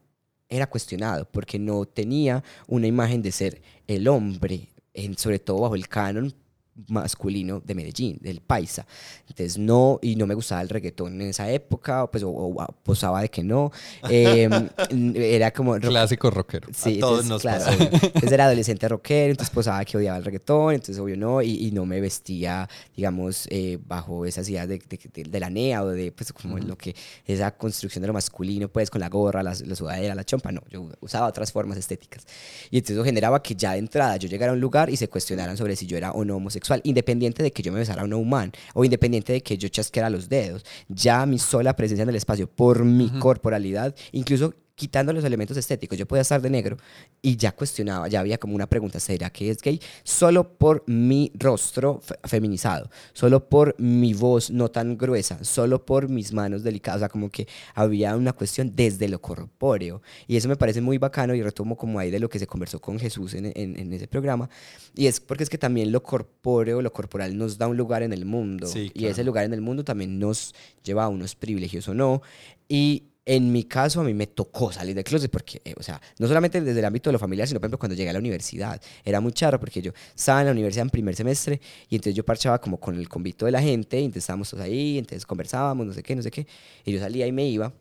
era cuestionado porque no tenía una imagen de ser el hombre, en, sobre todo bajo el canon masculino de Medellín, del paisa. Entonces no, y no me gustaba el reggaetón en esa época, pues o, o- o posaba de que no. Eh, era como... Clásico rockero. Sí, A todos entonces, nos claro, pasó. Entonces era adolescente rockero, entonces posaba que odiaba el reggaetón, entonces obvio no, y, y no me vestía, digamos, eh, bajo esas ideas de, de, de- de la NEA o de, pues, como lo que, esa construcción de lo masculino, pues, con la gorra, la, la sudadera, la chompa, no, yo usaba otras formas estéticas. Y entonces eso generaba que ya de entrada yo llegara a un lugar y se cuestionaran sobre si yo era o no homosexual, independiente de que yo me besara a una humana, o independiente de que yo chasqueara los dedos, ya mi sola presencia en el espacio, por mi corporalidad, incluso quitando los elementos estéticos, yo podía estar de negro y ya cuestionaba, ya había como una pregunta, ¿será que es gay? Solo por mi rostro fe- feminizado, solo por mi voz no tan gruesa, solo por mis manos delicadas, o sea, como que había una cuestión desde lo corpóreo. Y eso me parece muy bacano y retomo como ahí de lo que se conversó con Jesús en, en- en ese programa. Y es porque es que también lo corpóreo, lo corporal nos da un lugar en el mundo. Sí, Y ese claro. lugar en el mundo también nos lleva a unos privilegios o no. Y en mi caso, a mí me tocó salir del closet porque, eh, o sea, no solamente desde el ámbito de lo familiar, sino, por ejemplo, cuando llegué a la universidad. Era muy charro porque yo estaba en la universidad en primer semestre y entonces yo parchaba como con el convito de la gente, y entonces estábamos todos ahí, entonces conversábamos, no sé qué, no sé qué. Y yo salía y me iba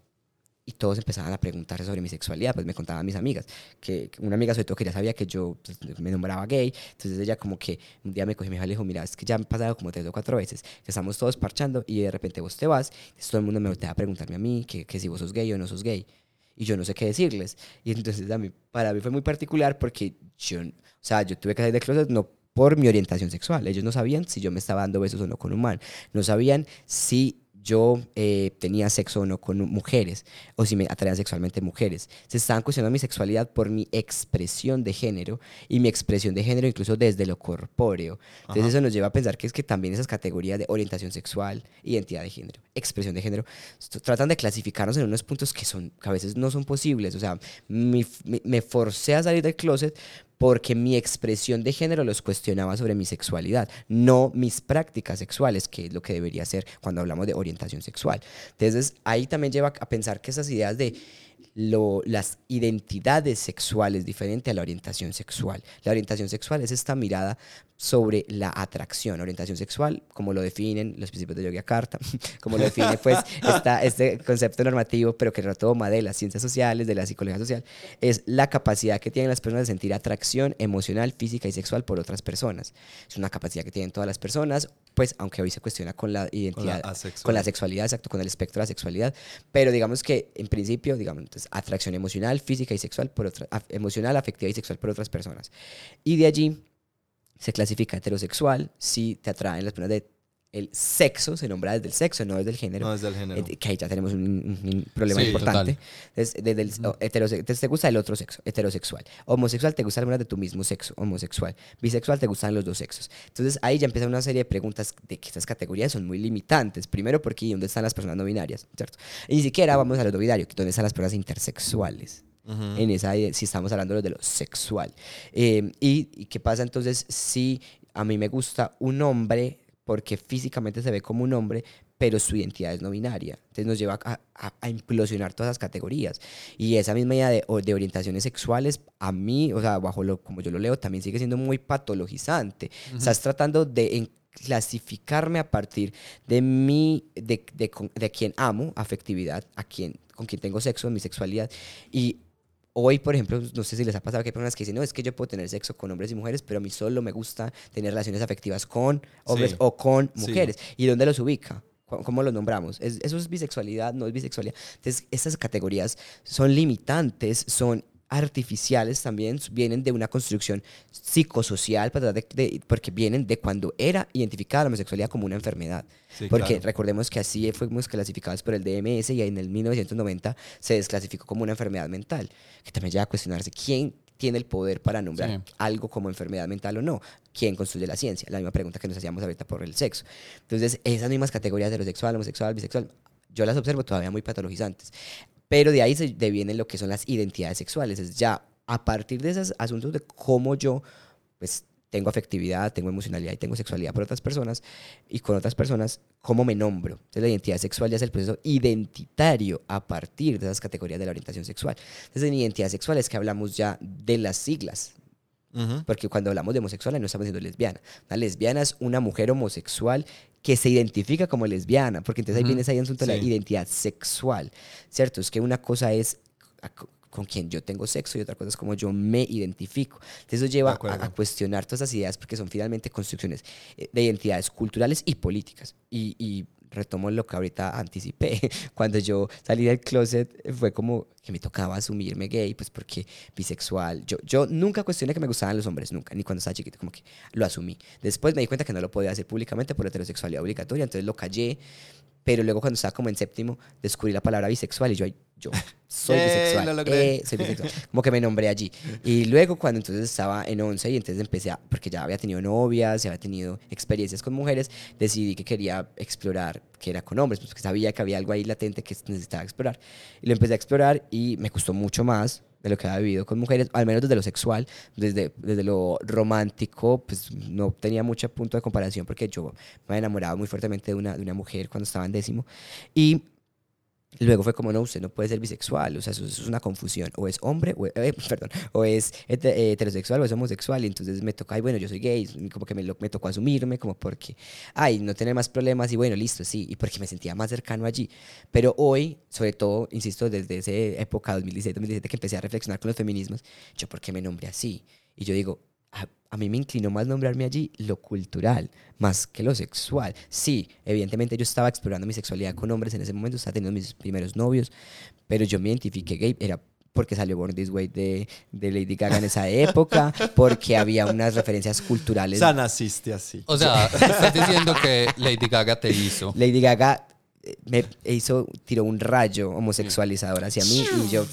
y todos empezaban a preguntar sobre mi sexualidad, pues me contaban mis amigas, que una amiga sobre todo que ya sabía que yo pues, me nombraba gay, entonces ella como que un día me cogió y me dijo, Alejo, mira, es que ya han pasado como tres o cuatro veces, que estamos todos parchando y de repente vos te vas, entonces todo el mundo me voltea a preguntarme a mí, que, que si vos sos gay o no sos gay, y yo no sé qué decirles, y entonces a mí, para mí fue muy particular porque yo, o sea, yo tuve que salir de closet no por mi orientación sexual, ellos no sabían si yo me estaba dando besos o no con un man, no sabían si yo eh, tenía sexo o no con mujeres, o si me atraían sexualmente mujeres. Se estaban cuestionando mi sexualidad por mi expresión de género y mi expresión de género incluso desde lo corpóreo. Entonces Ajá. eso nos lleva a pensar que es que también esas categorías de orientación sexual, identidad de género, expresión de género, tratan de clasificarnos en unos puntos que, son, que a veces no son posibles. O sea, mi- mi- me forcé a salir del closet porque mi expresión de género los cuestionaba sobre mi sexualidad, no mis prácticas sexuales, que es lo que debería ser cuando hablamos de orientación sexual. Entonces, ahí también lleva a pensar que esas ideas de las identidades sexuales diferente a la orientación sexual. La orientación sexual es esta mirada sobre la atracción. Orientación sexual, como lo definen los principios de Yogyakarta, como lo define pues esta, este concepto normativo, pero que retoma de las ciencias sociales, de la psicología social, es la capacidad que tienen las personas de sentir atracción emocional, física y sexual por otras personas. Es una capacidad que tienen todas las personas, pues aunque hoy se cuestiona con la identidad, asexualidad. con la sexualidad, exacto, con el espectro de la sexualidad, pero digamos que en principio, digamos, entonces, atracción emocional, física y sexual por otra, af- emocional, afectiva y sexual por otras personas. Y de allí se clasifica heterosexual si te atraen las personas de el sexo, se nombra desde el sexo, no desde el género. No es del género. Eh, Que ahí ya tenemos un, problema Sí, importante. Entonces, desde el, entonces, te gusta el otro sexo, heterosexual. Homosexual, te gustan algunas de tu mismo sexo, homosexual. Bisexual, te gustan los dos sexos. Entonces, ahí ya empieza una serie de preguntas de que estas categorías son muy limitantes. Primero, porque ¿y ¿dónde están las personas no binarias? ¿Cierto? Y ni siquiera vamos a lo no binario, que ¿dónde están las personas intersexuales? Ujú. en esa si estamos hablando de lo sexual. Eh, y, y qué pasa entonces si a mí me gusta un hombre porque físicamente se ve como un hombre, pero su identidad es no binaria? Entonces nos lleva a, a- a implosionar todas las categorías. Y esa misma idea de, de orientaciones sexuales, a mí, o sea, bajo lo, como yo lo leo, también sigue siendo muy patologizante. Estás tratando de en- clasificarme a partir de mi, de, de, de quien amo, afectividad, a quien, con quien tengo sexo, mi sexualidad. Y Hoy, por ejemplo, no sé si les ha pasado que hay personas que dicen, no, es que yo puedo tener sexo con hombres y mujeres, pero a mí solo me gusta tener relaciones afectivas con hombres Sí. o con Sí. mujeres. ¿Y dónde los ubica? ¿Cómo los nombramos? ¿Es- ¿Eso es bisexualidad? ¿No es bisexualidad? Entonces, estas categorías son limitantes, son artificiales también, vienen de una construcción psicosocial, para de- de- porque vienen de cuando era identificada la homosexualidad como una enfermedad. Sí, Porque claro. recordemos que así fuimos clasificados por el DMS y en el 1990 se desclasificó como una enfermedad mental, que también lleva a cuestionarse quién tiene el poder para nombrar Sí. algo como enfermedad mental o no. ¿Quién construye la ciencia? La misma pregunta que nos hacíamos ahorita por el sexo. Entonces, esas mismas categorías heterosexual, homosexual, bisexual, yo las observo todavía muy patologizantes. Pero de ahí se devienen lo que son las identidades sexuales. Es ya a partir de esos asuntos de cómo yo, pues, tengo afectividad, tengo emocionalidad y tengo sexualidad por otras personas y con otras personas, ¿cómo me nombro? Entonces la identidad sexual ya es el proceso identitario a partir de esas categorías de la orientación sexual. Entonces en identidad sexual es que hablamos ya de las siglas Ujú. Porque cuando hablamos de homosexual no estamos diciendo lesbiana. Una lesbiana es una mujer homosexual que se identifica como lesbiana, porque entonces ahí Ujú. viene ese asunto de la identidad sexual, ¿cierto? Es que una cosa es con quien yo tengo sexo y otra cosa es como yo me identifico. Entonces eso lleva a, cuestionar todas esas ideas porque son finalmente construcciones eh, de identidades culturales y políticas. Y, y retomo lo que ahorita anticipé. Cuando yo salí del closet eh, fue como que me tocaba asumirme gay, pues porque bisexual. Yo, yo nunca cuestioné que me gustaban los hombres, nunca, ni cuando estaba chiquito, como que lo asumí. Después me di cuenta que no lo podía hacer públicamente por heterosexualidad obligatoria, entonces lo callé. Pero luego cuando estaba como en séptimo, descubrí la palabra bisexual y yo, yo soy Yay, bisexual. lo eh, soy bisexual. Como que me nombré allí. Y luego cuando entonces estaba en 11 y entonces empecé a, porque ya había tenido novias, ya había tenido experiencias con mujeres, decidí que quería explorar que era con hombres, pues, porque sabía que había algo ahí latente que necesitaba explorar. Y lo empecé a explorar y me costó mucho más de lo que había vivido con mujeres, al menos desde lo sexual, desde, desde lo romántico, pues no tenía mucho punto de comparación porque yo me había enamorado muy fuertemente de una, de una mujer cuando estaba en décimo. Y Luego fue como, no, usted no puede ser bisexual, o sea, eso, eso es una confusión, o es hombre, o, eh, perdón, o es eh, heterosexual o es homosexual, y entonces me toca, ay, bueno, yo soy gay, como que me, lo- me tocó asumirme, como porque, ay, no tener más problemas, y bueno, listo, sí, y porque me sentía más cercano allí. Pero hoy, sobre todo, insisto, desde esa época, 2016, 2017, que empecé a reflexionar con los feminismos, yo, ¿por qué me nombré así? Y yo digo, a, a mí me inclinó más nombrarme allí lo cultural, más que lo sexual. Sí, evidentemente yo estaba explorando mi sexualidad con hombres en ese momento, estaba teniendo mis primeros novios, pero yo me identifiqué gay, era porque salió Born This Way de, de Lady Gaga en esa época, porque había unas referencias O culturales. sea, naciste así. O sea, estás diciendo que Lady Gaga te hizo. Lady Gaga me hizo, tiró un rayo homosexualizador hacia mí y yo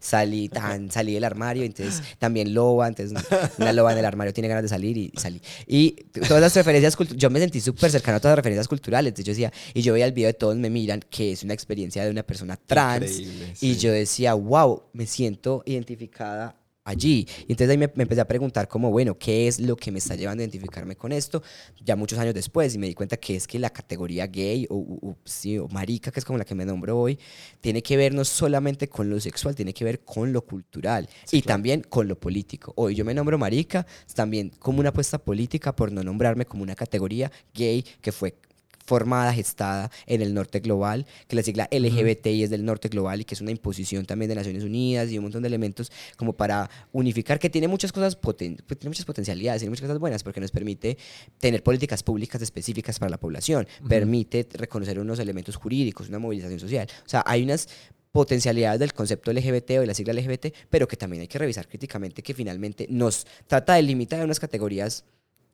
salí tan, salí del armario, entonces también loba, entonces una loba en el armario tiene ganas de salir y, salí. Y todas las referencias, cultu- yo me sentí súper cercano a todas las referencias culturales, entonces yo decía, y yo veía el video de Todos me miran, que es una experiencia de una persona trans, Increíble, y sí. yo decía, wow, me siento identificada allí. Y entonces ahí me, me empecé a preguntar como, bueno, ¿qué es lo que me está llevando a identificarme con esto? Ya muchos años después y me di cuenta que es que la categoría gay o, o- o- sí, o marica, que es como la que me nombro hoy, tiene que ver no solamente con lo sexual, tiene que ver con lo cultural y también con lo político. Hoy yo me nombro marica también como una apuesta política por no nombrarme como una categoría gay que fue formada, gestada en el norte global, que la sigla LGBTI es del norte global y que es una imposición también de Naciones Unidas y un montón de elementos como para unificar, que tiene muchas cosas, poten- pues, tiene muchas potencialidades, tiene muchas cosas buenas, porque nos permite tener políticas públicas específicas para la población, permite reconocer unos elementos jurídicos, una movilización social. O sea, hay unas potencialidades del concepto LGBT o de la sigla LGBT, pero que también hay que revisar críticamente que finalmente nos trata de limitar a unas categorías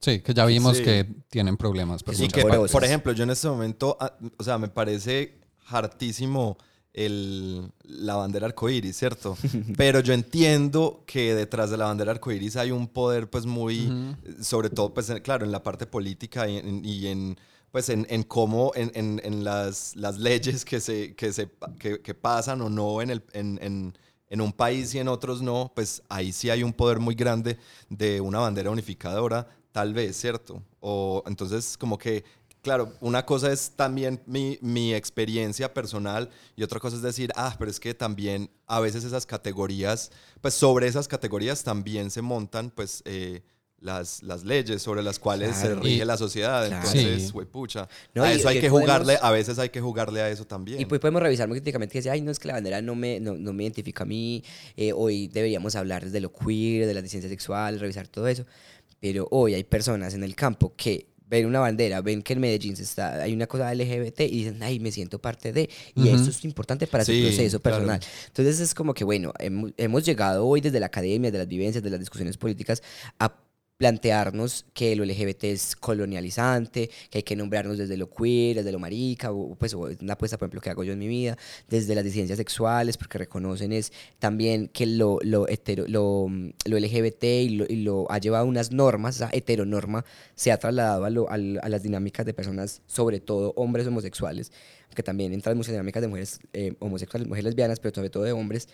Sí, que ya vimos Sí. que tienen problemas. por Sí, que, por- ejemplo, yo en este momento, ah, o sea, me parece hartísimo el, la bandera arcoíris, ¿cierto? Pero yo entiendo que detrás de la bandera arcoíris hay un poder, pues, muy, Ujú. sobre todo, pues, claro, en la parte política y en, y en, pues, en, en cómo, en, en- en las, las leyes que, se, que, se, que, que pasan o no en, el, en, en, en un país y en otros no, pues ahí sí hay un poder muy grande de una bandera unificadora, tal vez, ¿cierto? O entonces como que, claro, una cosa es también mi, mi experiencia personal y otra cosa es decir, ah, pero es que también a veces esas categorías, pues sobre esas categorías también se montan, pues... eh, las, las leyes sobre las cuales se rige Y- la sociedad. Claro. Entonces, Sí. huepucha. No, a eso hay que podemos- jugarle, a veces hay que jugarle a eso también. Y pues podemos revisar muy críticamente que dice, ay, no es que la bandera no me, no, no me identifica a mí, eh, hoy deberíamos hablar de lo queer, de la disidencia sexual, revisar todo eso. Pero hoy hay personas en el campo que ven una bandera, ven que en Medellín se está, hay una cosa LGBT y dicen, ay, me siento parte de. Y Ujú. eso es importante para Sí, su proceso claro. personal. Entonces es como que, bueno, hemos, hemos llegado hoy desde la academia, de las vivencias, de las discusiones políticas, a plantearnos que lo LGBT es colonializante, que hay que nombrarnos desde lo queer, desde lo marica, o pues o una apuesta, por ejemplo, que hago yo en mi vida, desde las disidencias sexuales, porque reconocen es también que lo, lo, hetero, lo, mm, lo LGBT y lo, y lo ha llevado a unas normas, esa heteronorma se ha trasladado a, lo- al- a las dinámicas de personas, sobre todo hombres homosexuales, que también entran muchas dinámicas de mujeres eh, homosexuales, mujeres lesbianas, pero sobre todo de hombres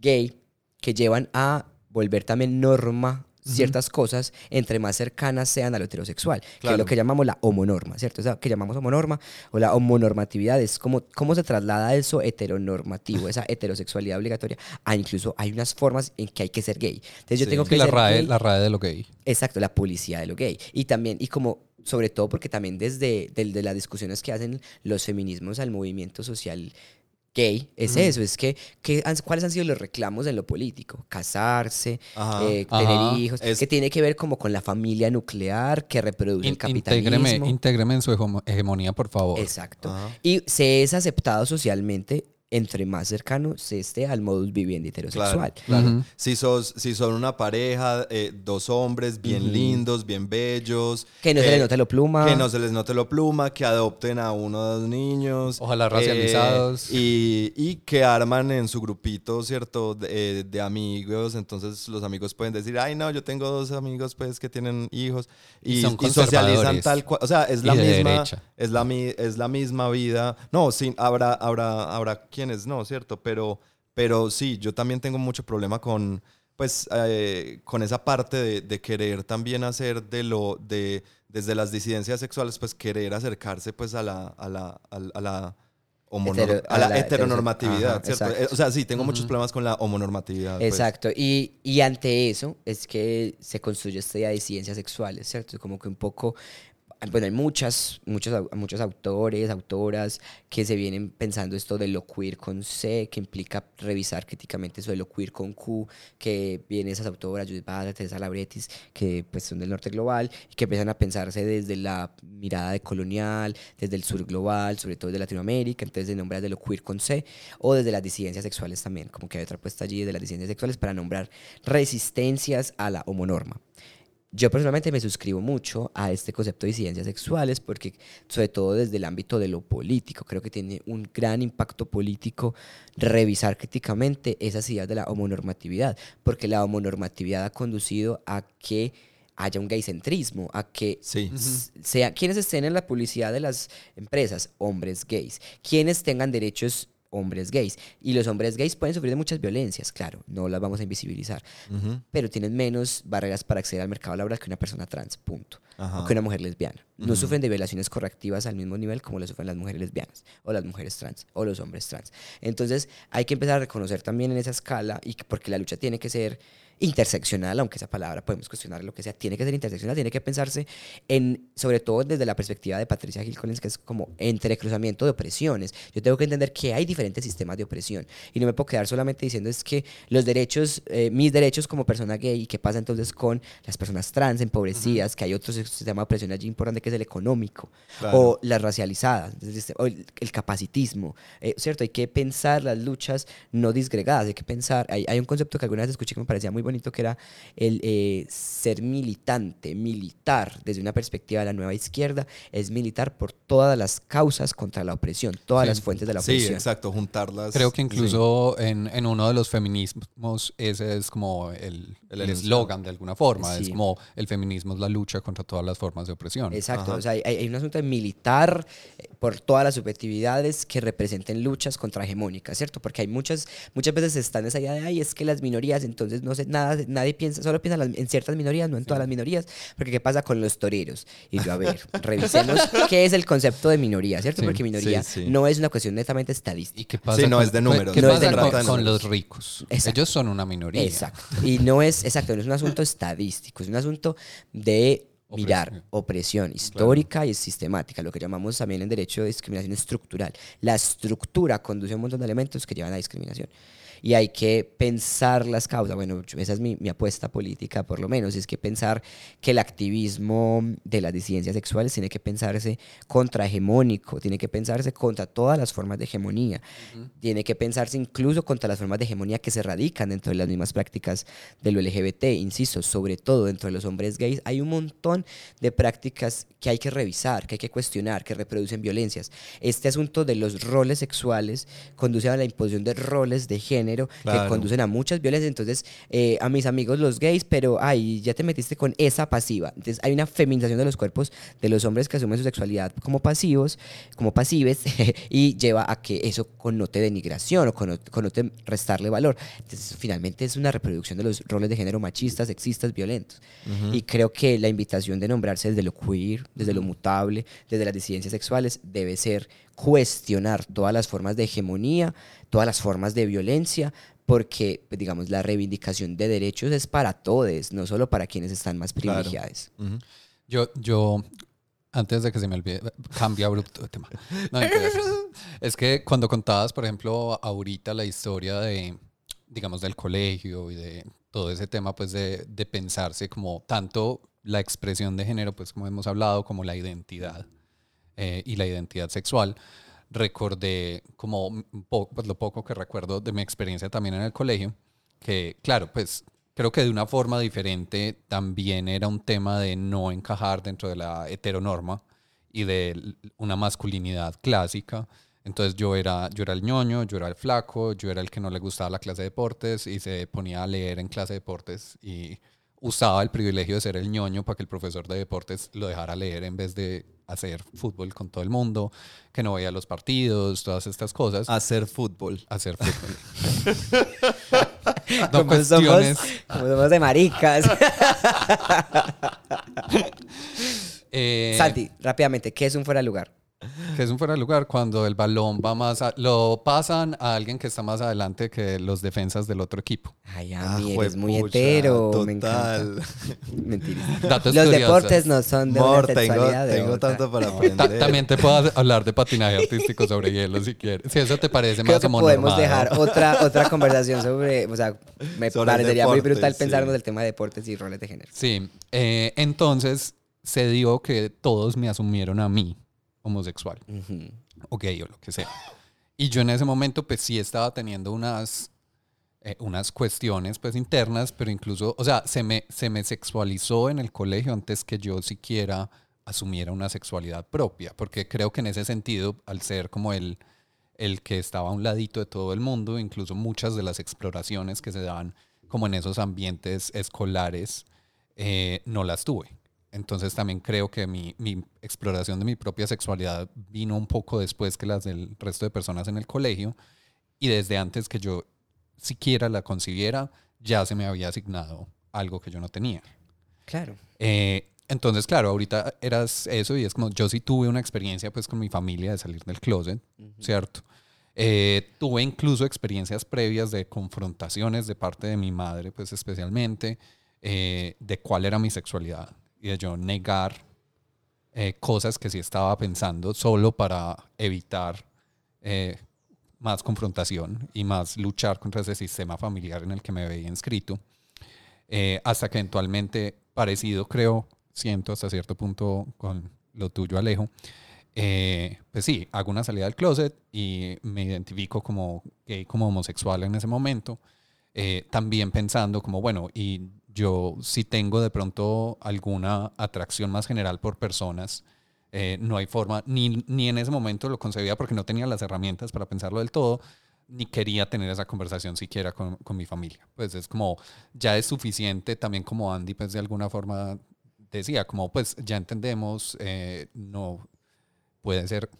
gay, que llevan a volver también norma ciertas cosas entre más cercanas sean a lo heterosexual, que es lo que llamamos la homonorma, ¿cierto? O sea, que llamamos homonorma o la homonormatividad es como cómo se traslada eso heteronormativo, esa heterosexualidad obligatoria, a incluso hay unas formas en que hay que ser gay. Entonces yo tengo Que la ser RAE, gay. la RAE de lo gay. Exacto, la policía de lo gay. Y también, y como, sobre todo porque también desde del- de las discusiones que hacen los feminismos al movimiento social gay, es eso, es que, ¿cuáles han sido los reclamos en lo político? Casarse, Ajá. eh, Ajá. tener hijos, Es- que tiene que ver como con la familia nuclear que reproduce In- el capitalismo. intégreme, intégreme en su hegemo- hegemonía, por favor. Exacto. Ajá. Y se es aceptado socialmente entre más cercano se esté al modus vivendi heterosexual. Claro. Si, sos, si son una pareja, eh, dos hombres bien lindos, bien bellos. Que no se eh, le note lo pluma. Que no se les note lo pluma, que adopten a uno o dos niños. Ojalá eh, racializados. y, y que arman en su grupito, ¿cierto? De, eh, de amigos. Entonces los amigos pueden decir, ay, no, yo tengo dos amigos pues que tienen hijos. Y Y, son y socializan tal cual. O sea, es la de misma. derecha. Es la, mi- es la misma vida. No, sí, habrá, habrá, habrá quienes no, ¿cierto? Pero, pero sí, yo también tengo mucho problema con, pues, eh, con esa parte de, de querer también hacer de lo, de, desde las disidencias sexuales, pues querer acercarse pues a la, a la, a la- a la homonor- Hetero- a a la la heteronormatividad, Ajá, ¿cierto? exacto. O sea, sí, tengo muchos problemas con la homonormatividad. pues. Exacto, y, y ante eso es que se construye esta idea de ciencias sexuales, ¿cierto? Como que un poco, bueno, hay muchas, muchos, muchos autores, autoras que se vienen pensando esto de lo queer con C, que implica revisar críticamente eso de lo queer con Q, que vienen esas autoras, Judith Butler, Teresa Labretis, que pues son del norte global, y que empiezan a pensarse desde la mirada de colonial, desde el sur global, sobre todo de Latinoamérica, entonces de nombrar de lo queer con C, o desde las disidencias sexuales también, como que hay otra puesta allí de las disidencias sexuales para nombrar resistencias a la homonorma. Yo personalmente me suscribo mucho a este concepto de disidencias sexuales porque, sobre todo desde el ámbito de lo político, creo que tiene un gran impacto político revisar críticamente esas ideas de la homonormatividad, porque la homonormatividad ha conducido a que haya un gaycentrismo, a que Sí. sea quienes estén en la publicidad de las empresas, hombres gays, quienes tengan derechos hombres gays y los hombres gays pueden sufrir de muchas violencias, claro, no las vamos a invisibilizar, pero tienen menos barreras para acceder al mercado laboral que una persona trans, punto. Ajá. O que una mujer lesbiana. No sufren de violaciones correctivas al mismo nivel como lo sufren las mujeres lesbianas, o las mujeres trans, o los hombres trans. Entonces, hay que empezar a reconocer también en esa escala, y que- porque la lucha tiene que ser interseccional, aunque esa palabra podemos cuestionar lo que sea, tiene que ser interseccional, tiene que pensarse en, sobre todo desde la perspectiva de Patricia Hill Collins, que es como entrecruzamiento de opresiones. Yo tengo que entender que hay diferentes sistemas de opresión y no me puedo quedar solamente diciendo es que los derechos, eh, mis derechos como persona gay, ¿qué pasa entonces con las personas trans empobrecidas? Que hay otro sistema de opresión allí importante que es el económico Claro. o las racializadas, es decir, o el, el capacitismo, eh, ¿cierto? Hay que pensar las luchas no disgregadas, hay que pensar, hay, hay un concepto que alguna vez escuché que me parecía muy bonito, que era el eh, ser militante, militar, desde una perspectiva de la nueva izquierda, es militar por todas las causas contra la opresión, todas Sí. las fuentes de la Sí, opresión. exacto, juntarlas. Creo que sí. incluso en, en uno de los feminismos ese es como el El el eslogan de alguna forma. Es Sí. como el feminismo es la lucha contra todas las formas de opresión. Exacto, Ajá. o sea, hay, hay un asunto de militar eh, por todas las subjetividades que representen luchas contra hegemónicas, ¿cierto? Porque hay muchas, muchas veces está en esa idea de, ay, es que las minorías, entonces no sé, nada, nadie piensa, solo piensa en ciertas minorías, no en todas las minorías, porque ¿qué pasa con los toreros? Y yo, a ver, revisemos qué es el concepto de minoría, ¿cierto? Sí, Porque minoría sí, sí. no es una cuestión netamente estadística. ¿Y qué pasa Sí, no con, es de números, ¿Qué no es pasa de con, números. con los ricos? Exacto. Ellos son una minoría. Exacto. Y no es, exacto, no es un asunto estadístico, es un asunto de mirar Opresión. opresión histórica y sistemática, lo que llamamos también en derecho de discriminación estructural. La estructura conduce a un montón de elementos que llevan a discriminación. Y hay que pensar las causas. Bueno, esa es mi, mi apuesta política, por lo menos, es que pensar que el activismo de las disidencias sexuales tiene que pensarse contrahegemónico, tiene que pensarse contra todas las formas de hegemonía, tiene que pensarse incluso contra las formas de hegemonía que se radican dentro de las mismas prácticas de lo LGBT, insisto, sobre todo dentro de los hombres gays, hay un montón de prácticas que hay que revisar, que hay que cuestionar, que reproducen violencias. Este asunto de los roles sexuales conduce a la imposición de roles de género género que Claro. conducen a muchas violencias. Entonces, eh, a mis amigos los gays, pero ay, ya te metiste con esa pasiva. Entonces, hay una feminización de los cuerpos de los hombres que asumen su sexualidad como pasivos, como pasives, y lleva a que eso connote denigración o conno- connote restarle valor. Entonces, finalmente es una reproducción de los roles de género machistas, sexistas, violentos. Y creo que la invitación de nombrarse desde lo queer, desde lo mutable, desde las disidencias sexuales, debe ser cuestionar todas las formas de hegemonía, todas las formas de violencia, porque, pues, digamos, la reivindicación de derechos es para todos, no solo para quienes están más Claro. privilegiados. Yo, yo, antes de que se me olvide, cambia abrupto de tema. No, es que cuando contabas, por ejemplo, ahorita la historia de, digamos, del colegio y de todo ese tema, pues, de, de pensarse como tanto la expresión de género, pues, como hemos hablado, como la identidad eh, y la identidad sexual, recordé como pues, lo poco que recuerdo de mi experiencia también en el colegio, que claro, pues creo que de una forma diferente también era un tema de no encajar dentro de la heteronorma y de una masculinidad clásica. Entonces yo era, yo era el ñoño, yo era el flaco, yo era el que no le gustaba la clase de deportes y se ponía a leer en clase de deportes y usaba el privilegio de ser el ñoño para que el profesor de deportes lo dejara leer en vez de hacer fútbol con todo el mundo, que no veía los partidos, todas estas cosas. Hacer fútbol. Hacer fútbol. no como, somos, cuestiones. como somos de maricas. eh, Santi, rápidamente, ¿qué es un fuera de lugar? Que es un fuera de lugar cuando el balón va más a- lo pasan a alguien que está más adelante que los defensas del otro equipo. Ay, Ah, a mí eres muy juepucha, hetero. Me encanta. Total. Mentira. Datos Los curiosos. deportes no son de Mor, una tengo, sexualidad de tengo otra. tanto para. Ta- aprender. también te puedo hablar de patinaje artístico sobre hielo si quieres. Si eso te parece Creo más que como podemos dejar otra, otra conversación sobre, o sea, me Sobre parecería muy brutal sí. pensarnos del tema de deportes y roles de género. Sí, eh, entonces se dio que todos me asumieron a mí homosexual Ujú. o gay o lo que sea. Y yo en ese momento pues sí estaba teniendo unas, eh, unas cuestiones pues internas, pero incluso, o sea, se me, se me sexualizó en el colegio antes que yo siquiera asumiera una sexualidad propia, porque creo que en ese sentido, al ser como el, el que estaba a un ladito de todo el mundo, incluso muchas de las exploraciones que se daban como en esos ambientes escolares, eh, no las tuve. Entonces también creo que mi, mi exploración de mi propia sexualidad vino un poco después que las del resto de personas en el colegio y desde antes que yo siquiera la concibiera, ya se me había asignado algo que yo no tenía. Claro. Eh, entonces, claro, ahorita eras eso y es como yo sí tuve una experiencia pues con mi familia de salir del closet, ¿cierto? Eh, tuve incluso experiencias previas de confrontaciones de parte de mi madre, pues especialmente, eh, de cuál era mi sexualidad y de yo negar eh, cosas que sí estaba pensando solo para evitar eh, más confrontación y más luchar contra ese sistema familiar en el que me veía inscrito. Eh, hasta que eventualmente, parecido creo, siento hasta cierto punto con lo tuyo, Alejo, eh, pues sí, hago una salida del closet y me identifico como gay, como homosexual en ese momento. Eh, también pensando como, bueno, y yo si tengo de pronto alguna atracción más general por personas, eh, no hay forma, ni, ni en ese momento lo concebía porque no tenía las herramientas para pensarlo del todo, ni quería tener esa conversación siquiera con, con mi familia. Pues es como, ya es suficiente también como Andy, pues de alguna forma decía, como pues ya entendemos, eh, no puede ser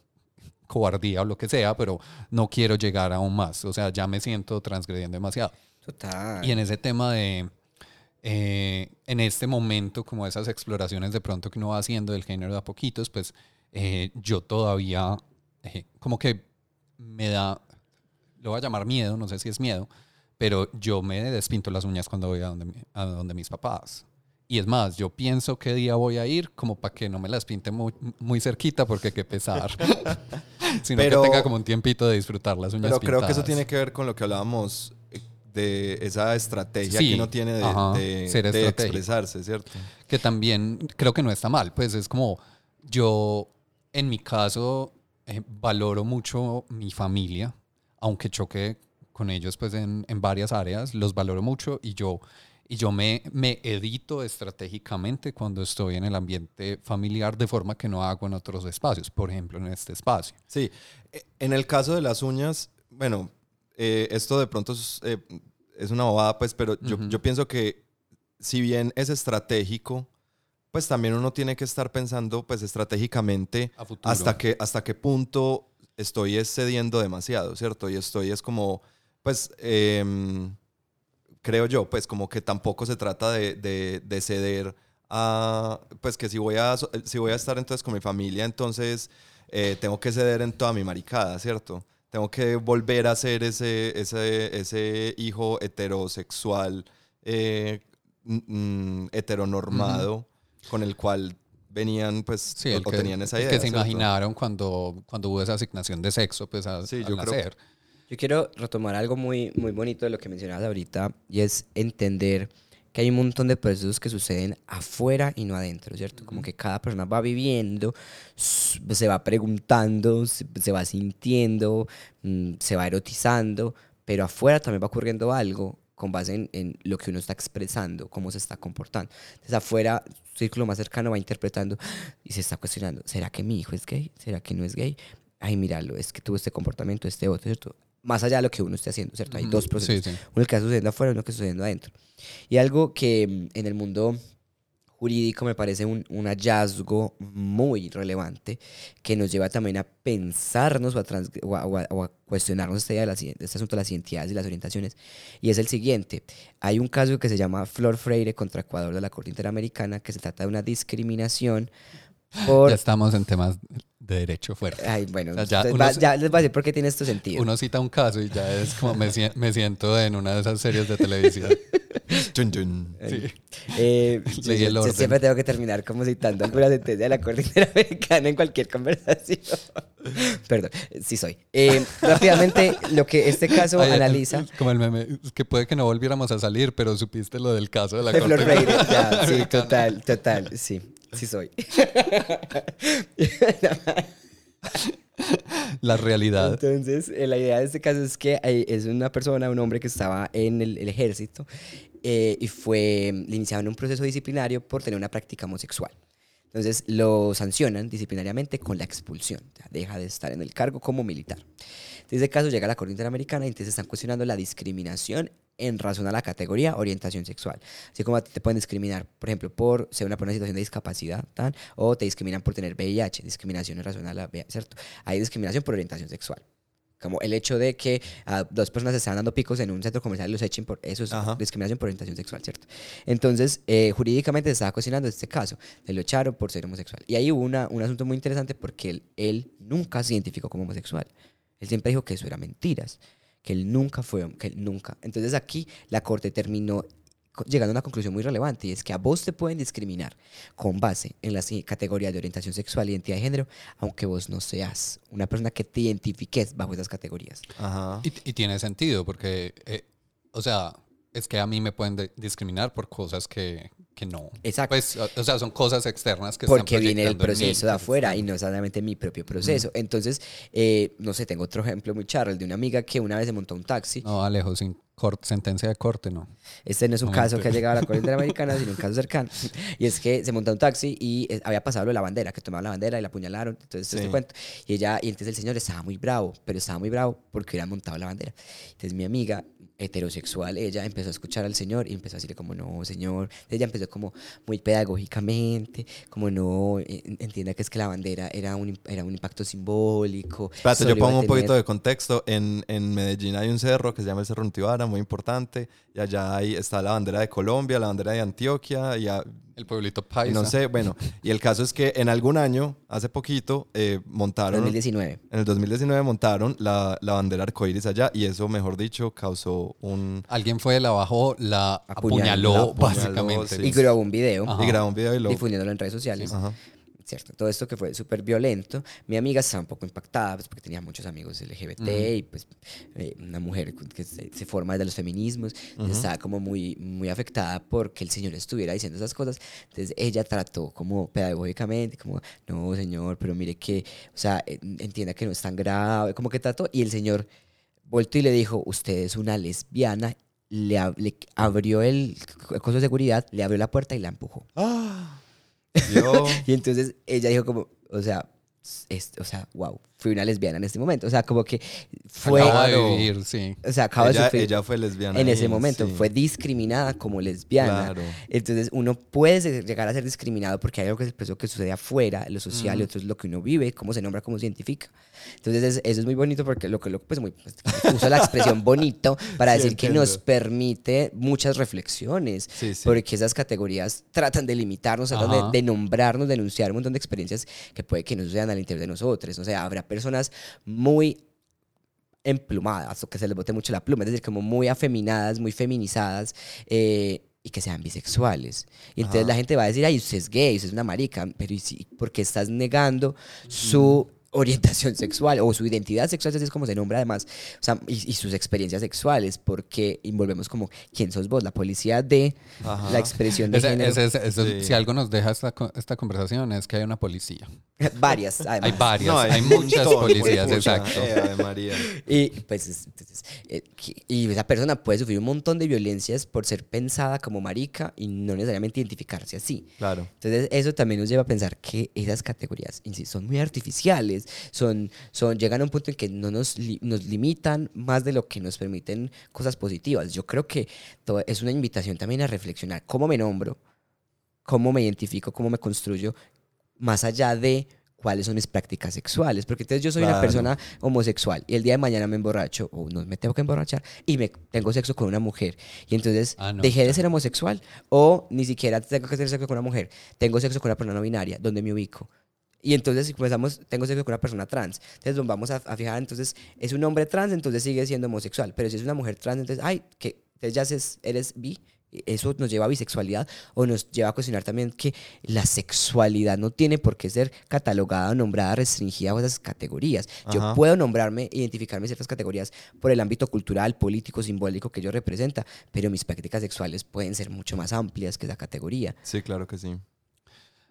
cobardía o lo que sea, pero no quiero llegar aún más. O sea, ya me siento transgrediendo demasiado. Total. Y en ese tema de, eh, en este momento, como esas exploraciones de pronto que uno va haciendo del género de a poquitos, pues eh, yo todavía, eh, como que me da, lo voy a llamar miedo, no sé si es miedo, pero yo me despinto las uñas cuando voy a donde, mi- a donde mis papás. Y es más, yo pienso qué día voy a ir como para que no me las pinte muy, muy cerquita porque qué pesar. Sino Pero- que tenga como un tiempito de disfrutar las uñas Pero creo que eso tiene que ver con lo que hablábamos de esa estrategia Sí, que uno tiene de, ajá, de- ser de expresarse, ¿cierto? que también creo que no está mal. Pues es como yo, en mi caso, eh, valoro mucho mi familia, aunque choque con ellos pues en, en varias áreas, los valoro mucho y yo, y yo me, me edito estratégicamente cuando estoy en el ambiente familiar de forma que no hago en otros espacios, por ejemplo en este espacio. Sí, e- en el caso de las uñas, bueno, eh, esto de pronto es, eh, es una bobada, pues, pero yo, pienso que si bien es estratégico, pues también uno tiene que estar pensando, pues, estratégicamente hasta que hasta qué punto estoy es cediendo demasiado, ¿cierto? Y estoy es como, pues, em, creo yo, pues como que tampoco se trata de, de- de ceder a, pues que si voy a, si voy a estar entonces con mi familia, entonces eh, tengo que ceder en toda mi maricada, ¿cierto? Tengo que volver a ser ese, ese, ese hijo heterosexual, eh, mm, heteronormado, con el cual venían, pues, Sí, o, el o que, tenían esa el idea. que se ¿cierto? imaginaron cuando, cuando hubo esa asignación de sexo, pues a, Sí, al yo creo- nacer. Yo quiero retomar algo muy, muy bonito de lo que mencionabas ahorita y es entender que hay un montón de procesos que suceden afuera y no adentro, ¿cierto? Como que cada persona va viviendo, se va preguntando, se, va sintiendo, mm, se va erotizando, pero afuera también va ocurriendo algo con base en, en lo que uno está expresando, cómo se está comportando. Entonces afuera, su círculo más cercano va interpretando y se está cuestionando, ¿será que mi hijo es gay? ¿Será que no es gay? Ay, míralo, es que tuvo este comportamiento, este otro, ¿cierto? Más allá de lo que uno esté haciendo, ¿cierto? Hay dos Sí, procesos. sí. Uno que está sucediendo afuera y uno que está sucediendo adentro. Y algo que mm, en el mundo jurídico me parece un, un hallazgo muy relevante que nos lleva también a pensarnos o a, trans- o a- o a- o a cuestionarnos este, de las i- este asunto de las identidades y las orientaciones. Y es el siguiente. Hay un caso que se llama Flor Freire contra Ecuador de la Corte Interamericana que se trata de una discriminación por... Ya estamos en temas de derecho fuerte. Ay, bueno, O sea, ya uno va- ya les voy a decir por qué tiene esto sentido. Uno cita un caso y ya es como me, sien- me siento en una de esas series de televisión. Chun, chun. Sí. Eh, yo- el siempre tengo que terminar como citando alguna sentencia de la Corte Interamericana en cualquier conversación. Perdón, sí soy. Eh, rápidamente, lo que este caso Ay, analiza... Como el meme, es que puede que no volviéramos a salir, pero supiste lo del caso de la De Flor corte. Freire, ya, sí, total, total, sí, sí soy. La realidad. Entonces, eh, la idea de este caso es que hay- es una persona, un hombre que estaba en el, el ejército eh, y fue le iniciaron un proceso disciplinario por tener una práctica homosexual. Entonces, lo sancionan disciplinariamente con la expulsión. O sea, deja de estar en el cargo como militar. Entonces, ese caso llega a la Corte Interamericana y entonces están cuestionando la discriminación en razón a la categoría orientación sexual. Así como a ti te pueden discriminar, por ejemplo, por ser una persona en situación de discapacidad, ¿tan? o te discriminan por tener VIH, discriminación en razón a la VIH, ¿cierto? Hay discriminación por orientación sexual. Como el hecho de que a dos personas se están dando picos en un centro comercial y los echen por eso es Ajá. discriminación por orientación sexual, ¿cierto? Entonces, eh, jurídicamente se estaba cuestionando este caso, de lo echaron por ser homosexual. Y ahí hubo una, un asunto muy interesante porque él, él nunca se identificó como homosexual. Él siempre dijo que eso era mentiras, que él nunca fue, que él nunca. Entonces aquí la corte terminó llegando a una conclusión muy relevante y es que a vos te pueden discriminar con base en las i- categorías de orientación sexual y identidad de género, aunque vos no seas una persona que te identifiques bajo esas categorías. Ajá. Y, y tiene sentido porque, eh, o sea, es que a mí me pueden de- discriminar por cosas que, que no. Exacto. Pues, o, sea, son cosas externas que están porque viene el proceso de afuera y no es solamente mi propio proceso. Entonces, eh, no sé, tengo otro ejemplo muy charro, el de una amiga que una vez se montó un taxi. No, Alejo, sin cor- sentencia de corte, no. Este no es un No, caso mentira. que ha llegado a la Corte Interamericana, sino un caso cercano. Y es que se montó un taxi y eh, había pasado lo de la bandera, que tomaba la bandera y la apuñalaron. Entonces, este Sí. cuento. Y ella, y entonces el señor estaba muy bravo, pero estaba muy bravo porque hubieran montado la bandera. Entonces mi amiga heterosexual, ella empezó a escuchar al señor y empezó a decirle como, no, señor. Ella empezó como muy pedagógicamente, como no, eh, entienda que es que la bandera era un, era un impacto simbólico. Espérate, yo pongo un tener- poquito de contexto. En, en Medellín hay un cerro que se llama el Cerro Nutibara, muy importante. Y allá hay, está la bandera de Colombia, la bandera de Antioquia. Y, a- El pueblito y paisa. no sé, bueno. Y el caso es que en algún año, hace poquito, eh, montaron. 2019. En el 2019 montaron la, la bandera arcoíris allá. Y eso, mejor dicho, causó un. Alguien fue, la bajó, la Apuñaló. apuñaló, La apuñaló, básicamente. sí. Y grabó un video. Ajá. Y grabó un video y lo. difundiéndolo en redes sociales. Ajá. ¿Cierto? Todo esto que fue súper violento. Mi amiga estaba un poco impactada pues, porque tenía muchos amigos LGBT y pues eh, una mujer que se, se forma desde los feminismos. entonces Estaba como muy, muy afectada porque el señor estuviera diciendo esas cosas. Entonces ella trató como pedagógicamente, como, no, señor, pero mire que, o sea, en- entienda que no es tan grave, como que trató. Y el señor volteó y le dijo, usted es una lesbiana. Le, ab- le abrió el coso de seguridad, le abrió la puerta y la empujó. Ah, Y entonces ella dijo como, o sea, es- o sea, wow. fui una lesbiana en este momento. O sea, como que fue... Acaba de vivir, sí. O sea, acaba de ella, sufrir ella fue lesbiana. en ese momento. sí. Fue discriminada como lesbiana. Claro. Entonces uno puede ser- llegar a ser discriminado porque hay algo que es eso que sucede afuera, lo social, y otro es lo que uno vive, cómo se nombra, cómo se identifica. Entonces es- eso es muy bonito porque lo que lo, pues, muy, pues, uso la expresión bonito para Sí, decir que nos entiendo. permite muchas reflexiones. Sí, sí. Porque esas categorías tratan de limitarnos, tratan de, de nombrarnos, denunciar un montón de experiencias que puede que no sucedan al interior de nosotros. O sea, habrá personas muy emplumadas o que se les bote mucho la pluma, es decir, como muy afeminadas, muy feminizadas eh, y que sean bisexuales. Y entonces Ajá. la gente va a decir, ay, usted es gay, usted es una marica, pero ¿y si, porque estás negando su orientación sexual o su identidad sexual, así es como se nombra además, o sea, y, y sus experiencias sexuales, porque envolvemos como, ¿quién sos vos? La policía de Ajá. la expresión de Ese- género. ese- ese- eso- Sí. Si algo nos deja esta, esta conversación es que hay una policía. Varias, además. Hay varias, No, hay, muchas policías, exacto. Eh, María. Y pues entonces, eh, y esa persona puede sufrir un montón de violencias por ser pensada como marica y no necesariamente identificarse así. Claro. Entonces eso también nos lleva a pensar que esas categorías insisto, son muy artificiales, son, son, llegan a un punto en que no nos, li- nos limitan más de lo que nos permiten cosas positivas. Yo creo que todo- es una invitación también a reflexionar cómo me nombro, cómo me identifico, cómo me construyo, más allá de cuáles son mis prácticas sexuales. Porque entonces yo soy una Claro. persona homosexual y el día de mañana me emborracho o no me tengo que emborrachar y me tengo sexo con una mujer. Y entonces Ah, no, dejé de ser homosexual o ni siquiera tengo que tener sexo con una mujer. Tengo sexo con una persona no binaria. ¿Dónde me ubico? Y entonces si comenzamos, tengo sexo con una persona trans. Entonces nos vamos a, a fijar, entonces es un hombre trans, entonces sigue siendo homosexual. Pero si es una mujer trans, entonces, ay, que entonces ya es- eres bi. Eso nos lleva a bisexualidad o nos lleva a cuestionar también que la sexualidad no tiene por qué ser catalogada, nombrada, restringida a esas categorías. Yo Ajá. puedo nombrarme, identificarme en ciertas categorías por el ámbito cultural, político, simbólico que yo representa, pero mis prácticas sexuales pueden ser mucho más amplias que esa categoría. Sí, claro que sí.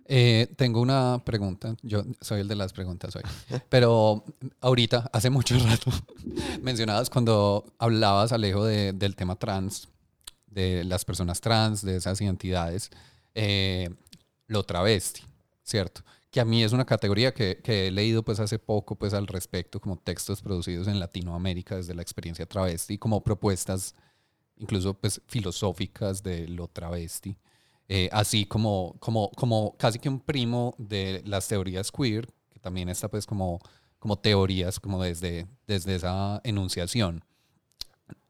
Eh, tengo una pregunta. Yo soy el de las preguntas hoy. Pero ahorita, hace mucho rato, mencionabas cuando hablabas, Alejo, de- del tema trans, de las personas trans, de esas identidades, eh, lo travesti, ¿cierto? Que a mí es una categoría que, que he leído pues hace poco pues al respecto, como textos producidos en Latinoamérica desde la experiencia travesti, como propuestas incluso pues filosóficas de lo travesti. Eh, así como, como, como casi que un primo de las teorías queer, que también está pues como, como teorías como desde, desde esa enunciación.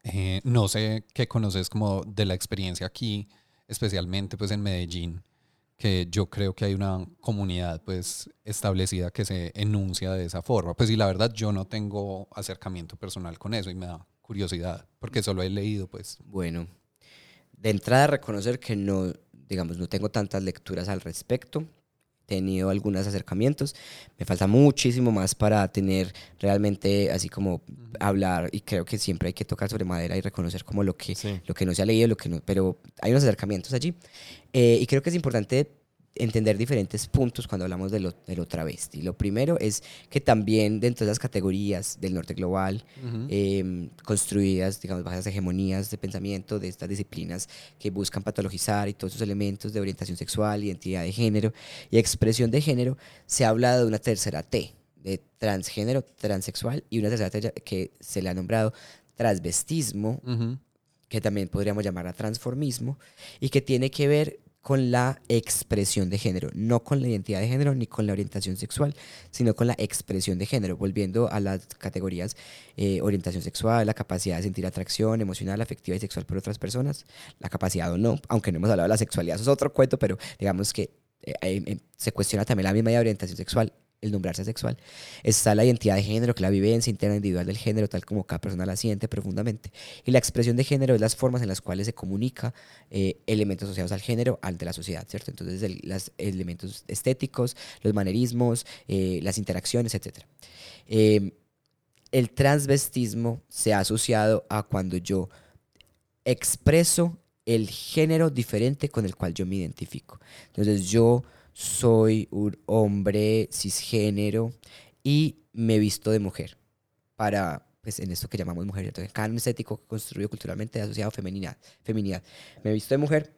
Eh, no sé qué conoces como de la experiencia aquí, especialmente pues en Medellín, que yo creo que hay una comunidad pues establecida que se enuncia de esa forma. Pues y la verdad yo no tengo acercamiento personal con eso y me da curiosidad, porque solo he leído pues. Bueno, de entrada reconocer que no, digamos, no tengo tantas lecturas al respecto. He tenido algunos acercamientos. Me falta muchísimo más para tener realmente así como hablar y creo que siempre hay que tocar sobre madera y reconocer como lo que, Sí. lo que no se ha leído, lo que no, pero hay unos acercamientos allí. Eh, y creo que es importante entender diferentes puntos cuando hablamos de lo, de lo travesti. Lo primero es que también dentro de las categorías del norte global, eh, construidas, digamos, bajo las hegemonías de pensamiento de estas disciplinas que buscan patologizar y todos esos elementos de orientación sexual, identidad de género y expresión de género, se ha hablado de una tercera T, de transgénero, transexual, y una tercera T que se le ha nombrado transvestismo, Ujú. que también podríamos llamar a transformismo, y que tiene que ver con la expresión de género, no con la identidad de género ni con la orientación sexual, sino con la expresión de género, volviendo a las categorías eh, orientación sexual, la capacidad de sentir atracción emocional, afectiva y sexual por otras personas, la capacidad o no, aunque no hemos hablado de la sexualidad, eso es otro cuento, pero digamos que eh, eh, se cuestiona también la misma idea de orientación sexual, el nombrarse sexual. Está la identidad de género, que es la vivencia interna individual del género, tal como cada persona la siente profundamente. Y la expresión de género es las formas en las cuales se comunica eh, elementos asociados al género ante la sociedad, ¿cierto? Entonces, los elementos estéticos, los manerismos, eh, las interacciones, etc. Eh, el transvestismo se ha asociado a cuando yo expreso el género diferente con el cual yo me identifico. Entonces, yo soy un hombre cisgénero y me visto de mujer para, pues, en esto que llamamos mujer. El canon estético construido culturalmente asociado a feminidad, feminidad. Me visto de mujer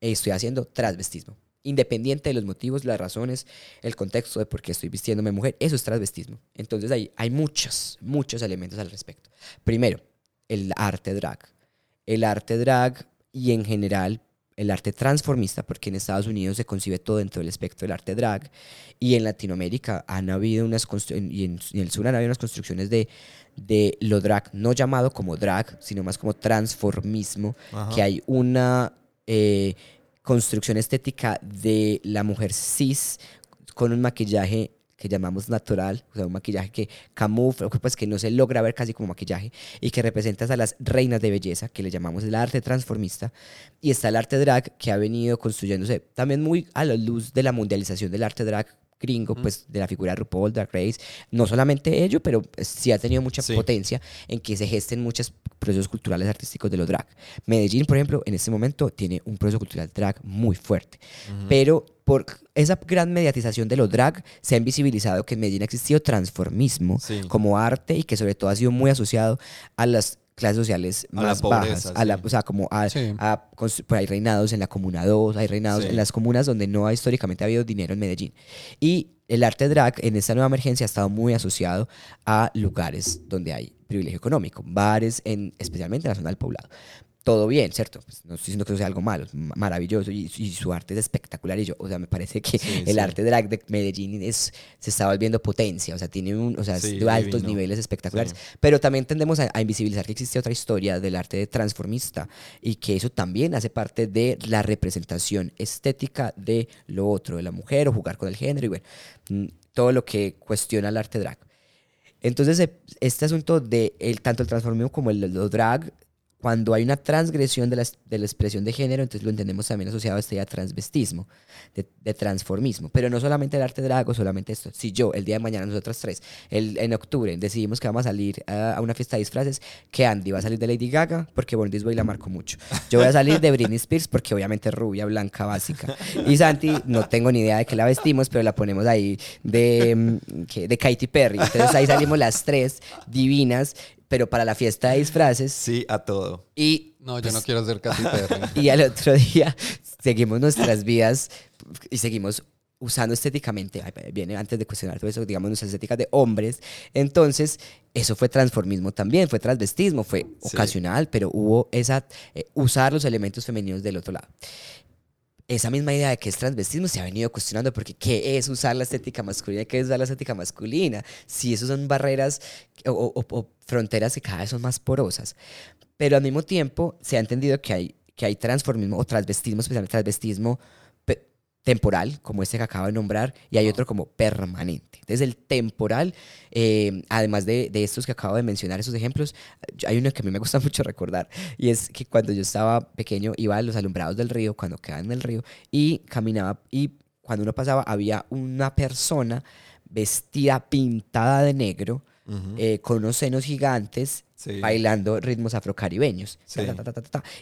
e estoy haciendo transvestismo. independiente de los motivos, las razones, el contexto de por qué estoy vistiéndome mujer, eso es transvestismo. Entonces hay, hay muchos, muchos elementos al respecto. Primero, el arte drag. El arte drag y en general el arte transformista, porque en Estados Unidos se concibe todo dentro del espectro del arte drag, y en Latinoamérica han habido unas y en, el sur han habido unas construcciones de, de lo drag, no llamado como drag, sino más como transformismo, que hay una eh, construcción estética de la mujer cis con un maquillaje que llamamos natural, o sea, un maquillaje que camufla, pues que no se logra ver casi como maquillaje y que representa a las reinas de belleza, que le llamamos el arte transformista, y está el arte drag que ha venido construyéndose también muy a la luz de la mundialización del arte drag gringo, pues de la figura de RuPaul, Drag Race, no solamente ello, pero sí ha tenido mucha potencia en que se gesten muchos procesos culturales artísticos de los drag. Medellín, por ejemplo, en este momento tiene un proceso cultural drag muy fuerte, pero por esa gran mediatización de los drag se ha invisibilizado que en Medellín ha existido transformismo como arte y que sobre todo ha sido muy asociado a las clases sociales más bajas. A la, o sea, como a, pues hay reinados en la Comuna 2, hay reinados en las comunas donde no ha históricamente habido dinero en Medellín. Y el arte drag en esta nueva emergencia ha estado muy asociado a lugares donde hay privilegio económico, bares, en, especialmente en la zona del poblado todo bien, ¿cierto? Pues no estoy diciendo que eso sea algo malo, es maravilloso y, su arte es espectacular. Y yo, o sea, me parece que el arte drag de Medellín es, se está volviendo potencia, o sea, tiene un, o sea, de altos niveles espectaculares. Pero también tendemos a, invisibilizar que existe otra historia del arte transformista y que eso también hace parte de la representación estética de lo otro, de la mujer o jugar con el género y bueno, mm, todo lo que cuestiona el arte drag. Entonces, este asunto de el, tanto el transformismo como el, el drag cuando hay una transgresión de la, de la, expresión de género, entonces lo entendemos también asociado a este ya transvestismo, de, transformismo. Pero no solamente el arte drago, solamente esto. Si yo, el día de mañana, nosotras tres, el, en octubre, decidimos que vamos a salir a, una fiesta de disfraces, que Andy va a salir de Lady Gaga, porque Born This Way la marco mucho. Yo voy a salir de Britney Spears, porque obviamente rubia, blanca, básica. Y Santi, no tengo ni idea de qué la vestimos, pero la ponemos ahí de, mm, de Katy Perry. Entonces ahí salimos las tres divinas pero para la fiesta de disfraces. Sí, a todo. Y. No, yo no pues, quiero ser casi perro. Y al otro día seguimos nuestras vidas y seguimos usando estéticamente, viene antes de cuestionar todo eso, digamos, nuestras estéticas de hombres. Entonces, eso fue transformismo también, fue transvestismo, fue ocasional, pero hubo esa, eh, usar los elementos femeninos del otro lado esa misma idea de que es transvestismo se ha venido cuestionando porque ¿qué es usar la estética masculina? ¿Qué es usar la estética masculina? Si eso son barreras o, fronteras que cada vez son más porosas. Pero al mismo tiempo se ha entendido que hay, que hay transformismo o transvestismo, especialmente transvestismo temporal, como este que acabo de nombrar, y hay otro como permanente. Entonces el temporal, eh, además de, de, estos que acabo de mencionar, esos ejemplos, hay uno que a mí me gusta mucho recordar, y es que cuando yo estaba pequeño iba a los alumbrados del río, cuando quedaban en el río, y caminaba, y cuando uno pasaba había una persona vestida, pintada de negro, eh, con unos senos gigantes, bailando ritmos afrocaribeños.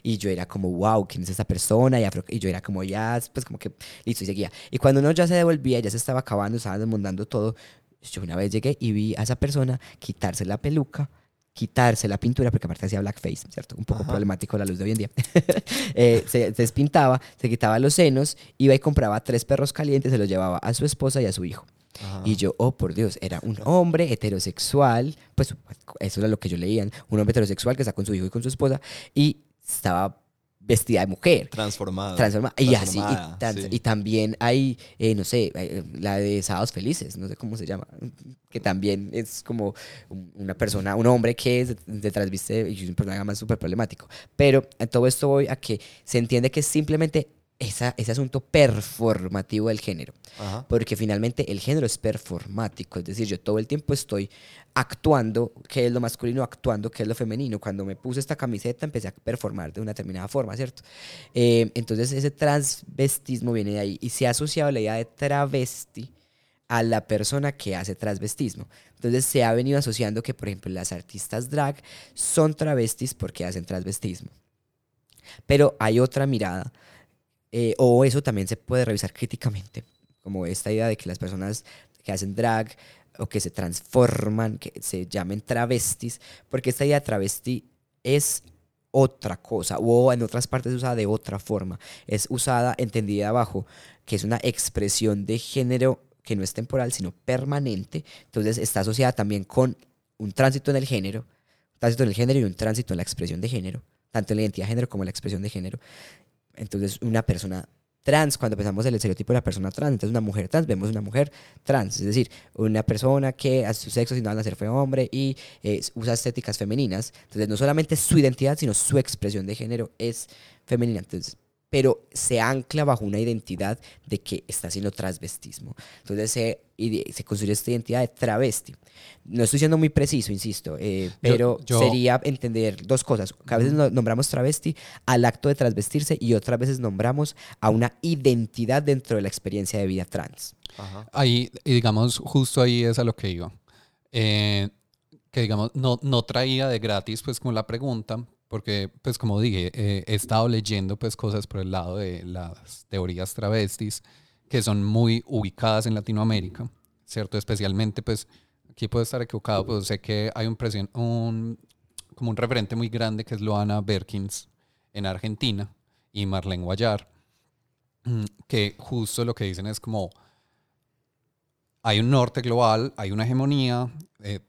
y yo era como, wow, ¿quién es esa persona? Y, y, yo era como, ya, pues como que, listo, y seguía. Y cuando uno ya se devolvía, ya se estaba acabando, estaba desmontando todo, yo una vez llegué y vi a esa persona quitarse la peluca, quitarse la pintura, porque aparte hacía blackface, ¿cierto? Un poco problemático la luz de hoy en día. Eh, se, despintaba, se quitaba los senos, iba y compraba tres perros calientes, se los llevaba a su esposa y a su hijo. Y yo, oh por Dios, era un hombre heterosexual, pues eso era lo que yo leía, un hombre heterosexual que está con su hijo y con su esposa y estaba vestida de mujer. Transformada. Transformada. Y así. Y, también hay, eh, no sé, eh, la de Sábados Felices, no sé cómo se llama, que también es como una persona, un hombre que es de, transviste y es un personaje más súper problemático. Pero en todo esto voy a que se entiende que simplemente esa, ese asunto performativo del género. Porque finalmente el género es performático, es decir, yo todo el tiempo estoy actuando qué es lo masculino, actuando qué es lo femenino. Cuando me puse esta camiseta empecé a performar de una determinada forma, ¿cierto? Eh, entonces ese transvestismo viene de ahí y se ha asociado la idea de travesti a la persona que hace transvestismo. Entonces se ha venido asociando que, por ejemplo, las artistas drag son travestis porque hacen transvestismo. Pero hay otra mirada eh, o eso también se puede revisar críticamente, como esta idea de que las personas que hacen drag o que se transforman, que se llamen travestis, porque esta idea de travesti es otra cosa o en otras partes es usada de otra forma. Es usada, entendida abajo, que es una expresión de género que no es temporal, sino permanente. Entonces está asociada también con un tránsito en el género, un tránsito en el género y un tránsito en la expresión de género, tanto en la identidad de género como en la expresión de género. Entonces una persona trans, cuando pensamos en el estereotipo de la persona trans, entonces una mujer trans, vemos una mujer trans, es decir, una persona que a su sexo, si no van a ser fue hombre y eh, usa estéticas femeninas. Entonces, no solamente su identidad, sino su expresión de género es femenina. Entonces, pero se ancla bajo una identidad de que está haciendo transvestismo. Entonces se, se construye esta identidad de travesti. No estoy siendo muy preciso, insisto, eh, pero sería entender dos cosas. a veces nombramos travesti al acto de transvestirse y otras veces nombramos a una identidad dentro de la experiencia de vida trans. Ahí, y digamos, justo ahí es a lo que iba. Eh, que digamos, no, no traía de gratis pues con la pregunta, porque pues como dije, eh, he estado leyendo pues cosas por el lado de las teorías travestis que son muy ubicadas en Latinoamérica, ¿cierto? Especialmente pues, aquí puedo estar equivocado, pero sé que hay un, un como un referente muy grande que es Loana Berkins en Argentina y Marlene Guayar, mm, que justo lo que dicen es como hay un norte global, hay una hegemonía, eh,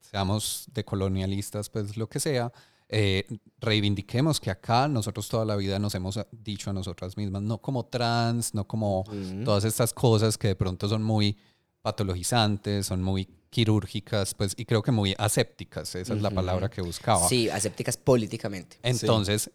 seamos de colonialistas, pues lo que sea, eh, reivindiquemos que acá nosotros toda la vida nos hemos dicho a nosotras mismas, no como trans, no como todas estas cosas que de pronto son muy patologizantes, son muy quirúrgicas, pues, y creo que muy asépticas, esa es la palabra que buscaba. Sí, asépticas políticamente. Entonces,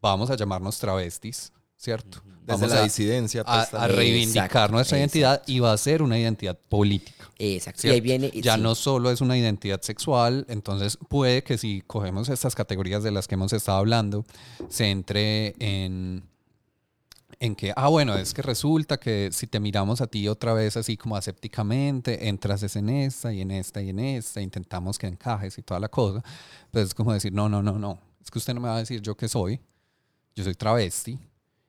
vamos a llamarnos travestis, ¿cierto? Desde la disidencia. Pues, a, reivindicar nuestra identidad y va a ser una identidad política. Exacto. Y ahí viene, ya no solo es una identidad sexual, entonces puede que si cogemos estas categorías de las que hemos estado hablando, se entre en, en que, ah, bueno, es que resulta que si te miramos a ti otra vez así como asépticamente, entras en esta y en esta y en esta, intentamos que encajes y toda la cosa, pues es como decir, no, no, no, no, es que usted no me va a decir yo qué soy, yo soy travesti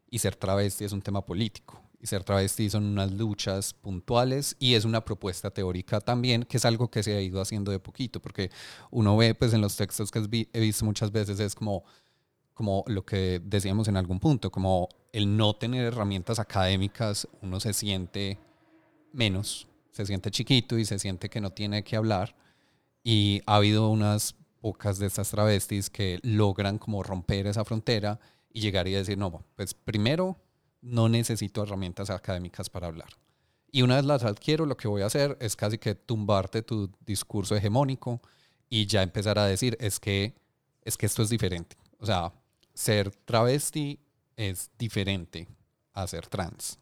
y ser travesti es un tema político. Y ser travesti son unas luchas puntuales y es una propuesta teórica también, que es algo que se ha ido haciendo de poquito, porque uno ve pues en los textos que he visto muchas veces es como, como lo que decíamos en algún punto, como el no tener herramientas académicas, uno se siente menos, se siente chiquito y se siente que no tiene que hablar. Y ha habido unas pocas de estas travestis que logran como romper esa frontera y llegar y decir, no, pues primero no necesito herramientas académicas para hablar. Y una vez las adquiero, lo que voy a hacer es casi que tumbarte tu discurso hegemónico y ya empezar a decir, es que, es que esto es diferente. O sea, ser travesti es diferente a ser trans,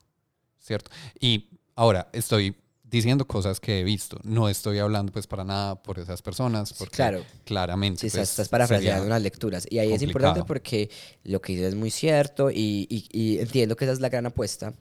¿cierto? Y ahora estoy diciendo cosas que he visto. No estoy hablando pues para nada por esas personas, porque claro. claramente... Sí, pues, estás parafraseando unas lecturas. Y ahí es importante porque lo que dices es muy cierto y, y, entiendo que esa es la gran apuesta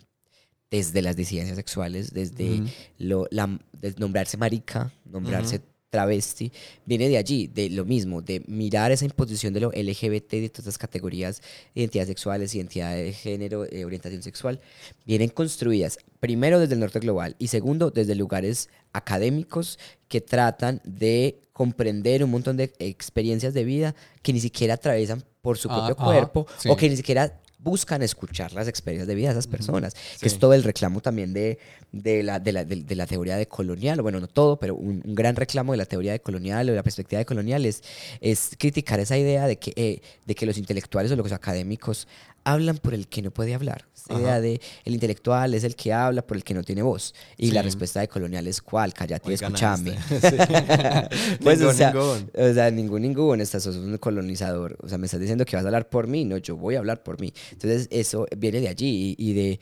desde las disidencias sexuales, desde lo, la, nombrarse marica, nombrarse travesti, viene de allí, de lo mismo, de mirar esa imposición de lo LGBT, de todas estas categorías, identidades sexuales, identidad de género, eh, orientación sexual, vienen construidas primero desde el norte global y segundo desde lugares académicos que tratan de comprender un montón de experiencias de vida que ni siquiera atraviesan por su propio ah, cuerpo o que ni siquiera buscan escuchar las experiencias de vida de esas personas, que es todo el reclamo también de, de, la, de, la, de, la, teoría de colonial, bueno, no todo, pero un, gran reclamo de la teoría de colonial o de la perspectiva de colonial es, es criticar esa idea de que, eh, de que los intelectuales o los académicos hablan por el que no puede hablar. Esa idea de el intelectual es el que habla por el que no tiene voz. Y la respuesta de colonial es cuál, cállate y escúchame. pues, o, sea, ningún. o sea, ningún, ningún. Estás sos un colonizador. O sea, me estás diciendo que vas a hablar por mí. No, yo voy a hablar por mí. Entonces, eso viene de allí y, y de...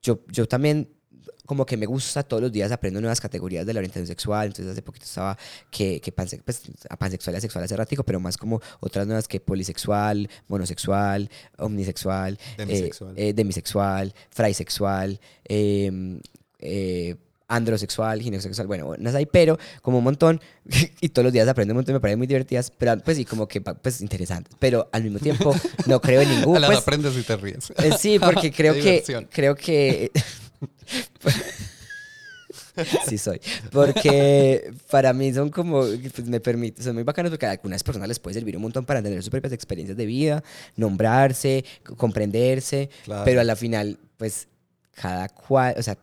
Yo, yo también como que me gusta todos los días aprendo nuevas categorías de la orientación sexual. Entonces hace poquito estaba que, que pues, pansexual y asexual hace ratico, pero más como otras nuevas que polisexual, monosexual, omnisexual, demisexual, eh, eh, demisexual fraisexual, em, eh, androsexual, ginesexual, bueno, no hay, pero como un montón, y todos los días aprendo un montón, me parecen muy divertidas, pero pues sí, como que pues interesantes, pero al mismo tiempo no creo en ningún... Las pues, aprendes y te ríes. sí, porque creo que, creo que Sí soy. Porque para mí son como, pues me permite, son muy bacanos porque a algunas personas les puede servir un montón para entender sus propias experiencias de vida, nombrarse, comprenderse, Claro. pero a la final, pues cada cual, o sea,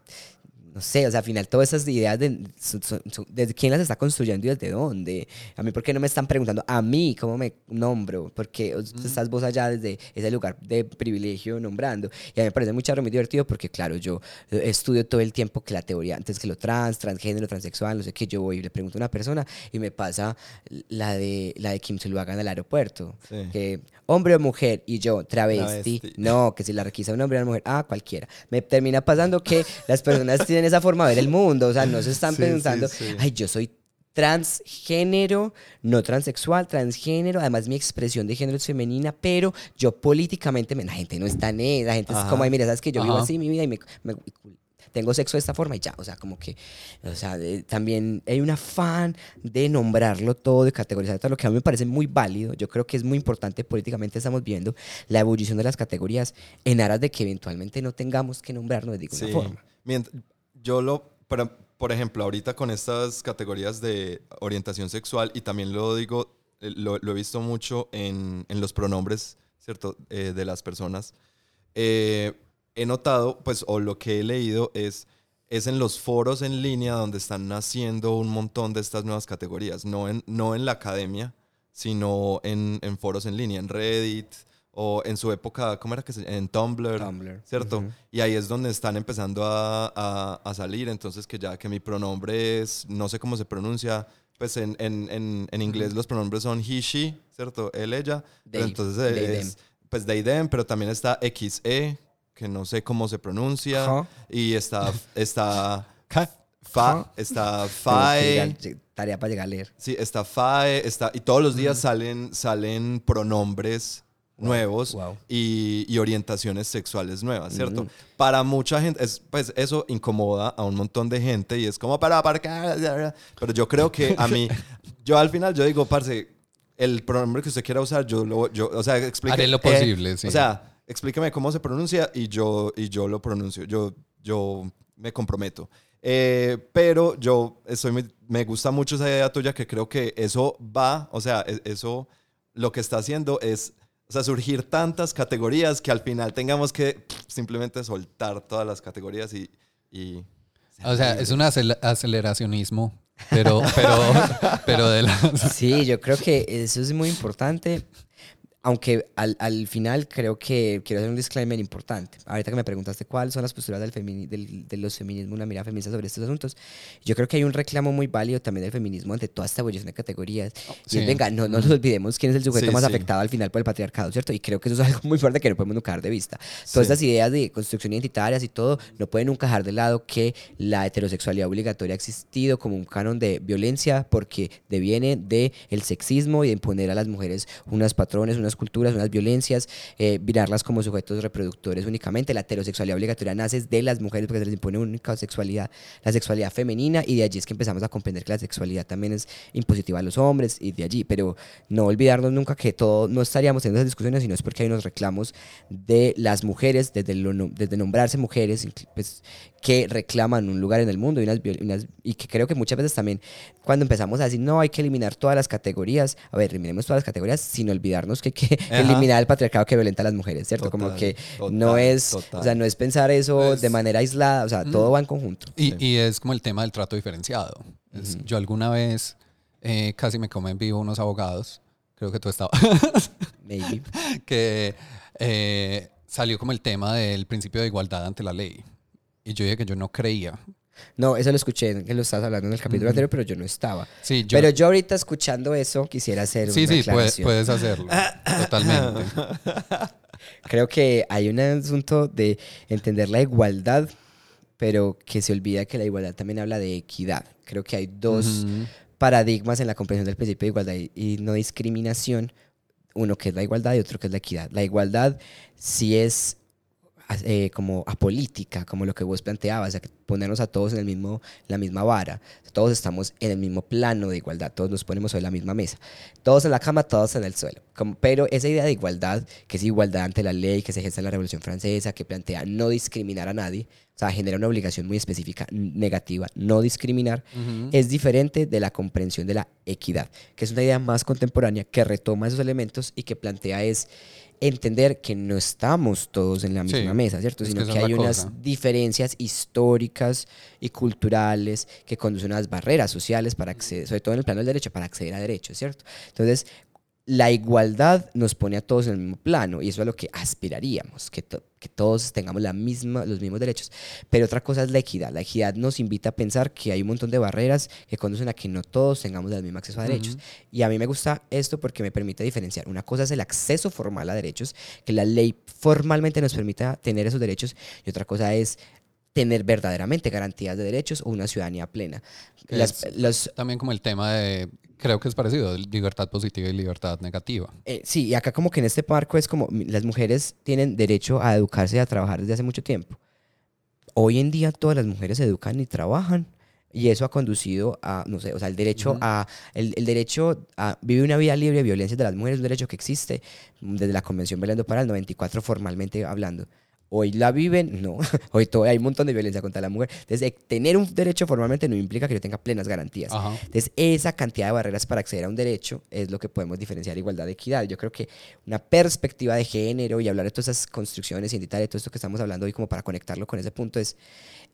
no sé, o sea, al final todas esas ideas de, son- son- son- desde quién las está construyendo y desde dónde. A mí, ¿por qué no me están preguntando a mí cómo me nombro? Porque estás vos allá desde ese lugar de privilegio nombrando. Y a mí me parece muy charro, muy divertido porque, claro, yo eh, estudio todo el tiempo que la teoría, antes que lo trans, transgénero, transexual, no sé qué, yo voy y le pregunto a una persona y me pasa la de, la de Kim lo hagan al aeropuerto. Sí. Que hombre o mujer y yo, travesti. Travesti. No, que si la requisa un hombre o una mujer, ah, cualquiera. Me termina pasando que las personas tienen esa forma de ver el mundo, o sea, no se están Sí, pensando, sí. ay, yo soy transgénero, no transexual, transgénero, además mi expresión de género es femenina, pero yo políticamente, me- la gente no está en eso, la gente es como, ay, mira, sabes que yo vivo así mi vida y me, me- tengo sexo de esta forma y ya, o sea, como que, o sea, también hay un afán de nombrarlo todo, de categorizar todo, lo que a mí me parece muy válido, yo creo que es muy importante políticamente, estamos viendo la ebullición de las categorías en aras de que eventualmente no tengamos que nombrarnos de ninguna Sí. forma. Mient- yo lo, por, por ejemplo, ahorita con estas categorías de orientación sexual, y también lo digo, eh, lo, lo he visto mucho en, en los pronombres, ¿cierto? Eh, de las personas. Eh, he notado, pues, o lo que he leído es, es en los foros en línea donde están naciendo un montón de estas nuevas categorías, no en, no en la academia, sino en, en foros en línea, en Reddit o en su época, ¿cómo era que se En Tumblr. Tumblr. ¿cierto? Ujú. Y ahí es donde están empezando a, a- a salir, entonces que ya que mi pronombre es, no sé cómo se pronuncia, pues en, en, en, en inglés los pronombres son he, she, ¿cierto? Él, ella, They, entonces they, es, pues they, them, pero también está XE, que no sé cómo se pronuncia, Ajá. y está, está fa, está fae, tarea para llegar a leer. Sí, está FAE, está, y todos los días salen, salen pronombres nuevos wow. y, y orientaciones sexuales nuevas, ¿cierto? Mm. Para mucha gente, es, pues eso incomoda a un montón de gente y es como para aparcar, pero yo creo que a mí, yo al final yo digo, parce, el pronombre que usted quiera usar, yo lo, yo, o sea, explique. Haré lo eh, posible, sí. O sea, explíqueme cómo se pronuncia y yo, y yo lo pronuncio, yo, yo me comprometo. Eh, pero yo estoy muy- me gusta mucho esa idea tuya que creo que eso va, o sea, e- eso lo que está haciendo es, o sea, surgir tantas categorías que al final tengamos que simplemente soltar todas las categorías y... y O sea, es un acel- aceleracionismo, pero, pero, pero de las... Sí, yo creo que eso es muy importante. Aunque al, al final creo que quiero hacer un disclaimer importante. Ahorita que me preguntaste cuáles son las posturas del femini- del- de los feminismos, una mirada feminista sobre estos asuntos, yo creo que hay un reclamo muy válido también del feminismo ante toda esta evolución de categorías. Y Sí. es, venga, no, no nos olvidemos quién es el sujeto Sí, más sí. afectado al final por el patriarcado, ¿cierto? Y creo que eso es algo muy fuerte que no podemos nunca dejar de vista. Todas estas ideas de construcción identitarias y todo, no pueden nunca dejar de lado que la heterosexualidad obligatoria ha existido como un canon de violencia porque deviene de el sexismo y de imponer a las mujeres unas patrones, unas culturas, unas violencias, eh, mirarlas como sujetos reproductores únicamente. La heterosexualidad obligatoria nace de las mujeres porque se les impone única sexualidad, la sexualidad femenina, y de allí es que empezamos a comprender que la sexualidad también es impositiva a los hombres y de allí, pero no olvidarnos nunca que todo, no estaríamos teniendo esas discusiones, sino es porque hay unos reclamos de las mujeres, desde, lo desde nombrarse mujeres, pues, que reclaman un lugar en el mundo y, unas, unas- y que creo que muchas veces también cuando empezamos a decir no hay que eliminar todas las categorías, a ver, eliminemos todas las categorías sin olvidarnos que hay que Ajá. eliminar el patriarcado que violenta a las mujeres, ¿cierto? Como que total, no es, total. o sea, no es pensar eso Pues- de manera aislada, o sea, todo va en conjunto. Y, y es como el tema del trato diferenciado. Es- Yo alguna vez eh, casi me come en vivo unos abogados, creo que tú estabas, Maybe. que eh, salió como el tema del principio de igualdad ante la ley. Y yo dije que yo no creía. No, eso lo escuché, que lo estabas hablando en el capítulo anterior, pero yo no estaba. Sí, yo, Pero yo ahorita escuchando eso quisiera hacer sí, una sí, puedes, aclaración. puedes hacerlo. Totalmente. Creo que hay un asunto de entender la igualdad, pero que se olvida que la igualdad también habla de equidad. Creo que hay dos paradigmas en la comprensión del principio de igualdad y, y no discriminación. Uno que es la igualdad y otro que es la equidad. La igualdad sí es eh, como apolítica, como lo que vos planteabas, o sea, ponernos a todos en el mismo, la misma vara. Todos estamos en el mismo plano de igualdad, todos nos ponemos sobre la misma mesa. Todos en la cama, todos en el suelo. Como- pero esa idea de igualdad, que es igualdad ante la ley, que se gesta en la Revolución Francesa, que plantea no discriminar a nadie, o sea, genera una obligación muy específica, negativa, no discriminar, es diferente de la comprensión de la equidad, que es una idea más contemporánea que retoma esos elementos y que plantea es entender que no estamos todos en la Sí, misma mesa, ¿cierto? que Sino que hay unas cosa. diferencias históricas y culturales que conducen a unas barreras sociales para acceder, sobre todo en el plano del derecho, para acceder a derechos, ¿cierto? Entonces, la igualdad nos pone a todos en el mismo plano y eso es a lo que aspiraríamos, que, to- que todos tengamos la misma, los mismos derechos. Pero otra cosa es la equidad. La equidad nos invita a pensar que hay un montón de barreras que conducen a que no todos tengamos el mismo acceso a derechos. Y a mí me gusta esto porque me permite diferenciar. Una cosa es el acceso formal a derechos, que la ley formalmente nos permita tener esos derechos, y otra cosa es tener verdaderamente garantías de derechos o una ciudadanía plena. Las, los, También como el tema de, creo que es parecido, libertad positiva y libertad negativa. Eh, sí, y acá como que en este marco es como las mujeres tienen derecho a educarse y a trabajar desde hace mucho tiempo. Hoy en día todas las mujeres se educan y trabajan y eso ha conducido a, no sé, o sea, el derecho Ujú. a, el, el derecho a vivir una vida libre de violencia de las mujeres es un derecho que existe desde la Convención Belén do Pará, el 94 formalmente hablando. Hoy la viven, no. Hoy todo, hay un montón de violencia contra la mujer. Entonces, eh, tener un derecho formalmente no implica que yo tenga plenas garantías. Ajá. Entonces, esa cantidad de barreras para acceder a un derecho es lo que podemos diferenciar igualdad de equidad. Yo creo que una perspectiva de género y hablar de todas esas construcciones identitarias, todo esto que estamos hablando hoy, como para conectarlo con ese punto, es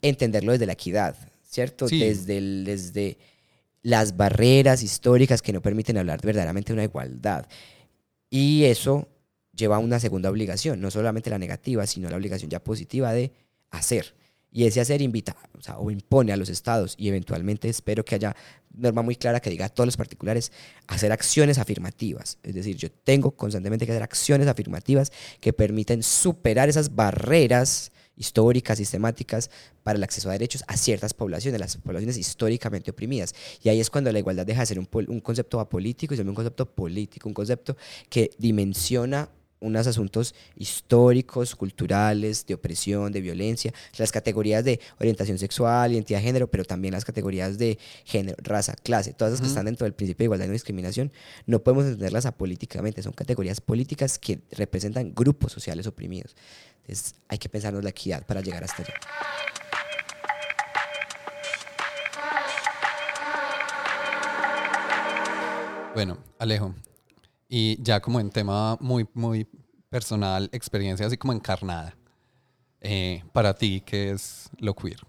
entenderlo desde la equidad, ¿cierto? Sí. Desde, el- desde las barreras históricas que no permiten hablar verdaderamente de una igualdad. Y eso lleva una segunda obligación, no solamente la negativa, sino la obligación ya positiva de hacer. Y ese hacer invita o, impone a los estados y eventualmente espero que haya norma muy clara que diga a todos los particulares hacer acciones afirmativas. Es decir, yo tengo constantemente que hacer acciones afirmativas que permiten superar esas barreras históricas, sistemáticas para el acceso a derechos a ciertas poblaciones, las poblaciones históricamente oprimidas. Y ahí es cuando la igualdad deja de ser un, concepto apolítico y se un concepto político, un concepto que dimensiona unos asuntos históricos, culturales, de opresión, de violencia, las categorías de orientación sexual, identidad de género, pero también las categorías de género, raza, clase, todas las que están dentro del principio de igualdad y no discriminación, no podemos entenderlas apolíticamente, son categorías políticas que representan grupos sociales oprimidos. Entonces hay que pensarnos la equidad para llegar hasta allá. Bueno, Alejo, y ya como en tema muy, muy personal, experiencia así como encarnada, eh, para ti, ¿qué es lo queer?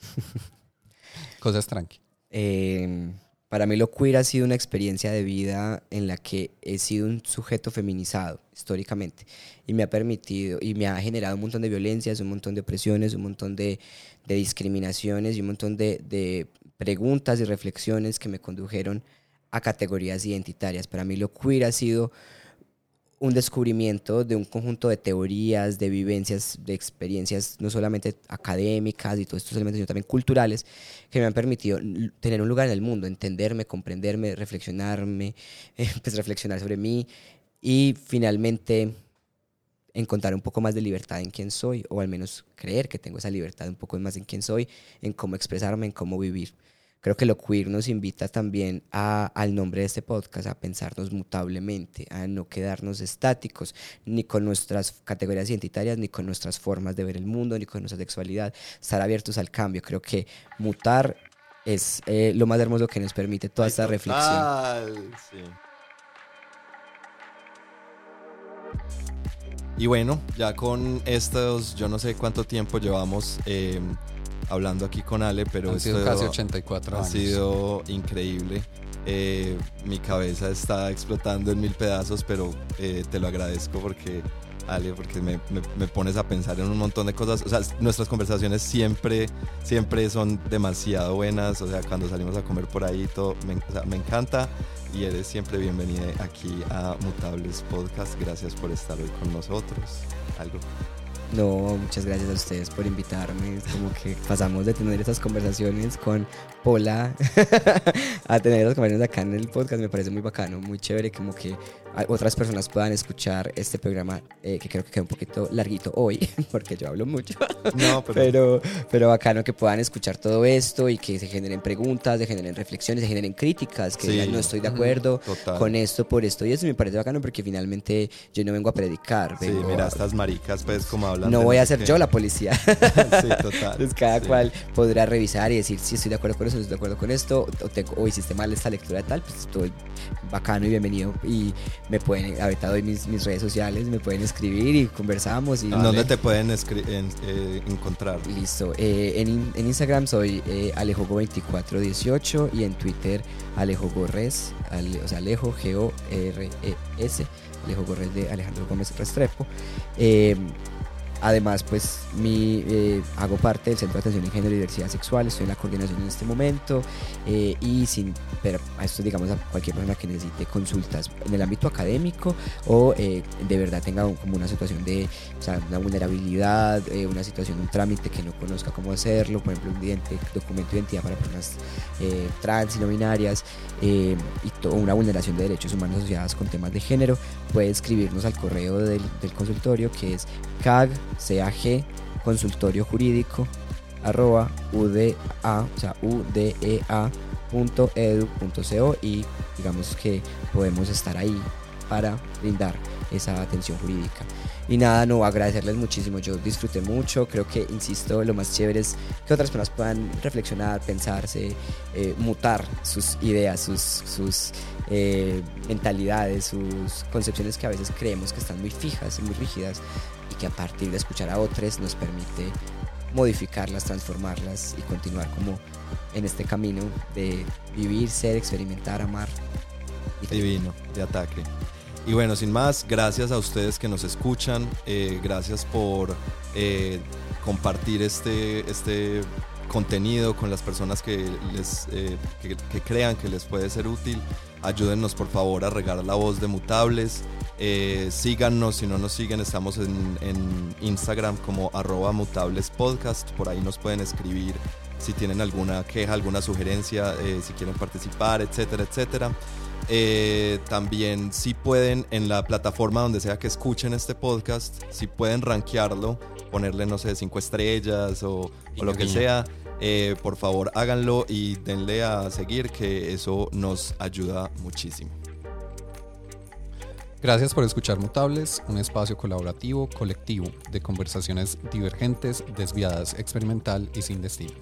Cosas tranqui. Eh, para mí lo queer ha sido una experiencia de vida en la que he sido un sujeto feminizado históricamente y me ha permitido y me ha generado un montón de violencias, un montón de opresiones, un montón de, de discriminaciones y un montón de, de preguntas y reflexiones que me condujeron a categorías identitarias. Para mí lo queer ha sido un descubrimiento de un conjunto de teorías, de vivencias, de experiencias, no solamente académicas y todos estos elementos, sino también culturales, que me han permitido tener un lugar en el mundo, entenderme, comprenderme, reflexionarme, eh, pues reflexionar sobre mí y finalmente encontrar un poco más de libertad en quién soy, o al menos creer que tengo esa libertad un poco más en quién soy, en cómo expresarme, en cómo vivir. Creo que lo queer nos invita también a, al nombre de este podcast a pensarnos mutablemente, a no quedarnos estáticos, ni con nuestras categorías identitarias, ni con nuestras formas de ver el mundo, ni con nuestra sexualidad, estar abiertos al cambio. Creo que mutar es eh, lo más hermoso que nos permite toda esta reflexión. Sí. Y bueno, ya con estos, yo no sé cuánto tiempo llevamos eh, hablando aquí con Ale, pero Han sido esto casi 84 ha años. sido increíble. Eh, mi cabeza está explotando en mil pedazos, pero eh, te lo agradezco porque, Ale, porque me, me- me pones a pensar en un montón de cosas. O sea, nuestras conversaciones siempre, siempre son demasiado buenas. O sea, cuando salimos a comer por ahí, todo me, o sea, me encanta. Y eres siempre bienvenida aquí a Mutables Podcast. Gracias por estar hoy con nosotros. Algo. No, muchas gracias a ustedes por invitarme. Como que pasamos de tener esas conversaciones con Pola a tener esas conversaciones acá en el podcast. Me parece muy bacano, muy chévere. Como que otras personas puedan escuchar este programa, eh, que creo que queda un poquito larguito hoy, porque yo hablo mucho. No, pero, Pero, pero bacano que puedan escuchar todo esto y que se generen preguntas, se generen reflexiones, se generen críticas, que Sí. digan, no estoy de acuerdo Total. con esto, por esto y eso me parece bacano porque finalmente yo no vengo a predicar. sí, vengo mira, a- estas maricas, pues, como hablan. no voy a ser yo la policía. sí, total. Entonces cada sí. cual podrá revisar y decir si estoy de acuerdo con eso, no estoy de acuerdo con esto, o, tengo, o hiciste mal esta lectura de tal, pues todo bacano y bienvenido. Y me pueden, ahorita doy mis, mis redes sociales, me pueden escribir y conversamos. Y ¿En dónde te pueden en- eh, encontrar? Listo. Eh, en, en Instagram soy eh, alejogo2418 y en Twitter Alejo Gorres, Ale- o sea, Alejo G-O-R-E-S, Alejo Gorres de Alejandro Gómez Restrepo. Además, pues mi, eh, hago parte del Centro de Atención en Género y Diversidad Sexual, estoy en la coordinación en este momento eh, y sin, pero esto digamos a cualquier persona que necesite consultas en el ámbito académico o eh, de verdad tenga como una situación de una vulnerabilidad, una situación, un trámite que no conozca cómo hacerlo, por ejemplo, un idente- documento de identidad para personas trans y no binarias, y to- una vulneración de derechos humanos asociadas con temas de género, puede escribirnos al correo del, del consultorio que es CAG, CAG, consultorio jurídico, arroba UDA, o sea, udea.edu.co y digamos que podemos estar ahí para brindar esa atención jurídica. Y nada, no, agradecerles muchísimo. Yo disfruté mucho. Creo que, insisto, lo más chévere es que otras personas puedan reflexionar, pensarse, eh, mutar sus ideas, sus, sus eh, mentalidades, sus concepciones que a veces creemos que están muy fijas y muy rígidas que a partir de escuchar a otros nos permite modificarlas, transformarlas y continuar como en este camino de vivir, ser, experimentar, amar. Divino, de ataque. Y bueno, sin más, gracias a ustedes que nos escuchan, eh, gracias por eh, compartir este, este contenido con las personas que, les, eh, que crean que les puede ser útil. Ayúdennos por favor a regar la voz de Mutables. Eh, síganos, si no nos siguen, estamos en, en Instagram como arroba mutables podcast. Por ahí nos pueden escribir si tienen alguna queja, alguna sugerencia, eh, si quieren participar, etcétera, etcétera. Eh, también si pueden en la plataforma donde sea que escuchen este podcast, si pueden rankearlo, ponerle, no sé, cinco estrellas o, o lo que sea, eh, por favor háganlo y denle a seguir que eso nos ayuda muchísimo. Gracias por escuchar Mutables, un espacio colaborativo, colectivo, de conversaciones divergentes, desviadas, experimental y sin destino.